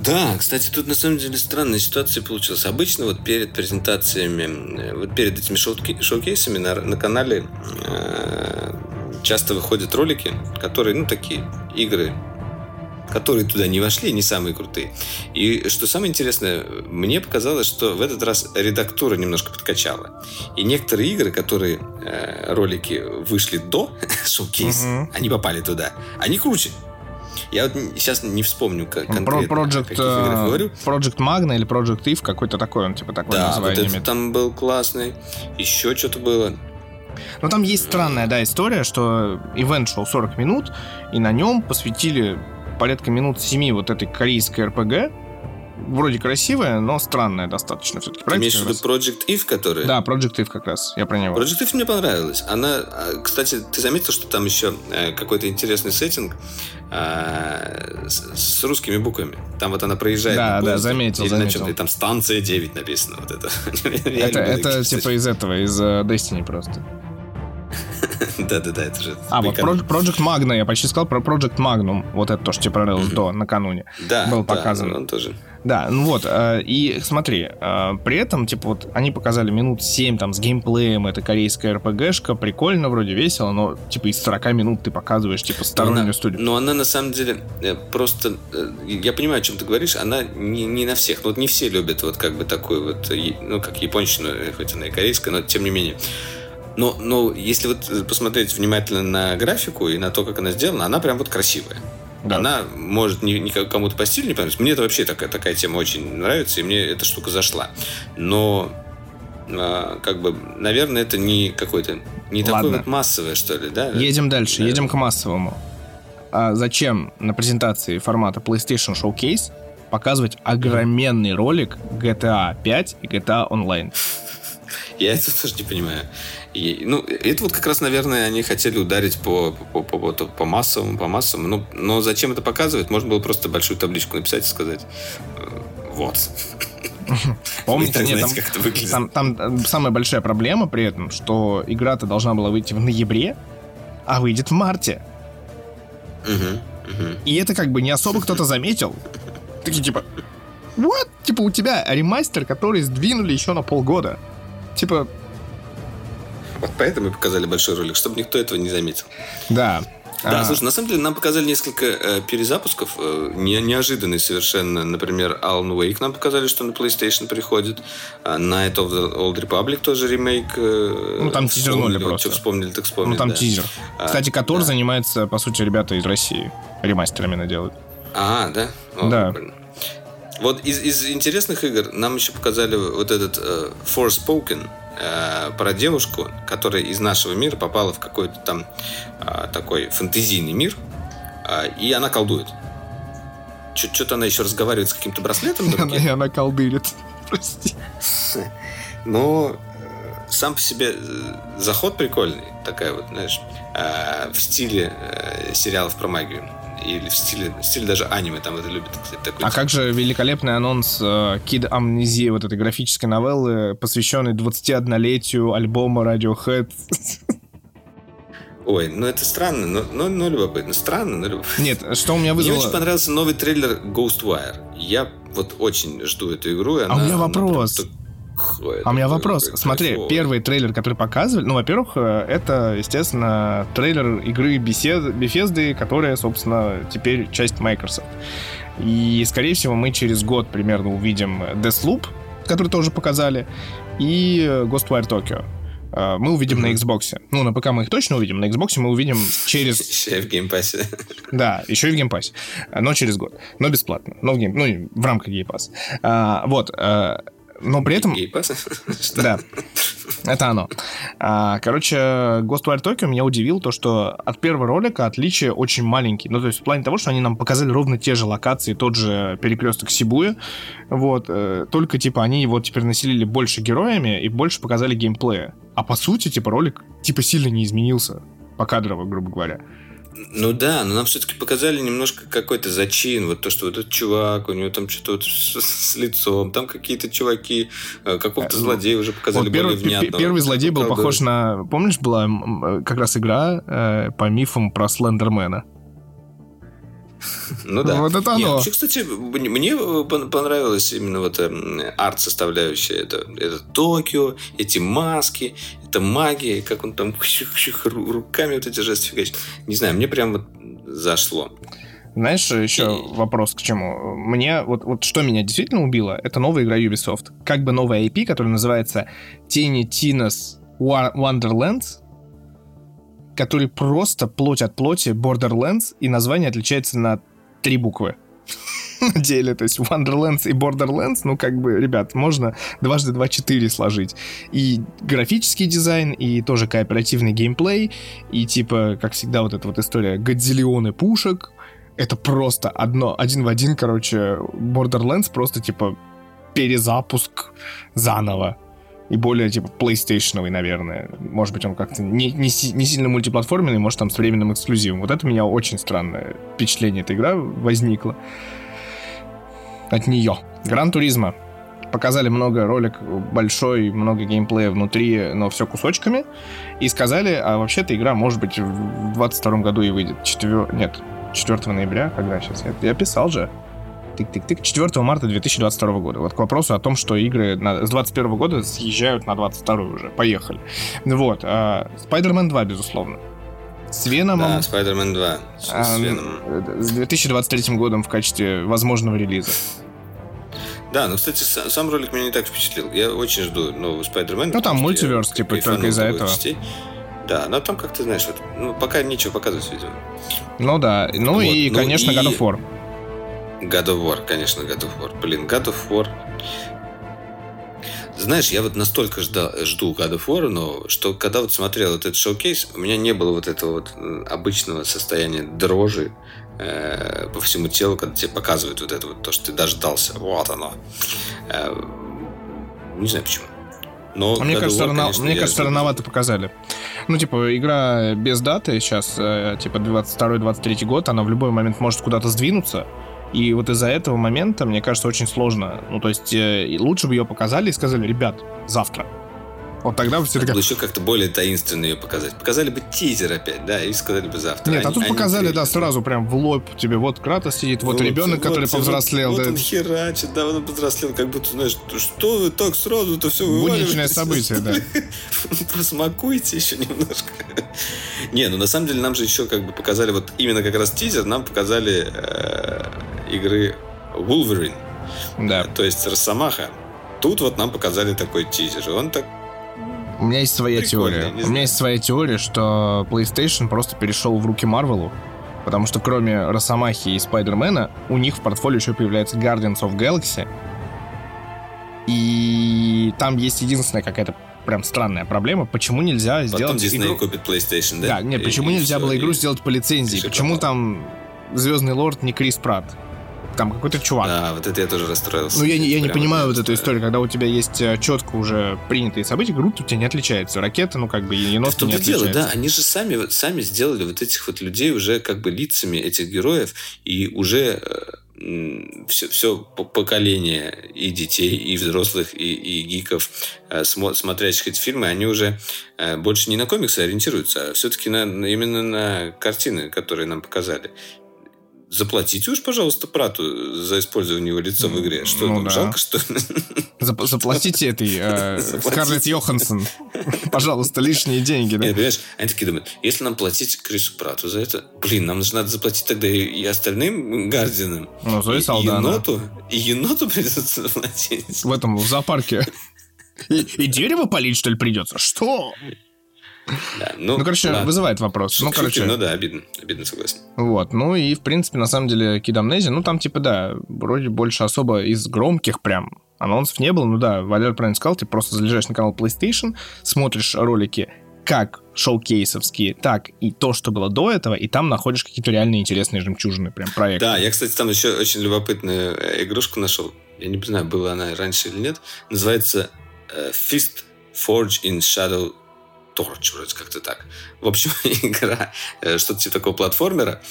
да, кстати, тут на самом деле странная ситуация получилась. Обычно вот перед презентациями, э, вот перед этими шоу-кейсами на, на канале э, часто выходят ролики, которые, ну, такие игры которые туда не вошли, не самые крутые. И что самое интересное, мне показалось, что в этот раз редактура немножко подкачала. И некоторые игры, которые э, ролики вышли до шоу-кейс, угу. они попали туда, они круче. Я вот сейчас не вспомню как конкретно,
Project, о э, говорю. Project Magna или Project Eve, какой-то такой он, типа, такой
да, название вот это там был классный. Еще что-то было.
Но там есть странная, да, история, что ивент шел 40 минут, и на нем посвятили порядка минут 7 вот этой корейской РПГ, вроде красивая, но странная достаточно все-таки.
Ты имеешь в виду Project Eve, которая?
Да, Project Eve как раз, я про него.
Project Eve мне понравилась. Она, а, кстати, ты заметил, что там еще э, какой-то интересный сеттинг а, с, русскими буквами. Там вот она проезжает
да, на поезде, да, заметил, заметил.
и там станция 9 написано. Вот это.
это это типа из этого, из uh, Destiny просто.
Да-да-да, это же...
А, вот Project Magna, я почти сказал про Project Magnum. Вот это то, что тебе понравилось до, накануне.
Да,
был показан.
он тоже.
Да, ну вот, э, и смотри, э, при этом, типа, вот они показали минут 7 там с геймплеем, это корейская РПГшка, прикольно, вроде весело, но, типа, из 40 минут ты показываешь, типа, стороннюю
она,
студию.
Но она, на самом деле, э, просто, я понимаю, о чем ты говоришь, она не, не на всех, ну, вот не все любят вот как бы такую вот, ну, как японщину, хоть она и корейская, но тем не менее. Но, но если вот посмотреть внимательно на графику и на то, как она сделана, она прям вот красивая. Да. Она может не, не кому-то по стилю не понравиться. Мне это вообще такая, такая тема очень нравится, и мне эта штука зашла. Но а, как бы, наверное, это не какой-то не Ладно. такое вот массовое, что ли, да?
Едем дальше, едем к массовому. А зачем на презентации формата PlayStation Showcase показывать огроменный ролик GTA 5 и GTA Online.
Я это тоже не понимаю. И, ну, это вот как раз, наверное, они хотели ударить по, по, по, по, по массовому, по массовому. Ну, но зачем это показывать? Можно было просто большую табличку написать и сказать, «Э, вот.
Помните, нет, знаете, там, как это выглядит. Там, там э, самая большая проблема при этом, что игра-то должна была выйти в ноябре, а выйдет в марте. И это как бы не особо кто-то заметил. Такие типа, вот, типа у тебя ремастер, который сдвинули еще на полгода. Типа,
вот поэтому показали большой ролик, чтобы никто этого не заметил.
Да.
Да, а... слушай, на самом деле нам показали несколько э, перезапусков, э, не, неожиданные совершенно. Например, Alan Wake нам показали, что на PlayStation приходит. А Night of the Old Republic тоже ремейк. Э,
ну, там тизернули просто.
Что вспомнили, так вспомнили.
Ну, там да. тизер. А, Кстати, Котор да. занимается, по сути, ребята из России. Ремастерами наделают.
А, да?
О, да.
Прикольно. Вот из, из интересных игр нам еще показали вот этот э, Forspoken э, про девушку, которая из нашего мира попала в какой-то там э, такой фэнтезийный мир, э, и она колдует. Что-то она еще разговаривает с каким-то браслетом.
И она колдырит. Прости.
Но э, сам по себе э, заход прикольный. Такая вот, знаешь, э, в стиле сериалов про магию или в стиле, в стиле даже аниме там это любят, кстати,
такой. А как же великолепный анонс э, Kid Amnesia, вот этой графической новеллы, посвященной 21-летию альбома Radiohead?
Ой, ну это странно, но, но, но любопытно. Странно, но любопытно.
Нет, что у меня вызвало...
Мне очень понравился новый трейлер Ghostwire. Я вот очень жду эту игру.
а у меня вопрос. Она а у меня вопрос. Смотри, первый трейлер, который показывали, ну, во-первых, э, это, естественно, трейлер игры Bethesda, которая, собственно, теперь часть Microsoft. И, скорее всего, мы через год примерно увидим Deathloop, который тоже показали, и Ghostwire Tokyo. Э, мы увидим mm-hmm. на Xbox. Ну, на ПК мы их точно увидим, на Xbox мы увидим через...
Еще и в Game Pass е.
Да, еще и в Game Pass е. Но через год. Но бесплатно. Но в Game... Ну, в рамках Game Pass а. А, вот. А, но при этом... Да, это оно. А, короче, Ghostwire Tokyo меня удивил то, что от первого ролика отличие очень маленькие. Ну, то есть в плане того, что они нам показали ровно те же локации, тот же перекресток Сибуя. Вот. Э, только, типа, они его теперь населили больше героями и больше показали геймплея. А по сути, типа, ролик, типа, сильно не изменился. Покадрово, грубо говоря.
Ну да, но нам все-таки показали немножко какой-то зачин. Вот то, что вот этот чувак, у него там что-то вот с, с лицом, там какие-то чуваки, э, какого-то э, злодея уже показали вот
более внятно. Первый злодей был похож на... Помнишь, была э, как раз игра э, по мифам про Слендермена?
Ну да.
Вот это оно. Нет,
вообще, кстати, мне понравилась именно вот арт-составляющая. Это, это Токио, эти маски, это магия, как он там руками вот эти жесты фигачит. Не знаю, мне прям вот зашло.
Знаешь, еще и... вопрос к чему? Мне, вот, вот что меня действительно убило, это новая игра Ubisoft. Как бы новая IP, которая называется Tiny Tina's Wonderlands, который просто плоть от плоти Borderlands, и название отличается на три буквы на деле. То есть Wonderlands и Borderlands, ну, как бы, ребят, можно дважды два четыре сложить. И графический дизайн, и тоже кооперативный геймплей, и типа, как всегда, вот эта вот история годзиллионы пушек. Это просто одно, один в один, короче, Borderlands просто, типа, перезапуск заново и более, типа, PlayStation, наверное. Может быть, он как-то не, не, не сильно мультиплатформенный, может, там с временным эксклюзивом. Вот это у меня очень странное впечатление эта игра возникла от нее. Гран Туризма. Показали много ролик большой, много геймплея внутри, но все кусочками. И сказали, а вообще-то игра, может быть, в 22 году и выйдет. 4... Нет, 4 ноября, когда сейчас? Я, я писал же тык-тык-тык, 4 марта 2022 года. Вот к вопросу о том, что игры на, с 21 года съезжают на 22 уже. Поехали. Вот. А, Spider-Man 2, безусловно. С Веномом.
Да, Spider-Man 2. С, а, с
Веномом. С 2023 годом в качестве возможного релиза.
Да, ну, кстати, сам ролик меня не так впечатлил. Я очень жду нового Spider-Man.
Ну, там мультиверс, типа, только из-за этого.
Частей. Да, но там как-то, знаешь, вот, ну, пока нечего показывать, видимо.
Ну да, ну вот. и, ну, конечно, и... God of War.
God of War, конечно, God of War. Блин, God of War. Знаешь, я вот настолько ждал, жду God of War, но что когда вот смотрел вот этот шоу-кейс, у меня не было вот этого вот обычного состояния дрожи, э, по всему телу, когда тебе показывают вот это вот, то, что ты дождался. Вот оно. Э, не знаю почему.
Но а мне кажется, рано, конечно, мне кажется, рановато показали. Ну, типа, игра без даты сейчас, э, типа, 22-23 год, она в любой момент может куда-то сдвинуться. И вот из-за этого момента, мне кажется, очень сложно. Ну, то есть, э, лучше бы ее показали и сказали, ребят, завтра. Вот тогда бы все
таки еще как-то более таинственно ее показать. Показали бы тизер опять, да, и сказали бы завтра.
Нет, а а тут показали, да, сразу прям в лоб тебе. Вот Кратос сидит, вот, вот ребенок, вот, который повзрослел.
Вот,
да.
он херачит, да, он повзрослел, как будто, знаешь, что вы так сразу-то все
Будничное событие, да.
Просмакуйте еще немножко. Не, ну на самом деле нам же еще как бы показали, вот именно как раз тизер, нам показали э, игры Wolverine. Да. То есть Росомаха. Тут вот нам показали такой тизер. Он так
у меня есть своя теория. У меня есть своя теория, что PlayStation просто перешел в руки Марвелу, потому что кроме Росомахи и Спайдермена, у них в портфолио еще появляется Guardians of Galaxy. И там есть единственная какая-то прям странная проблема. Почему нельзя
Потом
сделать
Disney игру... купит PlayStation, да?
Да, нет, почему и нельзя все, было игру и... сделать по лицензии? Почему там Звездный Лорд не Крис Пратт? Там какой-то чувак.
Да, вот это я тоже расстроился.
Ну, я, я не понимаю вот эту историю, когда у тебя есть э, четко уже принятые события, группа у тебя не отличается. Ракета, ну, как бы, енот
в том не дело, да, они же сами, сами сделали вот этих вот людей уже как бы лицами этих героев, и уже все, э, все поколение и детей, и взрослых, и, и гиков, э, смотрящих эти фильмы, они уже больше не на комиксы ориентируются, а все-таки на, именно на картины, которые нам показали заплатите уж, пожалуйста, Прату за использование его лица в игре. Что, ну, да. жалко, что ли?
Заплатите этой э, Скарлетт Йоханссон, пожалуйста, лишние деньги. Да?
Нет, понимаешь, они такие думают, если нам платить Крису Прату за это, блин, нам же надо заплатить тогда и, и остальным Гардианам.
Ну, Зои
и, и еноту, и еноту придется заплатить.
В этом, в зоопарке. И, и дерево полить, что ли, придется? Что?
Да, ну,
ну, короче, ладно. вызывает вопрос.
ну, короче. Ну да, обидно. Обидно, согласен.
Вот. Ну и, в принципе, на самом деле, Amnesia, ну там, типа, да, вроде больше особо из громких прям анонсов не было. Ну да, Валер правильно сказал, ты просто залезаешь на канал PlayStation, смотришь ролики как шоу-кейсовские, так и то, что было до этого, и там находишь какие-то реально интересные жемчужины, прям проекты.
Да, я, кстати, там еще очень любопытную э, игрушку нашел. Я не знаю, была она раньше или нет. Называется uh, Fist Forge in Shadow Вроде как-то так. В общем, игра, э, что-то типа такого платформера,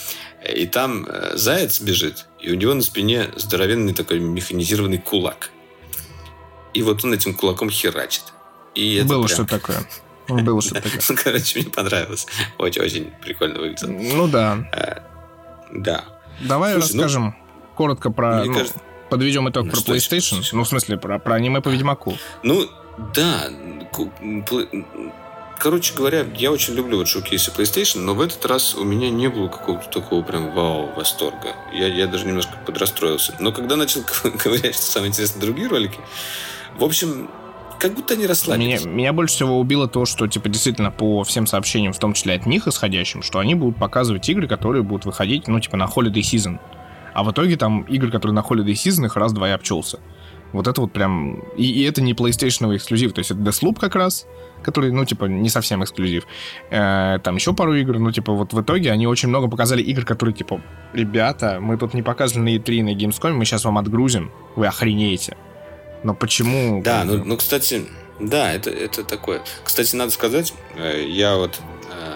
и там э, заяц бежит, и у него на спине здоровенный такой механизированный кулак. И вот он этим кулаком херачит. И
это Было прям... что такое. Было что такое.
Ну, короче, мне понравилось. Очень-очень прикольно выглядело.
Ну да.
Э, да.
Давай ну, расскажем коротко про... Ну, подведем итог про PlayStation. Ну, в смысле, про аниме по Ведьмаку.
Ну, да, короче говоря, я очень люблю вот шоу-кейсы PlayStation, но в этот раз у меня не было какого-то такого прям вау восторга. Я, я даже немножко подрастроился. Но когда начал говорить, что самое интересное, другие ролики, в общем, как будто они расслабились.
Меня, меня больше всего убило то, что, типа, действительно, по всем сообщениям, в том числе от них исходящим, что они будут показывать игры, которые будут выходить, ну, типа, на Holiday Season. А в итоге там игры, которые на Holiday Season, их раз-два и обчелся. Вот это вот прям... И, и это не PlayStation эксклюзив, то есть это Deathloop как раз, который, ну, типа, не совсем эксклюзив. Э, там еще пару игр, ну, типа, вот в итоге они очень много показали игр, которые, типа, ребята, мы тут не показывали на E3 на Gamescom, мы сейчас вам отгрузим, вы охренеете. Но почему?
Да, ну, ну, кстати, да, это, это такое. Кстати, надо сказать, э, я вот э,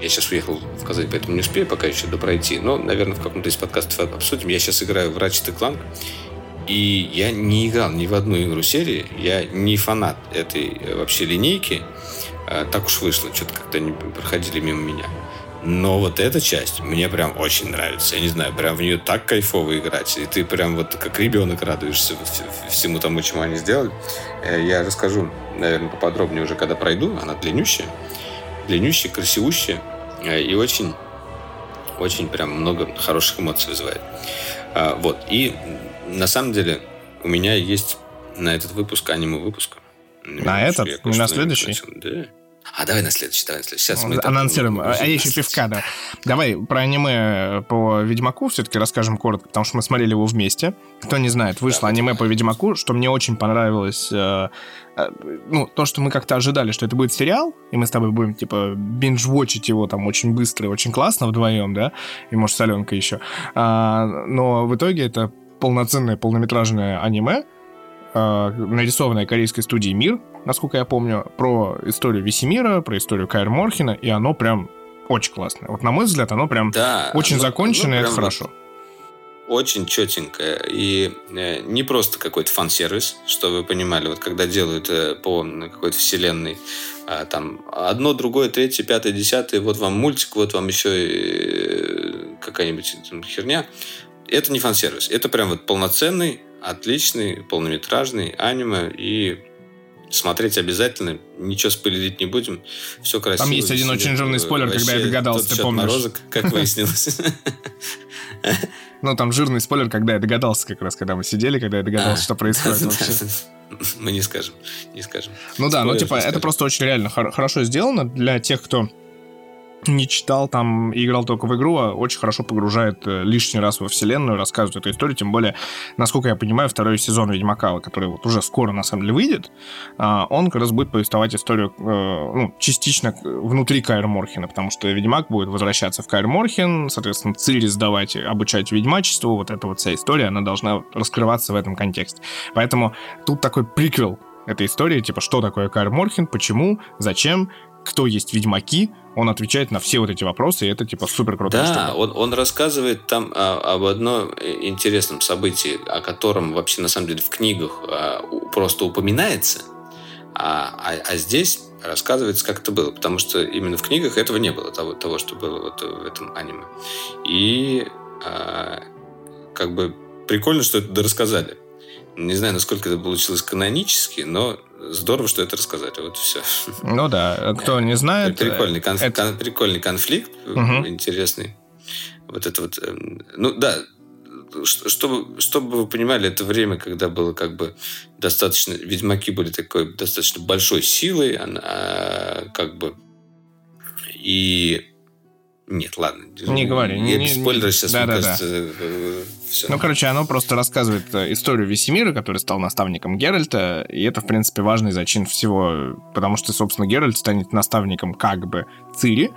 я сейчас уехал в Казань, поэтому не успею пока еще допройти. Но, наверное, в каком-то из подкастов обсудим. Я сейчас играю в Ratchet Clank. И я не играл ни в одну игру серии, я не фанат этой э, вообще линейки. А, так уж вышло, что-то как-то они проходили мимо меня. Но вот эта часть мне прям очень нравится. Я не знаю, прям в нее так кайфово играть. И ты прям вот как ребенок радуешься всему тому, чему они сделали. Э, я расскажу, наверное, поподробнее уже, когда пройду. Она длиннющая. Длиннющая, красивущая. Э, и очень, очень прям много хороших эмоций вызывает. А, вот. И на самом деле у меня есть на этот выпуск аниме-выпуск.
На этот? Не на следующий?
Да. А давай на следующий, давай на следующий. Сейчас
мы анонсируем. А я еще пивка, да. Давай про аниме по Ведьмаку все-таки расскажем коротко, потому что мы смотрели его вместе. Кто не знает, вышло да, аниме по Ведьмаку, что мне очень понравилось. Э, э, ну, то, что мы как-то ожидали, что это будет сериал, и мы с тобой будем, типа, биндж-вотчить его там очень быстро и очень классно вдвоем, да, и, может, соленка еще. А, но в итоге это полноценное полнометражное аниме, э, нарисованное корейской студией «Мир», насколько я помню, про историю Весемира, про историю Кайр Морхина, и оно прям очень классное. Вот на мой взгляд, оно прям да, очень оно, законченное, оно это хорошо.
Очень четенькое. И э, не просто какой-то фан-сервис, что вы понимали, вот когда делают э, по какой-то вселенной, э, там одно, другое, третье, пятое, десятое, вот вам мультик, вот вам еще э, какая-нибудь херня. Это не фан-сервис. Это прям вот полноценный, отличный, полнометражный аниме. И смотреть обязательно. Ничего спойлерить не будем. Все красиво.
Там есть один очень жирный спойлер, когда я догадался, ты помнишь. Морозок,
как выяснилось.
Ну, там жирный спойлер, когда я догадался как раз, когда мы сидели, когда я догадался, а, что происходит вообще.
Мы не скажем, не скажем.
Ну да, ну типа, это просто очень реально хорошо сделано для тех, кто не читал там и играл только в игру, а очень хорошо погружает э, лишний раз во вселенную, рассказывает эту историю, тем более, насколько я понимаю, второй сезон Ведьмака, который вот уже скоро, на самом деле, выйдет, а, он как раз будет повествовать историю, э, ну, частично внутри Кайр Морхена, потому что Ведьмак будет возвращаться в Кайр Морхен, соответственно, Цири сдавать, обучать ведьмачеству, вот эта вот вся история, она должна раскрываться в этом контексте. Поэтому тут такой приквел этой истории, типа, что такое Кайр Морхен, почему, зачем, кто есть ведьмаки, он отвечает на все вот эти вопросы, и это типа супер круто.
Да, он, он рассказывает там а, об одном интересном событии, о котором вообще на самом деле в книгах а, просто упоминается, а, а, а здесь рассказывается, как это было, потому что именно в книгах этого не было, того, того что было вот в этом аниме. И а, как бы прикольно, что это рассказали. Не знаю, насколько это получилось канонически, но здорово, что это рассказали. Вот все.
Ну да, кто не знает...
Прикольный, конф... это... прикольный конфликт, угу. интересный. Вот это вот... Эм, ну да, чтобы, чтобы вы понимали, это время, когда было как бы достаточно... Ведьмаки были такой достаточно большой силой, она а, как бы... И нет, ладно.
Не говори. Не,
не, спойлеры сейчас,
да, да, кажется, да. Э, все. Ну, короче, оно просто рассказывает э, историю Весемира, который стал наставником Геральта, и это, в принципе, важный зачин всего, потому что, собственно, Геральт станет наставником как бы Цири,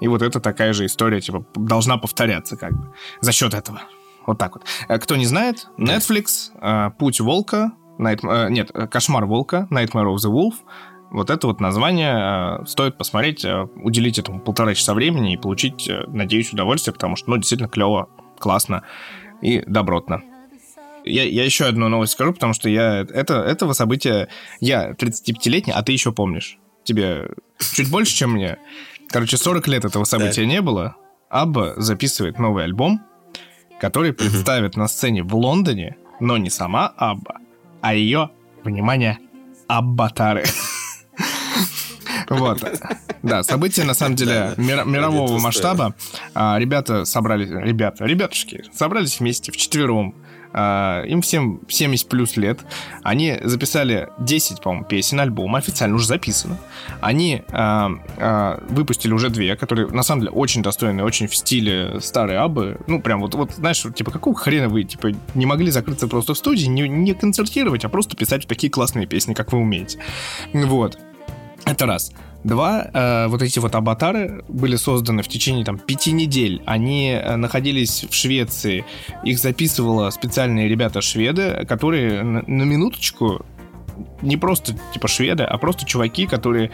и вот это такая же история, типа, должна повторяться как бы за счет этого. Вот так вот. Э, кто не знает, Netflix, Путь волка, Night... нет, Кошмар волка, Nightmare of the Wolf, вот это вот название э, стоит посмотреть, э, уделить этому полтора часа времени и получить, э, надеюсь, удовольствие, потому что, ну, действительно клево, классно и добротно. Я, я еще одну новость скажу, потому что я это, этого события... Я 35-летний, а ты еще помнишь. Тебе чуть больше, чем мне. Короче, 40 лет этого события не было. Абба записывает новый альбом, который представит на сцене в Лондоне, но не сама Абба, а ее, внимание, Аббатары. Вот. Да, события, на самом деле, мирового масштаба. А, ребята собрались... Ребята, ребятушки, собрались вместе вчетвером. А, им всем 70 плюс лет. Они записали 10, по-моему, песен, альбома, официально уже записано. Они а, выпустили уже две, которые, на самом деле, очень достойные, очень в стиле старой Абы. Ну, прям вот, вот знаешь, типа, какого хрена вы, типа, не могли закрыться просто в студии, не, не концертировать, а просто писать такие классные песни, как вы умеете. Вот. Это раз. Два, э, вот эти вот аватары были созданы в течение там пяти недель. Они э, находились в Швеции. Их записывало специальные ребята-шведы, которые на, на минуточку не просто типа шведы, а просто чуваки, которые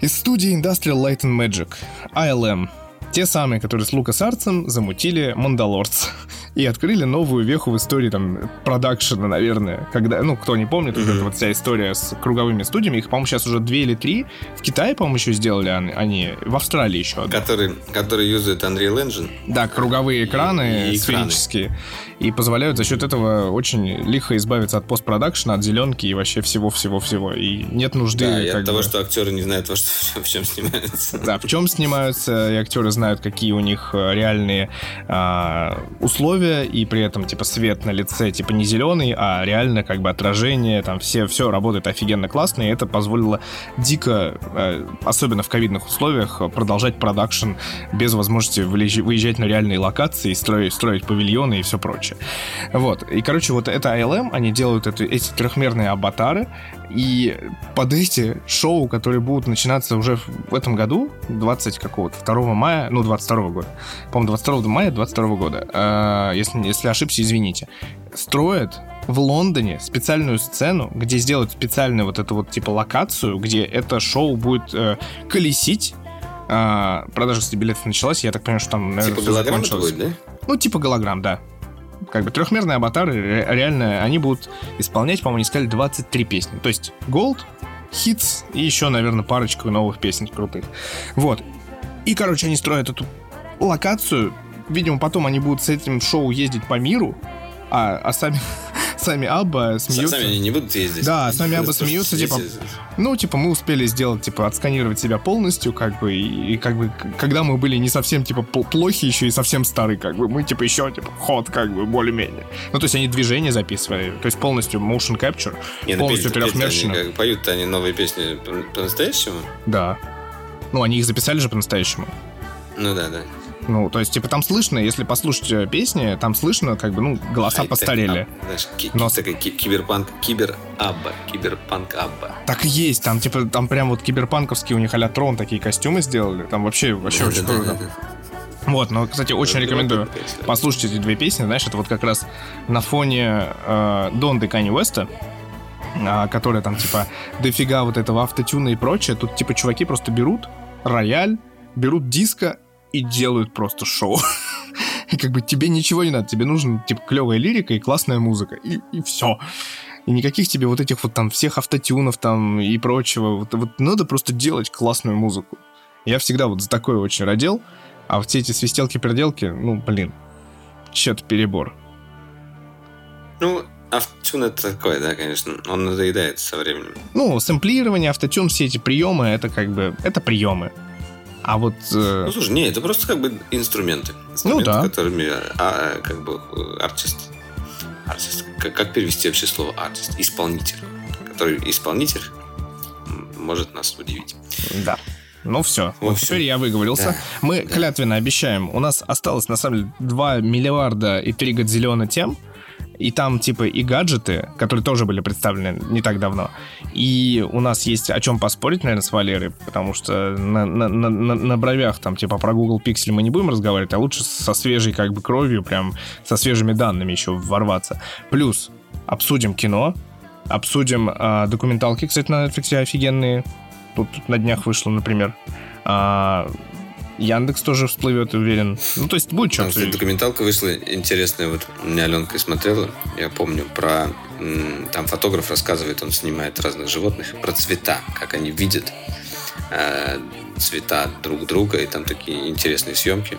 из студии Industrial Light and Magic, ILM. Те самые, которые с Лукас Арцем замутили Мандалорц и открыли новую веху в истории там продакшена, наверное. Когда, ну, кто не помнит, mm-hmm. вот эта вот вся история с круговыми студиями, их, по-моему, сейчас уже две или три. В Китае, по-моему, еще сделали они, в Австралии еще.
Которые, которые юзают Unreal Engine.
Да, круговые экраны и, и сферические. Экраны. И позволяют за счет этого очень лихо избавиться от постпродакшена, от зеленки и вообще всего-всего-всего. И нет нужды...
Да, и от того, бы... что актеры не знают, во что, в чем снимаются.
Да, в чем снимаются, и актеры знают знают, какие у них э, реальные а, условия, и при этом, типа, свет на лице, типа, не зеленый, а реально, как бы, отражение, там, все, все работает офигенно классно, и это позволило дико, а, особенно в ковидных условиях, продолжать продакшн без возможности выезжать на реальные локации, строить, строить павильоны и все прочее. Вот. И, короче, вот это ILM, они делают это, эти трехмерные аватары, и под эти шоу, которые будут начинаться уже в этом году, 20 какого-то, 2 мая, ну, 22 года, по-моему, 22 мая 22 года, э, если, если ошибся, извините, строят в Лондоне специальную сцену, где сделают специальную вот эту вот типа локацию, где это шоу будет э, колесить. Э, продажа, билетов началась, я так понимаю, что там,
наверное, типа голограмм будет, да?
Ну, типа голограмм, да как бы трехмерные аватары, реально, они будут исполнять, по-моему, они сказали 23 песни. То есть Gold, Hits и еще, наверное, парочку новых песен крутых. Вот. И, короче, они строят эту локацию. Видимо, потом они будут с этим шоу ездить по миру, а, а сами сами Абба смеются.
Сами они не будут ездить.
Да, сами Абба смеются, типа, ну, типа, мы успели сделать, типа, отсканировать себя полностью, как бы, и, и как бы, когда мы были не совсем, типа, плохи еще и совсем старые, как бы, мы, типа, еще, типа, ход, как бы, более-менее. Ну, то есть они движения записывали, то есть полностью motion capture, не, ну, полностью трехмерщина.
Поют они новые песни по-настоящему?
Да. Ну, они их записали же по-настоящему.
Ну да, да.
Ну, то есть, типа, там слышно, если послушать э, песни, там слышно, как бы, ну, голоса а, постарели.
Так, а, знаешь, ки- Но... такая киберпанк, кибер-абба, киберпанк-абба.
Так и есть, там, типа, там прям вот киберпанковские у них а трон такие костюмы сделали, там вообще, вообще очень круто. Вот, но, кстати, очень рекомендую послушать эти две песни. Знаешь, это вот как раз на фоне э, Донды Кани Уэста, э, которая там, типа, дофига вот этого автотюна и прочее. Тут, типа, чуваки просто берут рояль, берут диско и делают просто шоу. И как бы тебе ничего не надо, тебе нужна типа клевая лирика и классная музыка, и, и все. И никаких тебе вот этих вот там всех автотюнов там и прочего. Вот, вот надо просто делать классную музыку. Я всегда вот за такое очень родил, а все эти свистелки-переделки, ну, блин, что-то перебор.
Ну, автотюн это такое, да, конечно. Он надоедает со временем.
Ну, сэмплирование, автотюн, все эти приемы, это как бы, это приемы. А вот... Э...
Ну, слушай, не, это просто как бы инструменты. инструменты
ну, да.
которыми а, как бы артист... артист как, как перевести вообще слово артист? Исполнитель. Который исполнитель может нас удивить.
Да. Ну все, вот теперь я выговорился. Да, Мы да. клятвенно обещаем. У нас осталось на самом деле 2 миллиарда и 3 годзиллиона тем и там типа и гаджеты, которые тоже были представлены не так давно. И у нас есть о чем поспорить, наверное, с Валерой, потому что на, на, на, на бровях там типа про Google Pixel мы не будем разговаривать, а лучше со свежей как бы кровью, прям со свежими данными еще ворваться. Плюс обсудим кино, обсудим э, документалки, кстати, на Netflix офигенные. Тут, тут на днях вышло, например. А, Яндекс тоже всплывет, уверен. Ну, то есть будет что-то.
Там, документалка вышла интересная. Вот у меня Аленка смотрела. Я помню про... Там фотограф рассказывает, он снимает разных животных, про цвета, как они видят э, цвета друг друга. И там такие интересные съемки.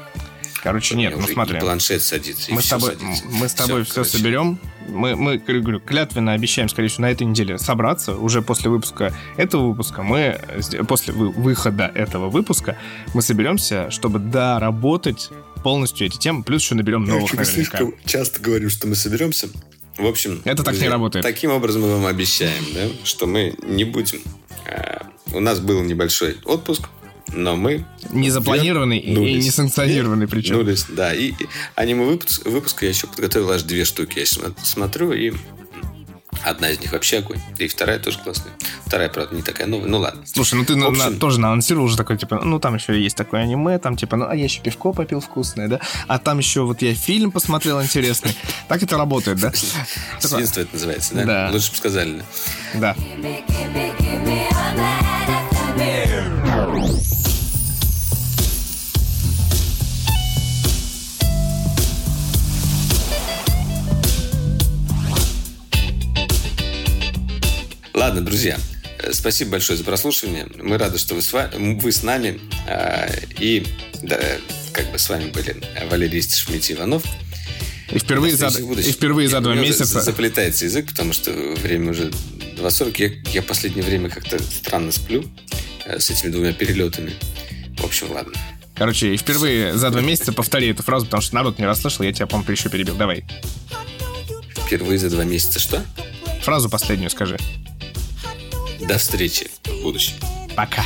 Короче, нет, ну смотри.
планшет садится.
Мы с тобой, садится. мы с тобой все, все соберем. Мы, мы, говорю, клятвенно обещаем, скорее всего, на этой неделе собраться. Уже после выпуска этого выпуска мы, после выхода этого выпуска, мы соберемся, чтобы доработать полностью эти темы, плюс еще наберем новых
Я наверняка. часто говорю, что мы соберемся. В общем,
это так друзья, не работает.
Таким образом мы вам обещаем, да, что мы не будем. Э, у нас был небольшой отпуск, но мы...
Не запланированный и не санкционированный причем.
Нулись, да. И, и аниме выпуск, выпуска я еще подготовил аж две штуки. Я смотрю, и Одна из них вообще огонь. И вторая тоже классная. Вторая, правда, не такая новая. Ну ладно.
Слушай, ну ты общем... на, тоже наанонсировал уже такой, типа, ну там еще есть такое аниме, там типа, ну а я еще пивко попил вкусное, да? А там еще вот я фильм посмотрел интересный. Так это работает, да?
Свинство это называется, да?
Да.
Лучше бы сказали.
Да.
Ладно, друзья, э, спасибо большое за прослушивание. Мы рады, что вы с, вами, вы с нами. А, и да, как бы с вами были Валерий Шмидт Иванов.
И впервые, за, и впервые за два месяца...
Заплетается язык, потому что время уже 2.40. Я, я последнее время как-то странно сплю э, с этими двумя перелетами. В общем, ладно.
Короче, впервые за два месяца повтори эту фразу, потому что народ не расслышал, я тебя, по-моему, еще перебил. Давай.
Впервые за два месяца что?
Фразу последнюю скажи.
До встречи в будущем.
Пока.